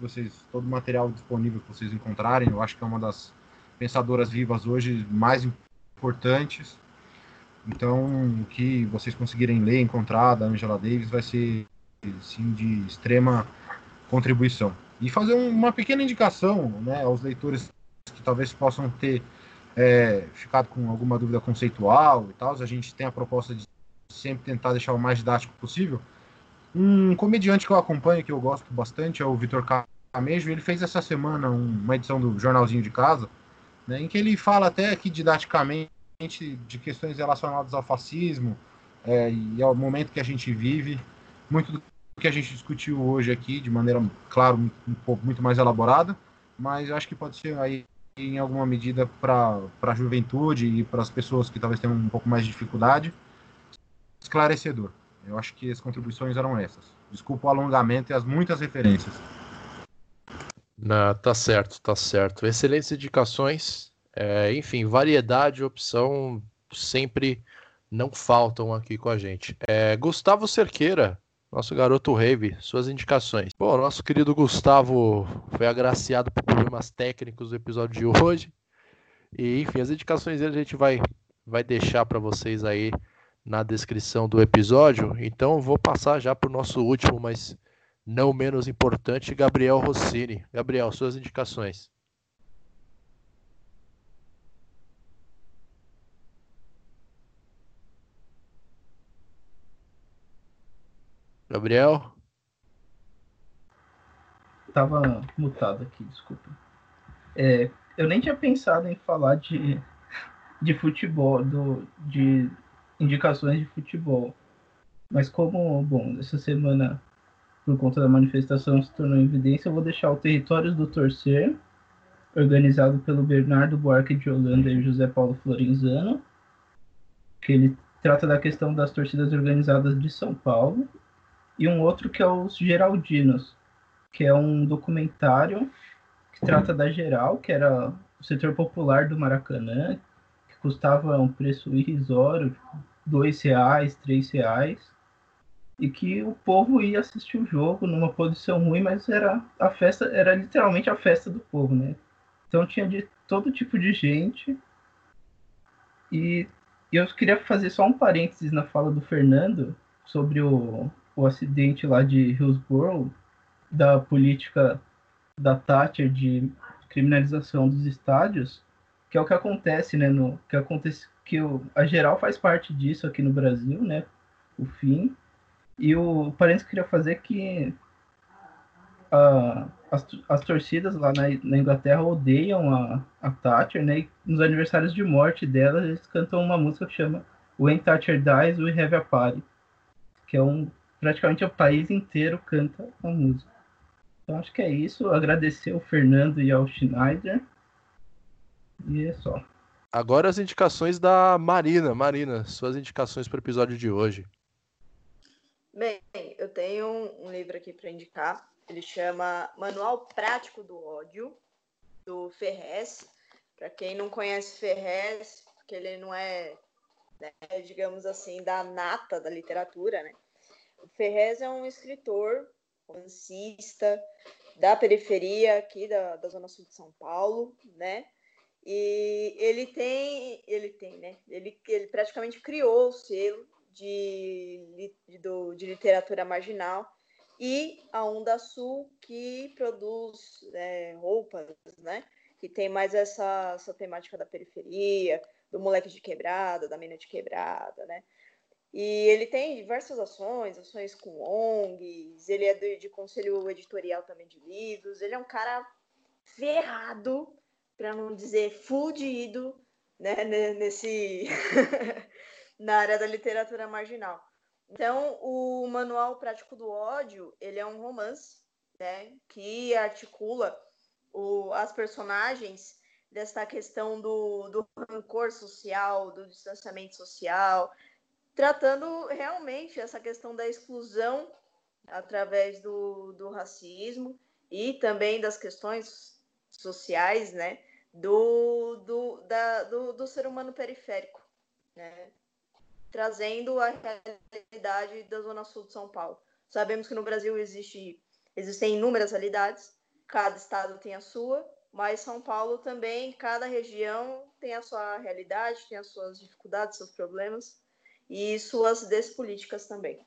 vocês, todo o material disponível que vocês encontrarem, eu acho que é uma das pensadoras vivas hoje mais importantes. Então, o que vocês conseguirem ler, encontrar da Angela Davis vai ser sim de extrema contribuição. E fazer uma pequena indicação né, aos leitores que talvez possam ter é, ficado com alguma dúvida conceitual e tal. A gente tem a proposta de sempre tentar deixar o mais didático possível. Um comediante que eu acompanho, que eu gosto bastante, é o Vitor Camejo. Ele fez essa semana uma edição do Jornalzinho de Casa, né, em que ele fala até aqui didaticamente de questões relacionadas ao fascismo é, e ao momento que a gente vive. Muito do que a gente discutiu hoje aqui, de maneira, claro, um pouco muito mais elaborada, mas acho que pode ser aí em alguma medida para a juventude e para as pessoas que talvez tenham um pouco mais de dificuldade, esclarecedor. Eu acho que as contribuições eram essas. Desculpa o alongamento e as muitas referências. Não, tá certo, tá certo. Excelentes indicações. É, enfim, variedade, opção sempre não faltam aqui com a gente. É, Gustavo Cerqueira, nosso garoto Rave, suas indicações. Bom, nosso querido Gustavo foi agraciado por problemas técnicos do episódio de hoje. E, enfim, as indicações dele a gente vai, vai deixar para vocês aí na descrição do episódio. Então, vou passar já para o nosso último, mas não menos importante, Gabriel Rossini. Gabriel, suas indicações. Gabriel? Tava mutado aqui, desculpa. É, eu nem tinha pensado em falar de, de futebol, do, de indicações de futebol. Mas como, bom, essa semana, por conta da manifestação, se tornou evidência, eu vou deixar o Territórios do Torcer, organizado pelo Bernardo Buarque de Holanda e José Paulo Florenzano, que ele trata da questão das torcidas organizadas de São Paulo e um outro que é Os Geraldinos, que é um documentário que trata da Geral, que era o setor popular do Maracanã, que custava um preço irrisório, tipo, dois reais, três reais, e que o povo ia assistir o jogo numa posição ruim, mas era a festa, era literalmente a festa do povo, né? Então tinha de todo tipo de gente. E eu queria fazer só um parênteses na fala do Fernando sobre o, o acidente lá de Hillsborough, da política da Thatcher de criminalização dos estádios, que é o que acontece, né, no que acontece que o, a geral faz parte disso aqui no Brasil, né, o fim. E o parênteses que eu queria fazer é que a, as, as torcidas lá na, na, Inglaterra odeiam a, a Thatcher, né, e nos aniversários de morte dela eles cantam uma música que chama When Thatcher Dies, We Have a Party, que é um praticamente o país inteiro canta a música. Então acho que é isso. Agradecer ao Fernando e ao Schneider. E é só. Agora as indicações da Marina. Marina, suas indicações para o episódio de hoje. Bem, eu tenho um livro aqui para indicar. Ele chama Manual Prático do Ódio, do Ferrez. Para quem não conhece Ferrez, porque ele não é, né, digamos assim, da nata da literatura, né? Ferrez é um escritor, romancista, da periferia aqui da, da Zona Sul de São Paulo, né? E ele tem, ele tem, né? Ele, ele praticamente criou o selo de, de, do, de literatura marginal, e a Onda Sul, que produz é, roupas, né? Que tem mais essa, essa temática da periferia, do moleque de quebrada, da mina de quebrada, né? E ele tem diversas ações, ações com ONGs, ele é de, de conselho editorial também de livros, ele é um cara ferrado, para não dizer fudido, né, nesse na área da literatura marginal. Então, o Manual Prático do Ódio, ele é um romance, né, que articula o, as personagens dessa questão do, do rancor social, do distanciamento social, tratando realmente essa questão da exclusão através do, do racismo e também das questões sociais, né, do, do, da, do, do ser humano periférico, né, trazendo a realidade da Zona Sul de São Paulo. Sabemos que no Brasil existe, existem inúmeras realidades, cada estado tem a sua, mas São Paulo também, cada região tem a sua realidade, tem as suas dificuldades, seus problemas, e suas despolíticas também.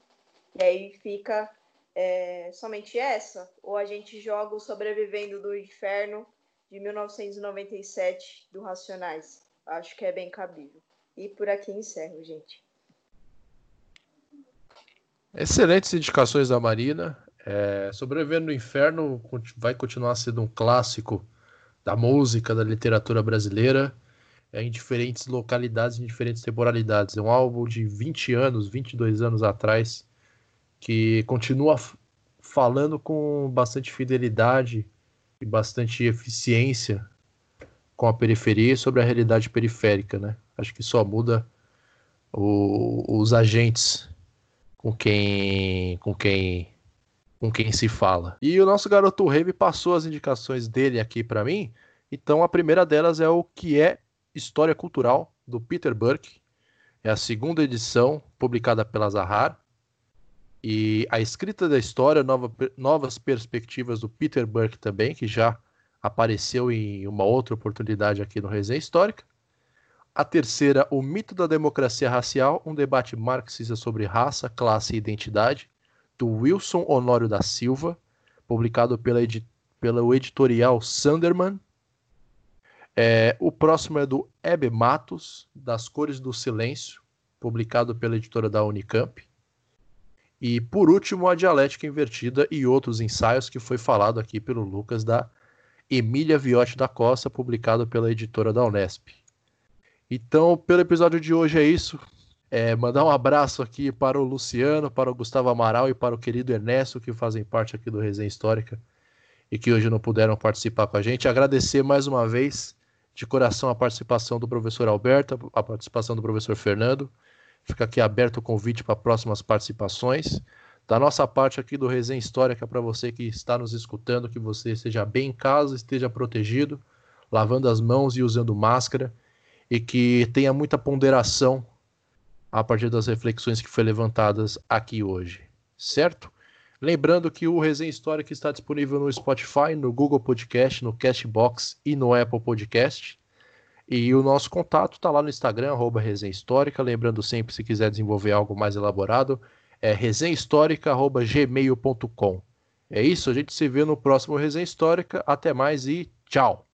E aí fica é, somente essa? Ou a gente joga o Sobrevivendo do Inferno de 1997 do Racionais? Acho que é bem cabível. E por aqui encerro, gente. Excelentes indicações da Marina. É, Sobrevivendo no Inferno vai continuar sendo um clássico da música, da literatura brasileira em diferentes localidades, em diferentes temporalidades. É um álbum de 20 anos, 22 anos atrás, que continua falando com bastante fidelidade e bastante eficiência com a periferia e sobre a realidade periférica, né? Acho que só muda o, os agentes com quem com quem com quem se fala. E o nosso garoto Rave passou as indicações dele aqui para mim. Então a primeira delas é o que é História Cultural, do Peter Burke. É a segunda edição, publicada pela Zahar. E a escrita da história, nova, novas perspectivas do Peter Burke também, que já apareceu em uma outra oportunidade aqui no Resenha Histórica. A terceira, O Mito da Democracia Racial, um debate marxista sobre raça, classe e identidade, do Wilson Honório da Silva, publicado pela, edi pela editorial Sanderman. É, o próximo é do Hebe Matos, Das Cores do Silêncio, publicado pela editora da Unicamp. E por último, A Dialética Invertida e outros ensaios, que foi falado aqui pelo Lucas da Emília Viotti da Costa, publicado pela editora da Unesp. Então, pelo episódio de hoje é isso. É, mandar um abraço aqui para o Luciano, para o Gustavo Amaral e para o querido Ernesto, que fazem parte aqui do Resenha Histórica e que hoje não puderam participar com a gente. Agradecer mais uma vez de coração a participação do professor Alberto, a participação do professor Fernando. Fica aqui aberto o convite para próximas participações. Da nossa parte aqui do Resenha Histórica, para você que está nos escutando, que você esteja bem em casa, esteja protegido, lavando as mãos e usando máscara, e que tenha muita ponderação a partir das reflexões que foram levantadas aqui hoje, certo? Lembrando que o Resenha Histórica está disponível no Spotify, no Google Podcast, no Castbox e no Apple Podcast. E o nosso contato está lá no Instagram, arroba Resenha Histórica. Lembrando sempre, se quiser desenvolver algo mais elaborado, é resenhahistórica.gmail.com. É isso, a gente se vê no próximo Resenha Histórica. Até mais e tchau!